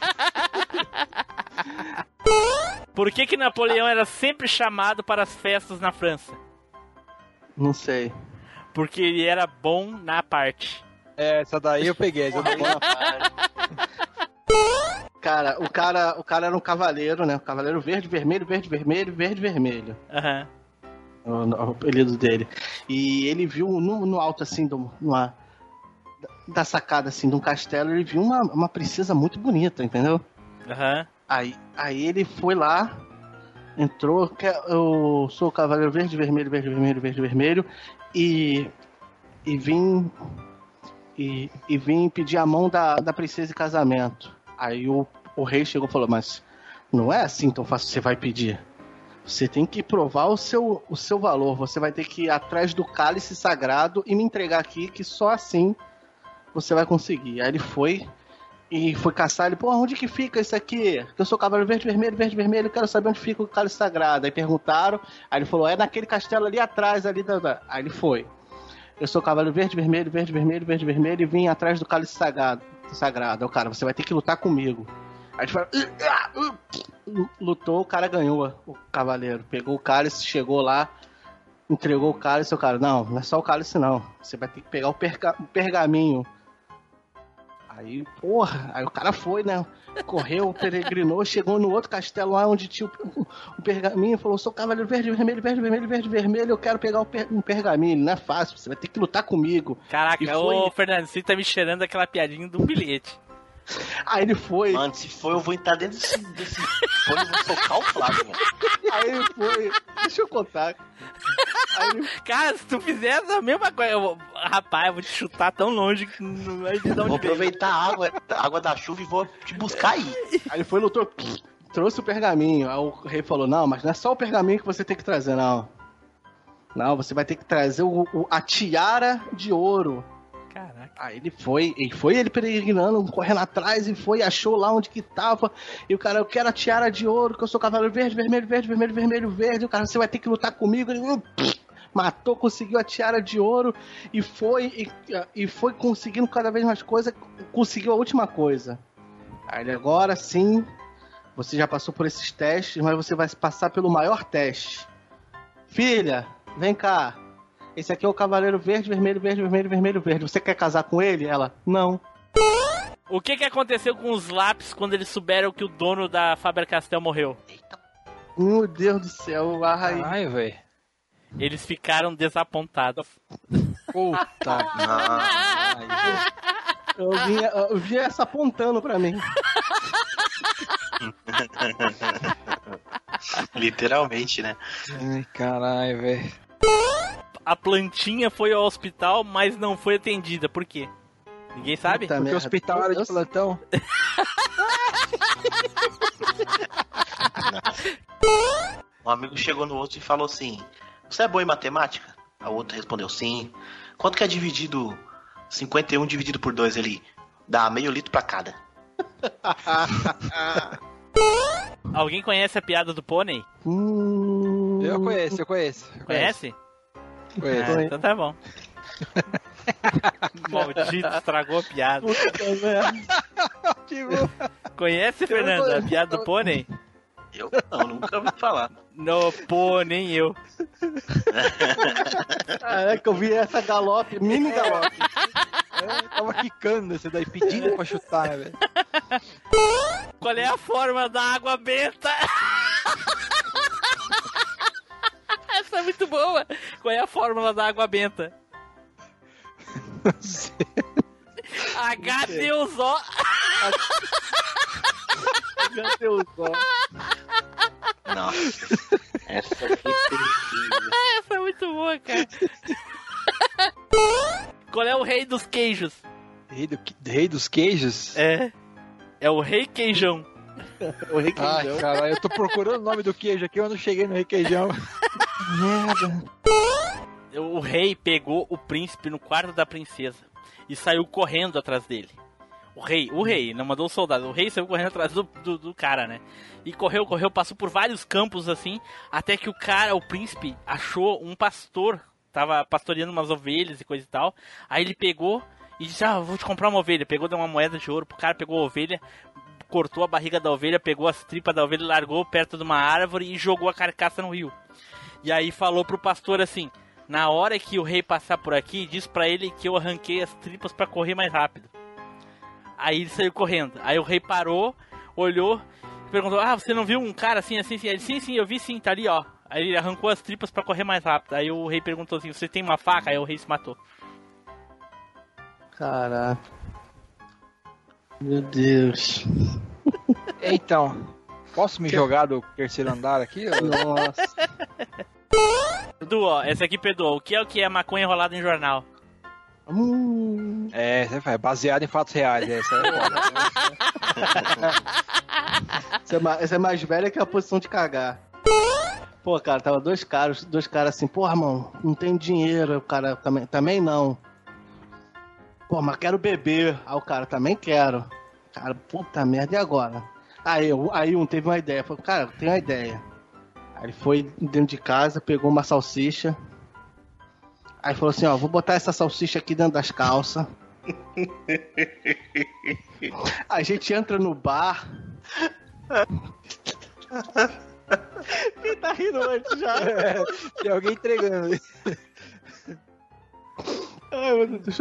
Por que que Napoleão era sempre chamado para as festas na França? Não sei. Porque ele era bom na parte. É, essa daí eu peguei. essa daí. Cara, o cara, o cara era um cavaleiro, né? Um cavaleiro verde, vermelho, verde, vermelho, verde, vermelho. Aham. O, o apelido dele. E ele viu no, no alto, assim, do, numa, da sacada, assim, de um castelo, ele viu uma, uma princesa muito bonita, entendeu? Aham. Aí, aí ele foi lá, entrou, que eu sou o cavaleiro verde, vermelho, verde, vermelho, verde, vermelho, e, e vim e, e vim pedir a mão da, da princesa em casamento. Aí o, o rei chegou e falou, mas Não é assim tão fácil você vai pedir. Você tem que provar o seu, o seu valor. Você vai ter que ir atrás do cálice sagrado e me entregar aqui, que só assim você vai conseguir. Aí ele foi e foi caçar. Ele, pô, onde que fica isso aqui? Eu sou cavalo verde, vermelho, verde, vermelho. Quero saber onde fica o cálice sagrado. Aí perguntaram. Aí ele falou, é naquele castelo ali atrás, ali da. da- Aí ele foi. Eu sou cavalo verde, vermelho, verde, vermelho, verde, vermelho e vim atrás do cálice sagrado. sagrado. O cara, você vai ter que lutar comigo. Aí ele falou, "Ah, ah, ah." lutou, o cara ganhou, o cavaleiro. Pegou o cálice, chegou lá, entregou o cálice, o cara, não, não é só o cálice não. Você vai ter que pegar o, perga- o pergaminho. Aí, porra, aí o cara foi, né? Correu, peregrinou, chegou no outro castelo lá onde tinha o, o pergaminho, falou: sou cavaleiro verde, vermelho, verde, vermelho, verde, vermelho, eu quero pegar o per- um pergaminho. Não é fácil, você vai ter que lutar comigo. E Caraca, foi- ô Fernando, você tá me cheirando aquela piadinha do bilhete. Aí ele foi. Mano, se for, eu vou entrar dentro desse, desse fone e vou socar o Flávio, velho. Aí ele foi. Deixa eu contar. Ele Cara, se tu fizer a mesma coisa, eu vou- rapaz, eu vou te chutar tão longe que não vai de onde Vou aproveitar a água, a água da chuva e vou te buscar aí. Aí ele foi, lutou, trouxe o pergaminho. Aí o rei falou: Não, mas não é só o pergaminho que você tem que trazer, não. Não, você vai ter que trazer o, o- a tiara de ouro. Caraca. Aí ele foi, e foi ele peregrinando, correndo atrás, e foi, achou lá onde que tava. E o cara, eu quero a tiara de ouro, que eu sou cavaleiro verde, vermelho, verde, vermelho, vermelho, verde. O cara, você vai ter que lutar comigo. Ele uh, matou, conseguiu a tiara de ouro e foi, e, e foi conseguindo cada vez mais coisa, conseguiu a última coisa. Aí ele, agora sim, você já passou por esses testes, mas você vai passar pelo maior teste. Filha, vem cá. Esse aqui é o Cavaleiro Verde, Vermelho, Verde, Vermelho, Vermelho, Verde. Você quer casar com ele? Ela, não. O que que aconteceu com os lápis quando eles souberam que o dono da Faber-Castell morreu? Meu Deus do céu, ai. Ai, velho. Eles ficaram desapontados. Puta. Ai, Eu vi, eu vi essa apontando pra mim. Literalmente, né? Ai, caralho, velho. A plantinha foi ao hospital, mas não foi atendida. Por quê? Ninguém sabe? Puta Porque o merda. hospital era de plantão. Um amigo chegou no outro e falou assim: Você é bom em matemática? A outro respondeu sim. Quanto que é dividido 51 dividido por 2 ali? Dá meio litro pra cada. Alguém conhece a piada do pônei? Hum, Eu conheço, eu conheço. eu Conhece? Conheço. Ah, então tá bom. Maldito, estragou a piada. puta merda. Conhece, Fernando, a piada do pônei? Eu não, nunca ouvi falar. No, pô, nem eu. Ah, é que eu vi essa galope, mini galope. Eu tava quicando esse daí, pedindo pra chutar, né, velho? Qual é a forma da água benta? Essa é muito boa. Qual é a fórmula da água benta? H2O. Meu Deus do céu. Nossa. Essa aqui foi Essa é muito boa, cara. Qual é o rei dos queijos? Rei, do, rei dos queijos? É. É o rei queijão. O Ai, requeijão. cara, eu tô procurando o nome do queijo aqui, eu não cheguei no requeijão. Merda. O rei pegou o príncipe no quarto da princesa e saiu correndo atrás dele. O rei, o rei, não mandou o soldado. O rei saiu correndo atrás do, do, do cara, né? E correu, correu, passou por vários campos assim, até que o cara, o príncipe, achou um pastor. Tava pastoreando umas ovelhas e coisa e tal. Aí ele pegou e disse: Ah, vou te comprar uma ovelha. Pegou, deu uma moeda de ouro pro cara, pegou a ovelha, cortou a barriga da ovelha, pegou as tripas da ovelha, largou perto de uma árvore e jogou a carcaça no rio. E aí falou pro pastor assim: Na hora que o rei passar por aqui, diz pra ele que eu arranquei as tripas pra correr mais rápido. Aí ele saiu correndo. Aí o rei parou, olhou, perguntou: Ah, você não viu um cara assim, assim, assim? Ele, sim, sim, eu vi sim, tá ali, ó. Aí ele arrancou as tripas pra correr mais rápido. Aí o rei perguntou assim: Você tem uma faca? Aí o rei se matou. Caraca. Meu Deus. Então, posso me jogar do terceiro andar aqui? Nossa. Edu, ó, essa aqui perdoa. O que é o que é maconha enrolada em jornal? Hum, É, você faz, baseado em fatos reais, é, essa é foda. Essa é, ma- essa é mais velha que a posição de cagar. Pô, cara, tava dois caras, dois caras assim, porra, mano, não tem dinheiro. O cara também, também não. Pô, mas quero beber. Aí o cara, também quero. Cara, puta merda, e agora? Aí, aí um teve uma ideia, falou, cara, tem uma ideia. Aí ele foi dentro de casa, pegou uma salsicha. Aí falou assim, ó, vou botar essa salsicha aqui dentro das calças. A gente entra no bar. Quem tá rindo antes já? Tem alguém entregando. Ai, meu Deus.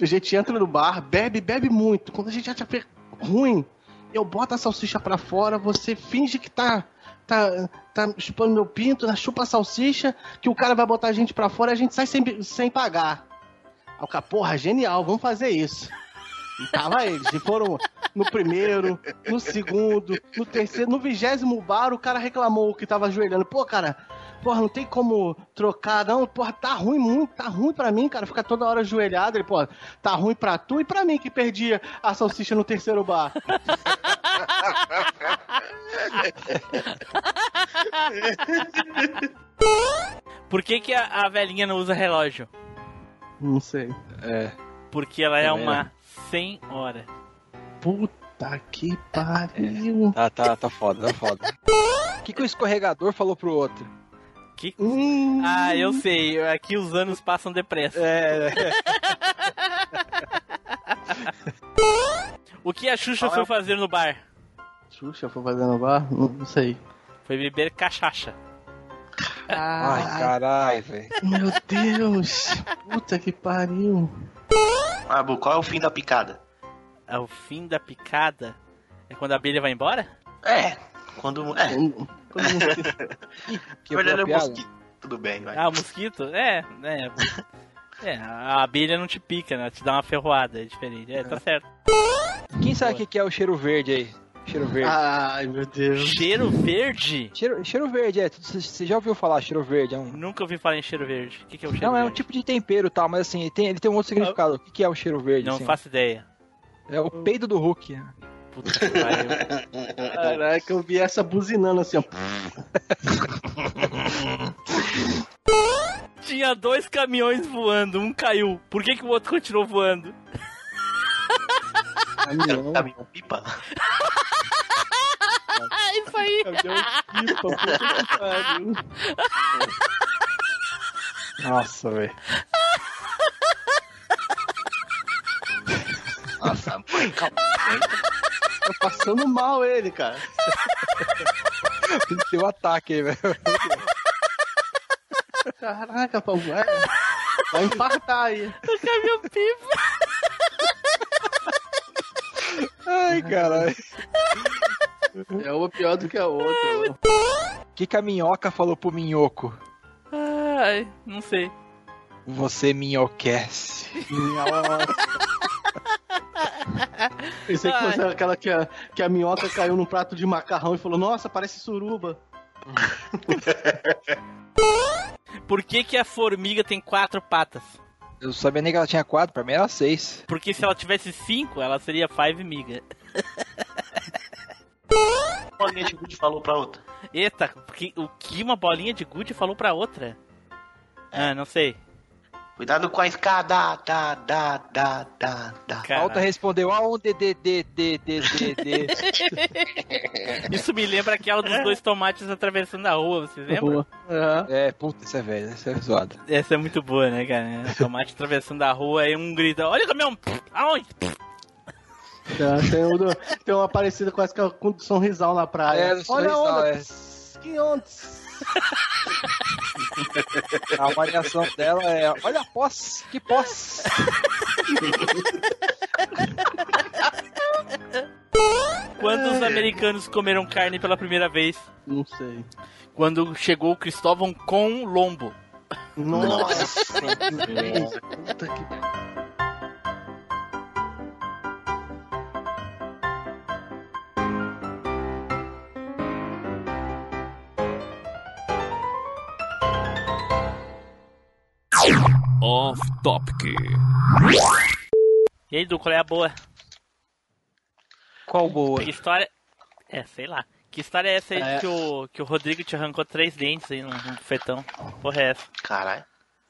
A gente entra no bar, bebe, bebe muito. Quando a gente acha fe- ruim, eu boto a salsicha pra fora, você finge que tá, tá, tá chupando meu pinto, né? chupa a salsicha, que o cara vai botar a gente pra fora e a gente sai sem, sem pagar. Aí o cara, porra, genial, vamos fazer isso. E tava eles, e foram no primeiro, no segundo, no terceiro, no vigésimo bar, o cara reclamou que tava ajoelhando. Pô, cara, porra, não tem como trocar, não. Porra, tá ruim muito, tá ruim pra mim, cara, ficar toda hora ajoelhado. Ele, pô, tá ruim pra tu e pra mim que perdi a salsicha no terceiro bar. Por que, que a, a velhinha não usa relógio? Não sei. É. Porque ela é Também uma senhora. Puta que pariu. Tá, tá, tá foda, tá foda. O que, que o escorregador falou pro outro? Que... Hum. Ah, eu sei. Aqui os anos passam depressa. É, O que a Xuxa Qual é foi fazer no bar? Xuxa foi fazer no bar? Não, não sei. Foi beber cachaça. Ai, caralho, velho. Meu Deus. Puta que pariu. Ah, Bu, qual é o fim da picada? É o fim da picada? É quando a abelha vai embora? É, quando. É. Que Na verdade é piada? mosquito. Tudo bem, vai. Ah, o mosquito? É, é. É, a abelha não te pica, né? Te dá uma ferroada, é diferente. É, tá certo. Quem sabe o que, que é o cheiro verde aí? Cheiro verde. Ai, meu Deus. Cheiro verde? Cheiro, cheiro verde, é. Você já ouviu falar cheiro verde? É um... Nunca ouvi falar em cheiro verde. O que, que é o cheiro Não, é um verde? tipo de tempero e tal, mas assim, ele tem, ele tem um outro significado. O que, que é o cheiro verde? Não assim? faço ideia. É o peido do Hulk. Puta que pariu. Caraca, eu vi essa buzinando assim, ó. Tinha dois caminhões voando, um caiu. Por que, que o outro continuou voando? Caminhão. Caminhão pipa. Ah, isso aí! Caminhão pipa, puta que pariu. Nossa, velho. Calma. Tá passando mal ele, cara. Deu ataque aí, velho. Caraca, pô, vai, vai infartar aí. O caminhão pipa! Ai, caralho. É uma pior do que a outra. O que, que a minhoca falou pro minhoco? Ai, não sei. Você minhoquece. Pensei que Ai. fosse aquela que a, que a minhoca caiu num prato de macarrão e falou, nossa, parece suruba. Por que, que a formiga tem quatro patas? Eu sabia nem que ela tinha quatro, pra mim era seis. Porque se ela tivesse cinco, ela seria five miga. Bolinha de gude falou pra outra. Eita, o que uma bolinha de gude falou pra outra? Ah, não sei. Cuidado com a escada. Da, da, da, da, da. A outra respondeu, aonde, d, d, d, d, d, d. Isso me lembra aquela dos dois tomates atravessando a rua, vocês lembram? É, puta, isso é velho, isso é zoado. Essa é muito boa, né, cara? Tomate atravessando a rua, aí um grita, olha o caminhão! Aonde? Tem, tem, um do- tem uma parecida com essa que é com o na praia. É, Olha a onda. é. Que onda. A variação dela é, olha a posse, que posse. Quando os americanos comeram carne pela primeira vez? Não sei. Quando chegou Cristóvão com lombo. Nossa. Puta que... Off Topic. E aí, Du, qual é a boa? Qual boa? Que história... É, sei lá. Que história é essa aí É. que, o, que o Rodrigo te arrancou três dentes aí num, num bufetão? Porra é essa? Caralho.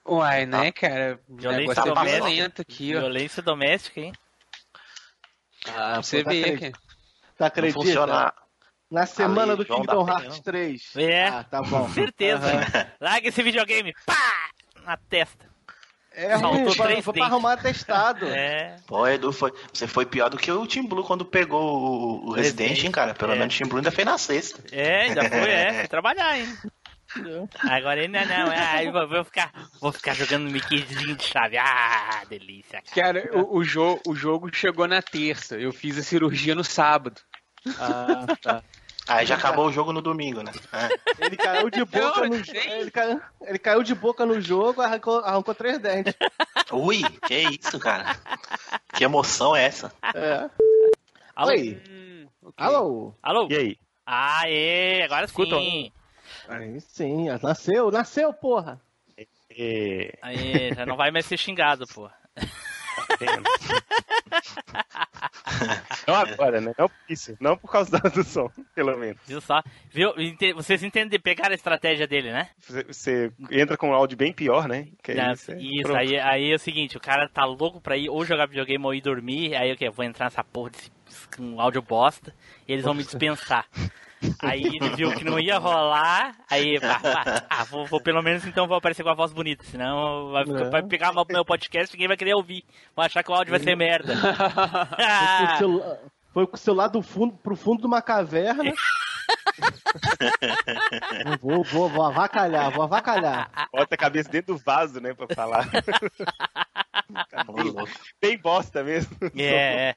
Uai, né, cara? O Violência doméstica. aqui, ó. Violência doméstica, hein? Ah, Você vê, tá cara. acredita? Tu Não acredita? funciona. Na semana lei do Kingdom Hearts Penha. 3. É. Ah, tá bom. Certeza. Aham. Larga esse videogame. Pá! Na testa. É foi, três foi pra arrumar testado. É. Pô, Edu, foi, você foi pior do que o Team Blue quando pegou o, o Resident, hein, cara? Pelo É. menos o Team Blue ainda fez na sexta. É, ainda foi, é. Foi trabalhar, hein? Agora ainda não. Ah, eu vou, vou ficar, vou ficar jogando Mickeyzinho de chave. Ah, delícia, cara. Cara, o, o, jo o jogo chegou na terça. Eu fiz a cirurgia no sábado. Ah, tá. Aí já acabou o jogo no domingo, né? É. Ele caiu de boca no jogo. Ele caiu, ele caiu de boca no jogo, arrancou, arrancou três dentes. Ui, que isso, cara? Que emoção é essa? É. Alô? Oi. Hum, ok. Alô? Alô? E aí? Aê, agora Escutam. sim. Aí sim, nasceu, nasceu, porra. É, Aí, já não vai mais ser xingado, pô. Não agora, né? Não por isso. Não por causa do som, pelo menos. Viu só? Viu? Vocês entendem, pegaram a estratégia dele, né? Você, entra com um áudio bem pior, né? Que Não, isso, é- isso, aí, aí é o seguinte, o cara tá louco pra ir ou jogar videogame ou ir dormir, aí o que? Vou entrar nessa porra desse com áudio bosta, e eles vão me dispensar. Aí ele viu que não ia rolar, aí, pá, pá, ah, vou, vou pelo menos então vou aparecer com a voz bonita, senão vai, ficar- É. vai pegar o meu podcast e ninguém vai querer ouvir. Vai achar que o áudio vai ser merda. Foi com o celular- do fundo, pro fundo de uma caverna. vou, vou, vou avacalhar, vou avacalhar. Bota a cabeça dentro do vaso, né? Pra falar. bem, bem bosta mesmo. É, é.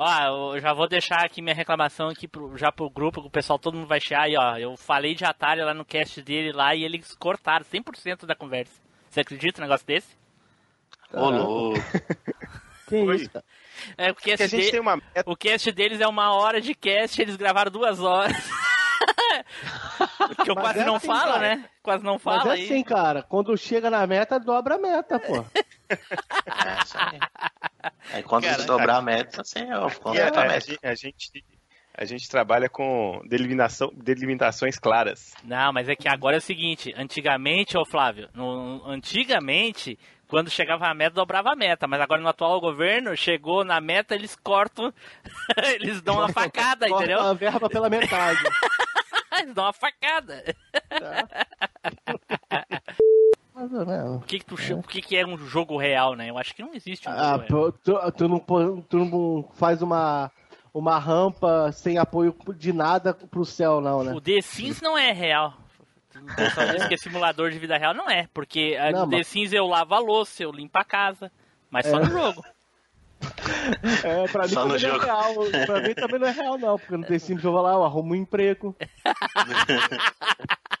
Ó, eu já vou deixar aqui minha reclamação aqui pro, já pro grupo, que o pessoal todo mundo vai chiar aí, ó. Eu falei de Atari lá no cast dele lá e eles cortaram 100% da conversa. Você acredita um negócio desse? Ô, louco. Que isso? É, o Porque a cast, gente de- tem uma o cast deles é uma hora de cast, eles gravaram duas horas. que eu Mas quase é não assim, falo, cara. né? Quase não Mas falo é aí. assim, cara. Quando chega na meta, dobra a meta, pô. É, isso aí. Aí quando dobrar a meta, você E a, completa a a, meta. gente- a gente, a gente trabalha com delimitação, delimitações claras. Não, mas é que agora é o seguinte, antigamente, ô Flávio, no- antigamente, quando chegava a meta, dobrava a meta, mas agora no atual governo, chegou na meta, eles cortam, eles dão uma facada, Corta entendeu? a verba pela metade. Eles dão uma facada. Mais ou menos. Por que que, tu, chama- por que que é um jogo real, né? Eu acho que não existe um Ah, jogo real. pô, tu, tu não, tu não faz uma, uma rampa sem apoio de nada pro céu, não, né? O The Sims não é real. O pessoal diz que é simulador de vida real, não é, porque Não, no The mas- Sims eu lavo a louça, eu limpo a casa, mas só É. no jogo. É, pra mim Só também não é real. Pra mim também não é real, não. Porque no The Sims eu vou lá, eu arrumo um emprego.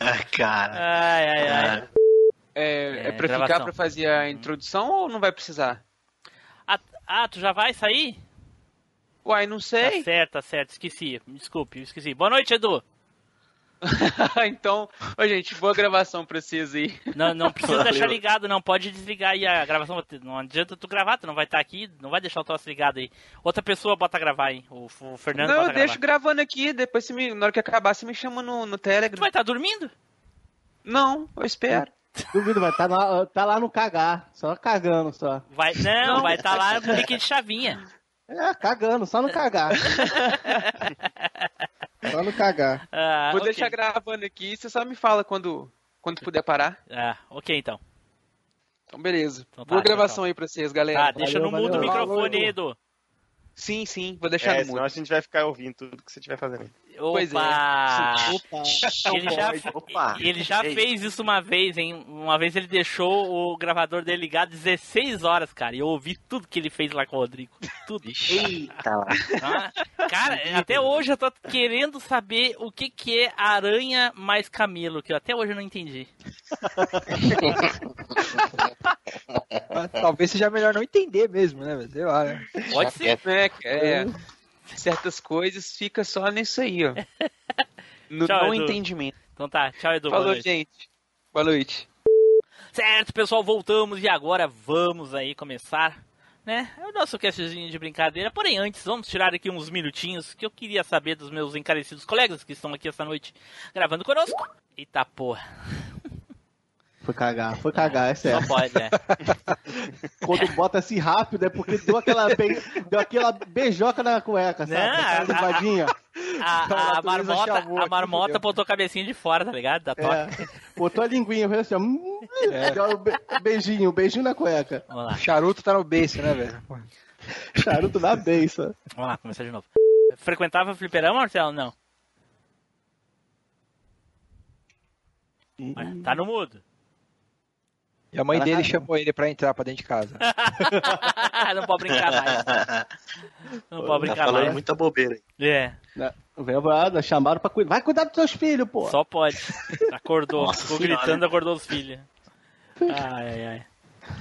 Ai, cara. Ai, ai, ai. Ah, É, é, É, pra gravação. ficar pra fazer a introdução ou não vai precisar? Ah, ah, tu já vai sair? Uai, não Tá sei. certo, tá certo. Esqueci. Desculpe, esqueci. Boa noite, Edu. então, ô, gente, boa gravação pra vocês aí. Não, não precisa Valeu. deixar ligado, não. Pode desligar aí a gravação. Não adianta tu gravar, tu não vai estar aqui. Não vai deixar o troço ligado aí. Outra pessoa bota gravar aí. O, o Fernando não, eu deixo gravar. gravando aqui, depois você me, na hora que acabar você me chama no, no Tu Telegram. vai estar dormindo? Não, eu espero. Duvido, vai tá lá, tá lá no cagar. Só cagando, só. Vai, não, Não. vai estar lá no pique de chavinha. É, cagando, só no cagar. só no cagar. Ah, Vou ok. deixar gravando aqui, você só me fala quando, quando puder parar. Ah, ok então. Então, beleza. Então tá, boa tchau, gravação tchau. aí pra vocês, galera. Tá, deixa valeu, no mudo o microfone, Edu. Sim, sim, vou deixar É, no senão mudo. a gente vai ficar ouvindo tudo que você estiver fazendo. Pois é. Opa! Opa. Ele já, Opa. ele já Ei. fez isso uma vez, hein? Uma vez ele deixou o gravador dele ligado 16 horas, cara. E eu ouvi tudo que ele fez lá com o Rodrigo. Tudo. Eita. Tá? Cara, até hoje eu tô querendo saber o que, que é aranha mais camelo, que eu até hoje eu não entendi. Talvez seja melhor não entender mesmo, né? Sei lá, né? Pode ser. É, é, certas coisas fica só nisso aí, ó. No Tchau, não Edu. entendimento. Então tá, tchau, Edu. boa Falou, noite. gente. Boa noite. Certo, pessoal, voltamos e agora vamos aí começar. né? É o nosso castzinho de brincadeira. Porém, antes, vamos tirar aqui uns minutinhos que eu queria saber dos meus encarecidos colegas que estão aqui essa noite gravando conosco. Eita porra. Foi cagar, foi cagar, é sério. Só pode, né? Quando bota assim rápido é porque deu aquela, be... deu aquela beijoca na cueca, sabe? Não, Aquela a- linguadinha. A, a marmota, chamou a marmota botou a cabecinha de fora, tá ligado? Da toca. É, botou a linguinha, fez assim, ó. hum, deu um be- beijinho, beijinho na cueca. Vamos lá, Charuto tá no beijo, né, velho? Charuto na beça. vamos lá, começar de novo. Frequentava fliperama, Marcelo? Não. Tá no mudo. E a mãe dele tá- chamou ele pra entrar pra dentro de casa. não pode brincar mais. Não pode tá brincar falando mais. muita bobeira aí. É? Veio lá, chamaram pra cuidar. Vai cuidar dos seus filhos, pô. só pode. Acordou, Nossa ficou senhora. gritando, acordou os filhos. Ai, ai, ai.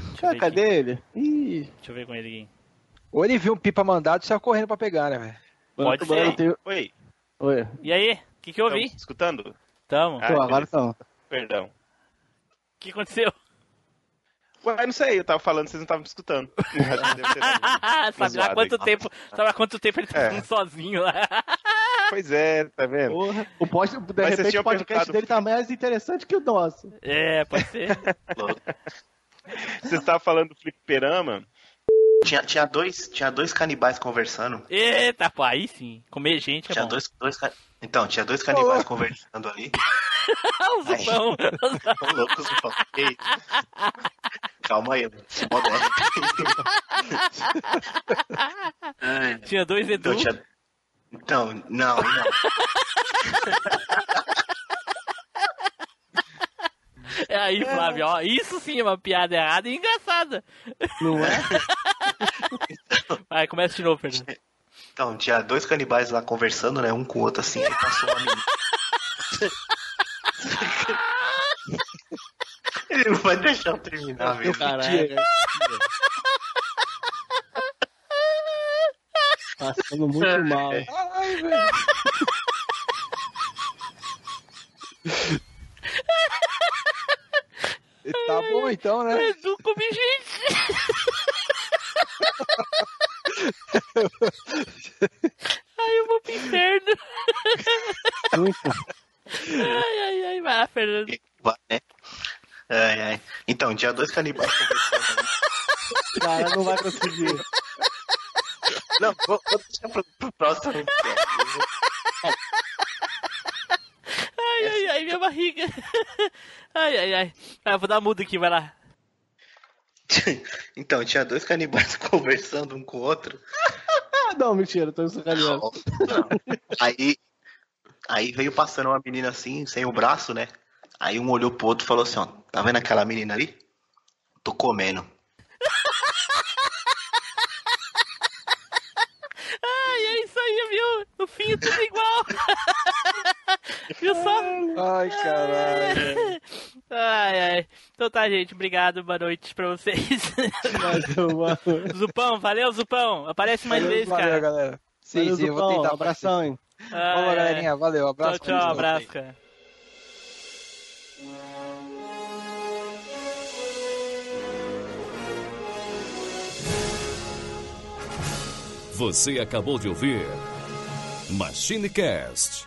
Deixa eu Ah, ver cadê aqui. ele? Ih. Deixa eu ver com ele aqui. Ou ele viu um pipa mandado e saiu correndo pra pegar, né, velho? Pode Mano, ser. tenho- Oi, Oi. E aí? O que, que eu ouvi? escutando? Tamo. Ah, Pô, agora então. Perdão. O que aconteceu? Ué, não sei, eu tava falando, vocês não estavam me escutando. Sabe há quanto tempo? Sabe há quanto tempo ele tá É. falando sozinho lá? Pois é, tá vendo? Porra. O pod, de vocês repente o podcast perguntado- dele tá mais interessante que o nosso. É, pode ser. Vocês estavam falando do fliperama. Tinha, tinha, dois, tinha dois canibais conversando. Eita, pô, aí sim. Comer gente é Tinha bom. dois, dois Então, tinha dois canibais conversando ali. o Zupão. Tão loucos, eu falei. Calma aí, mano. Ai, Tinha dois Edu. Então, tinha... então, não, não. É aí, Flávio, ó. Isso sim é uma piada errada e engraçada. Não é? Vai, começa de novo, Fernando. Então, tinha dois canibais lá conversando, né? Um com o outro assim, aí passou uma menina. Ele não vai deixar eu terminar, velho. Caralho. Passando muito mal. Ai, velho. Tá bom então, né? Edu come gente. Ai, eu vou pro inferno. Ai, ai, ai. Vai lá, Fernando. Vai, né? Ai, ai. Então, tinha dois canibais conversando ali. Cara, não vai conseguir. Não, vou, vou deixar pro, pro próximo. Ai, ai, ai, minha barriga. Ai, ai, ai. Ah, eu vou dar mudo aqui, vai lá. Então, tinha dois canibais conversando um com o outro. Não, mentira, tô sacaneando. Não. Aí, aí veio passando uma menina assim, sem o braço, né? Aí um olhou pro outro e falou assim, ó, tá vendo aquela menina ali? Tô comendo. Ai, é isso aí, viu? No fim é tudo igual. Viu só? Ai, caralho. Ai, ai. Então tá, gente. Obrigado. Boa noite pra vocês. Zupão, valeu, Zupão. Aparece mais vezes, Valeu, cara. galera. Sim, Valeu, sim, eu vou Zupão, tentar. Abração, hein? Ai, Vamos, ai. galerinha. Valeu, Tchau, abraço. tchau. Abraço, cara. Você acabou de ouvir MachineCast.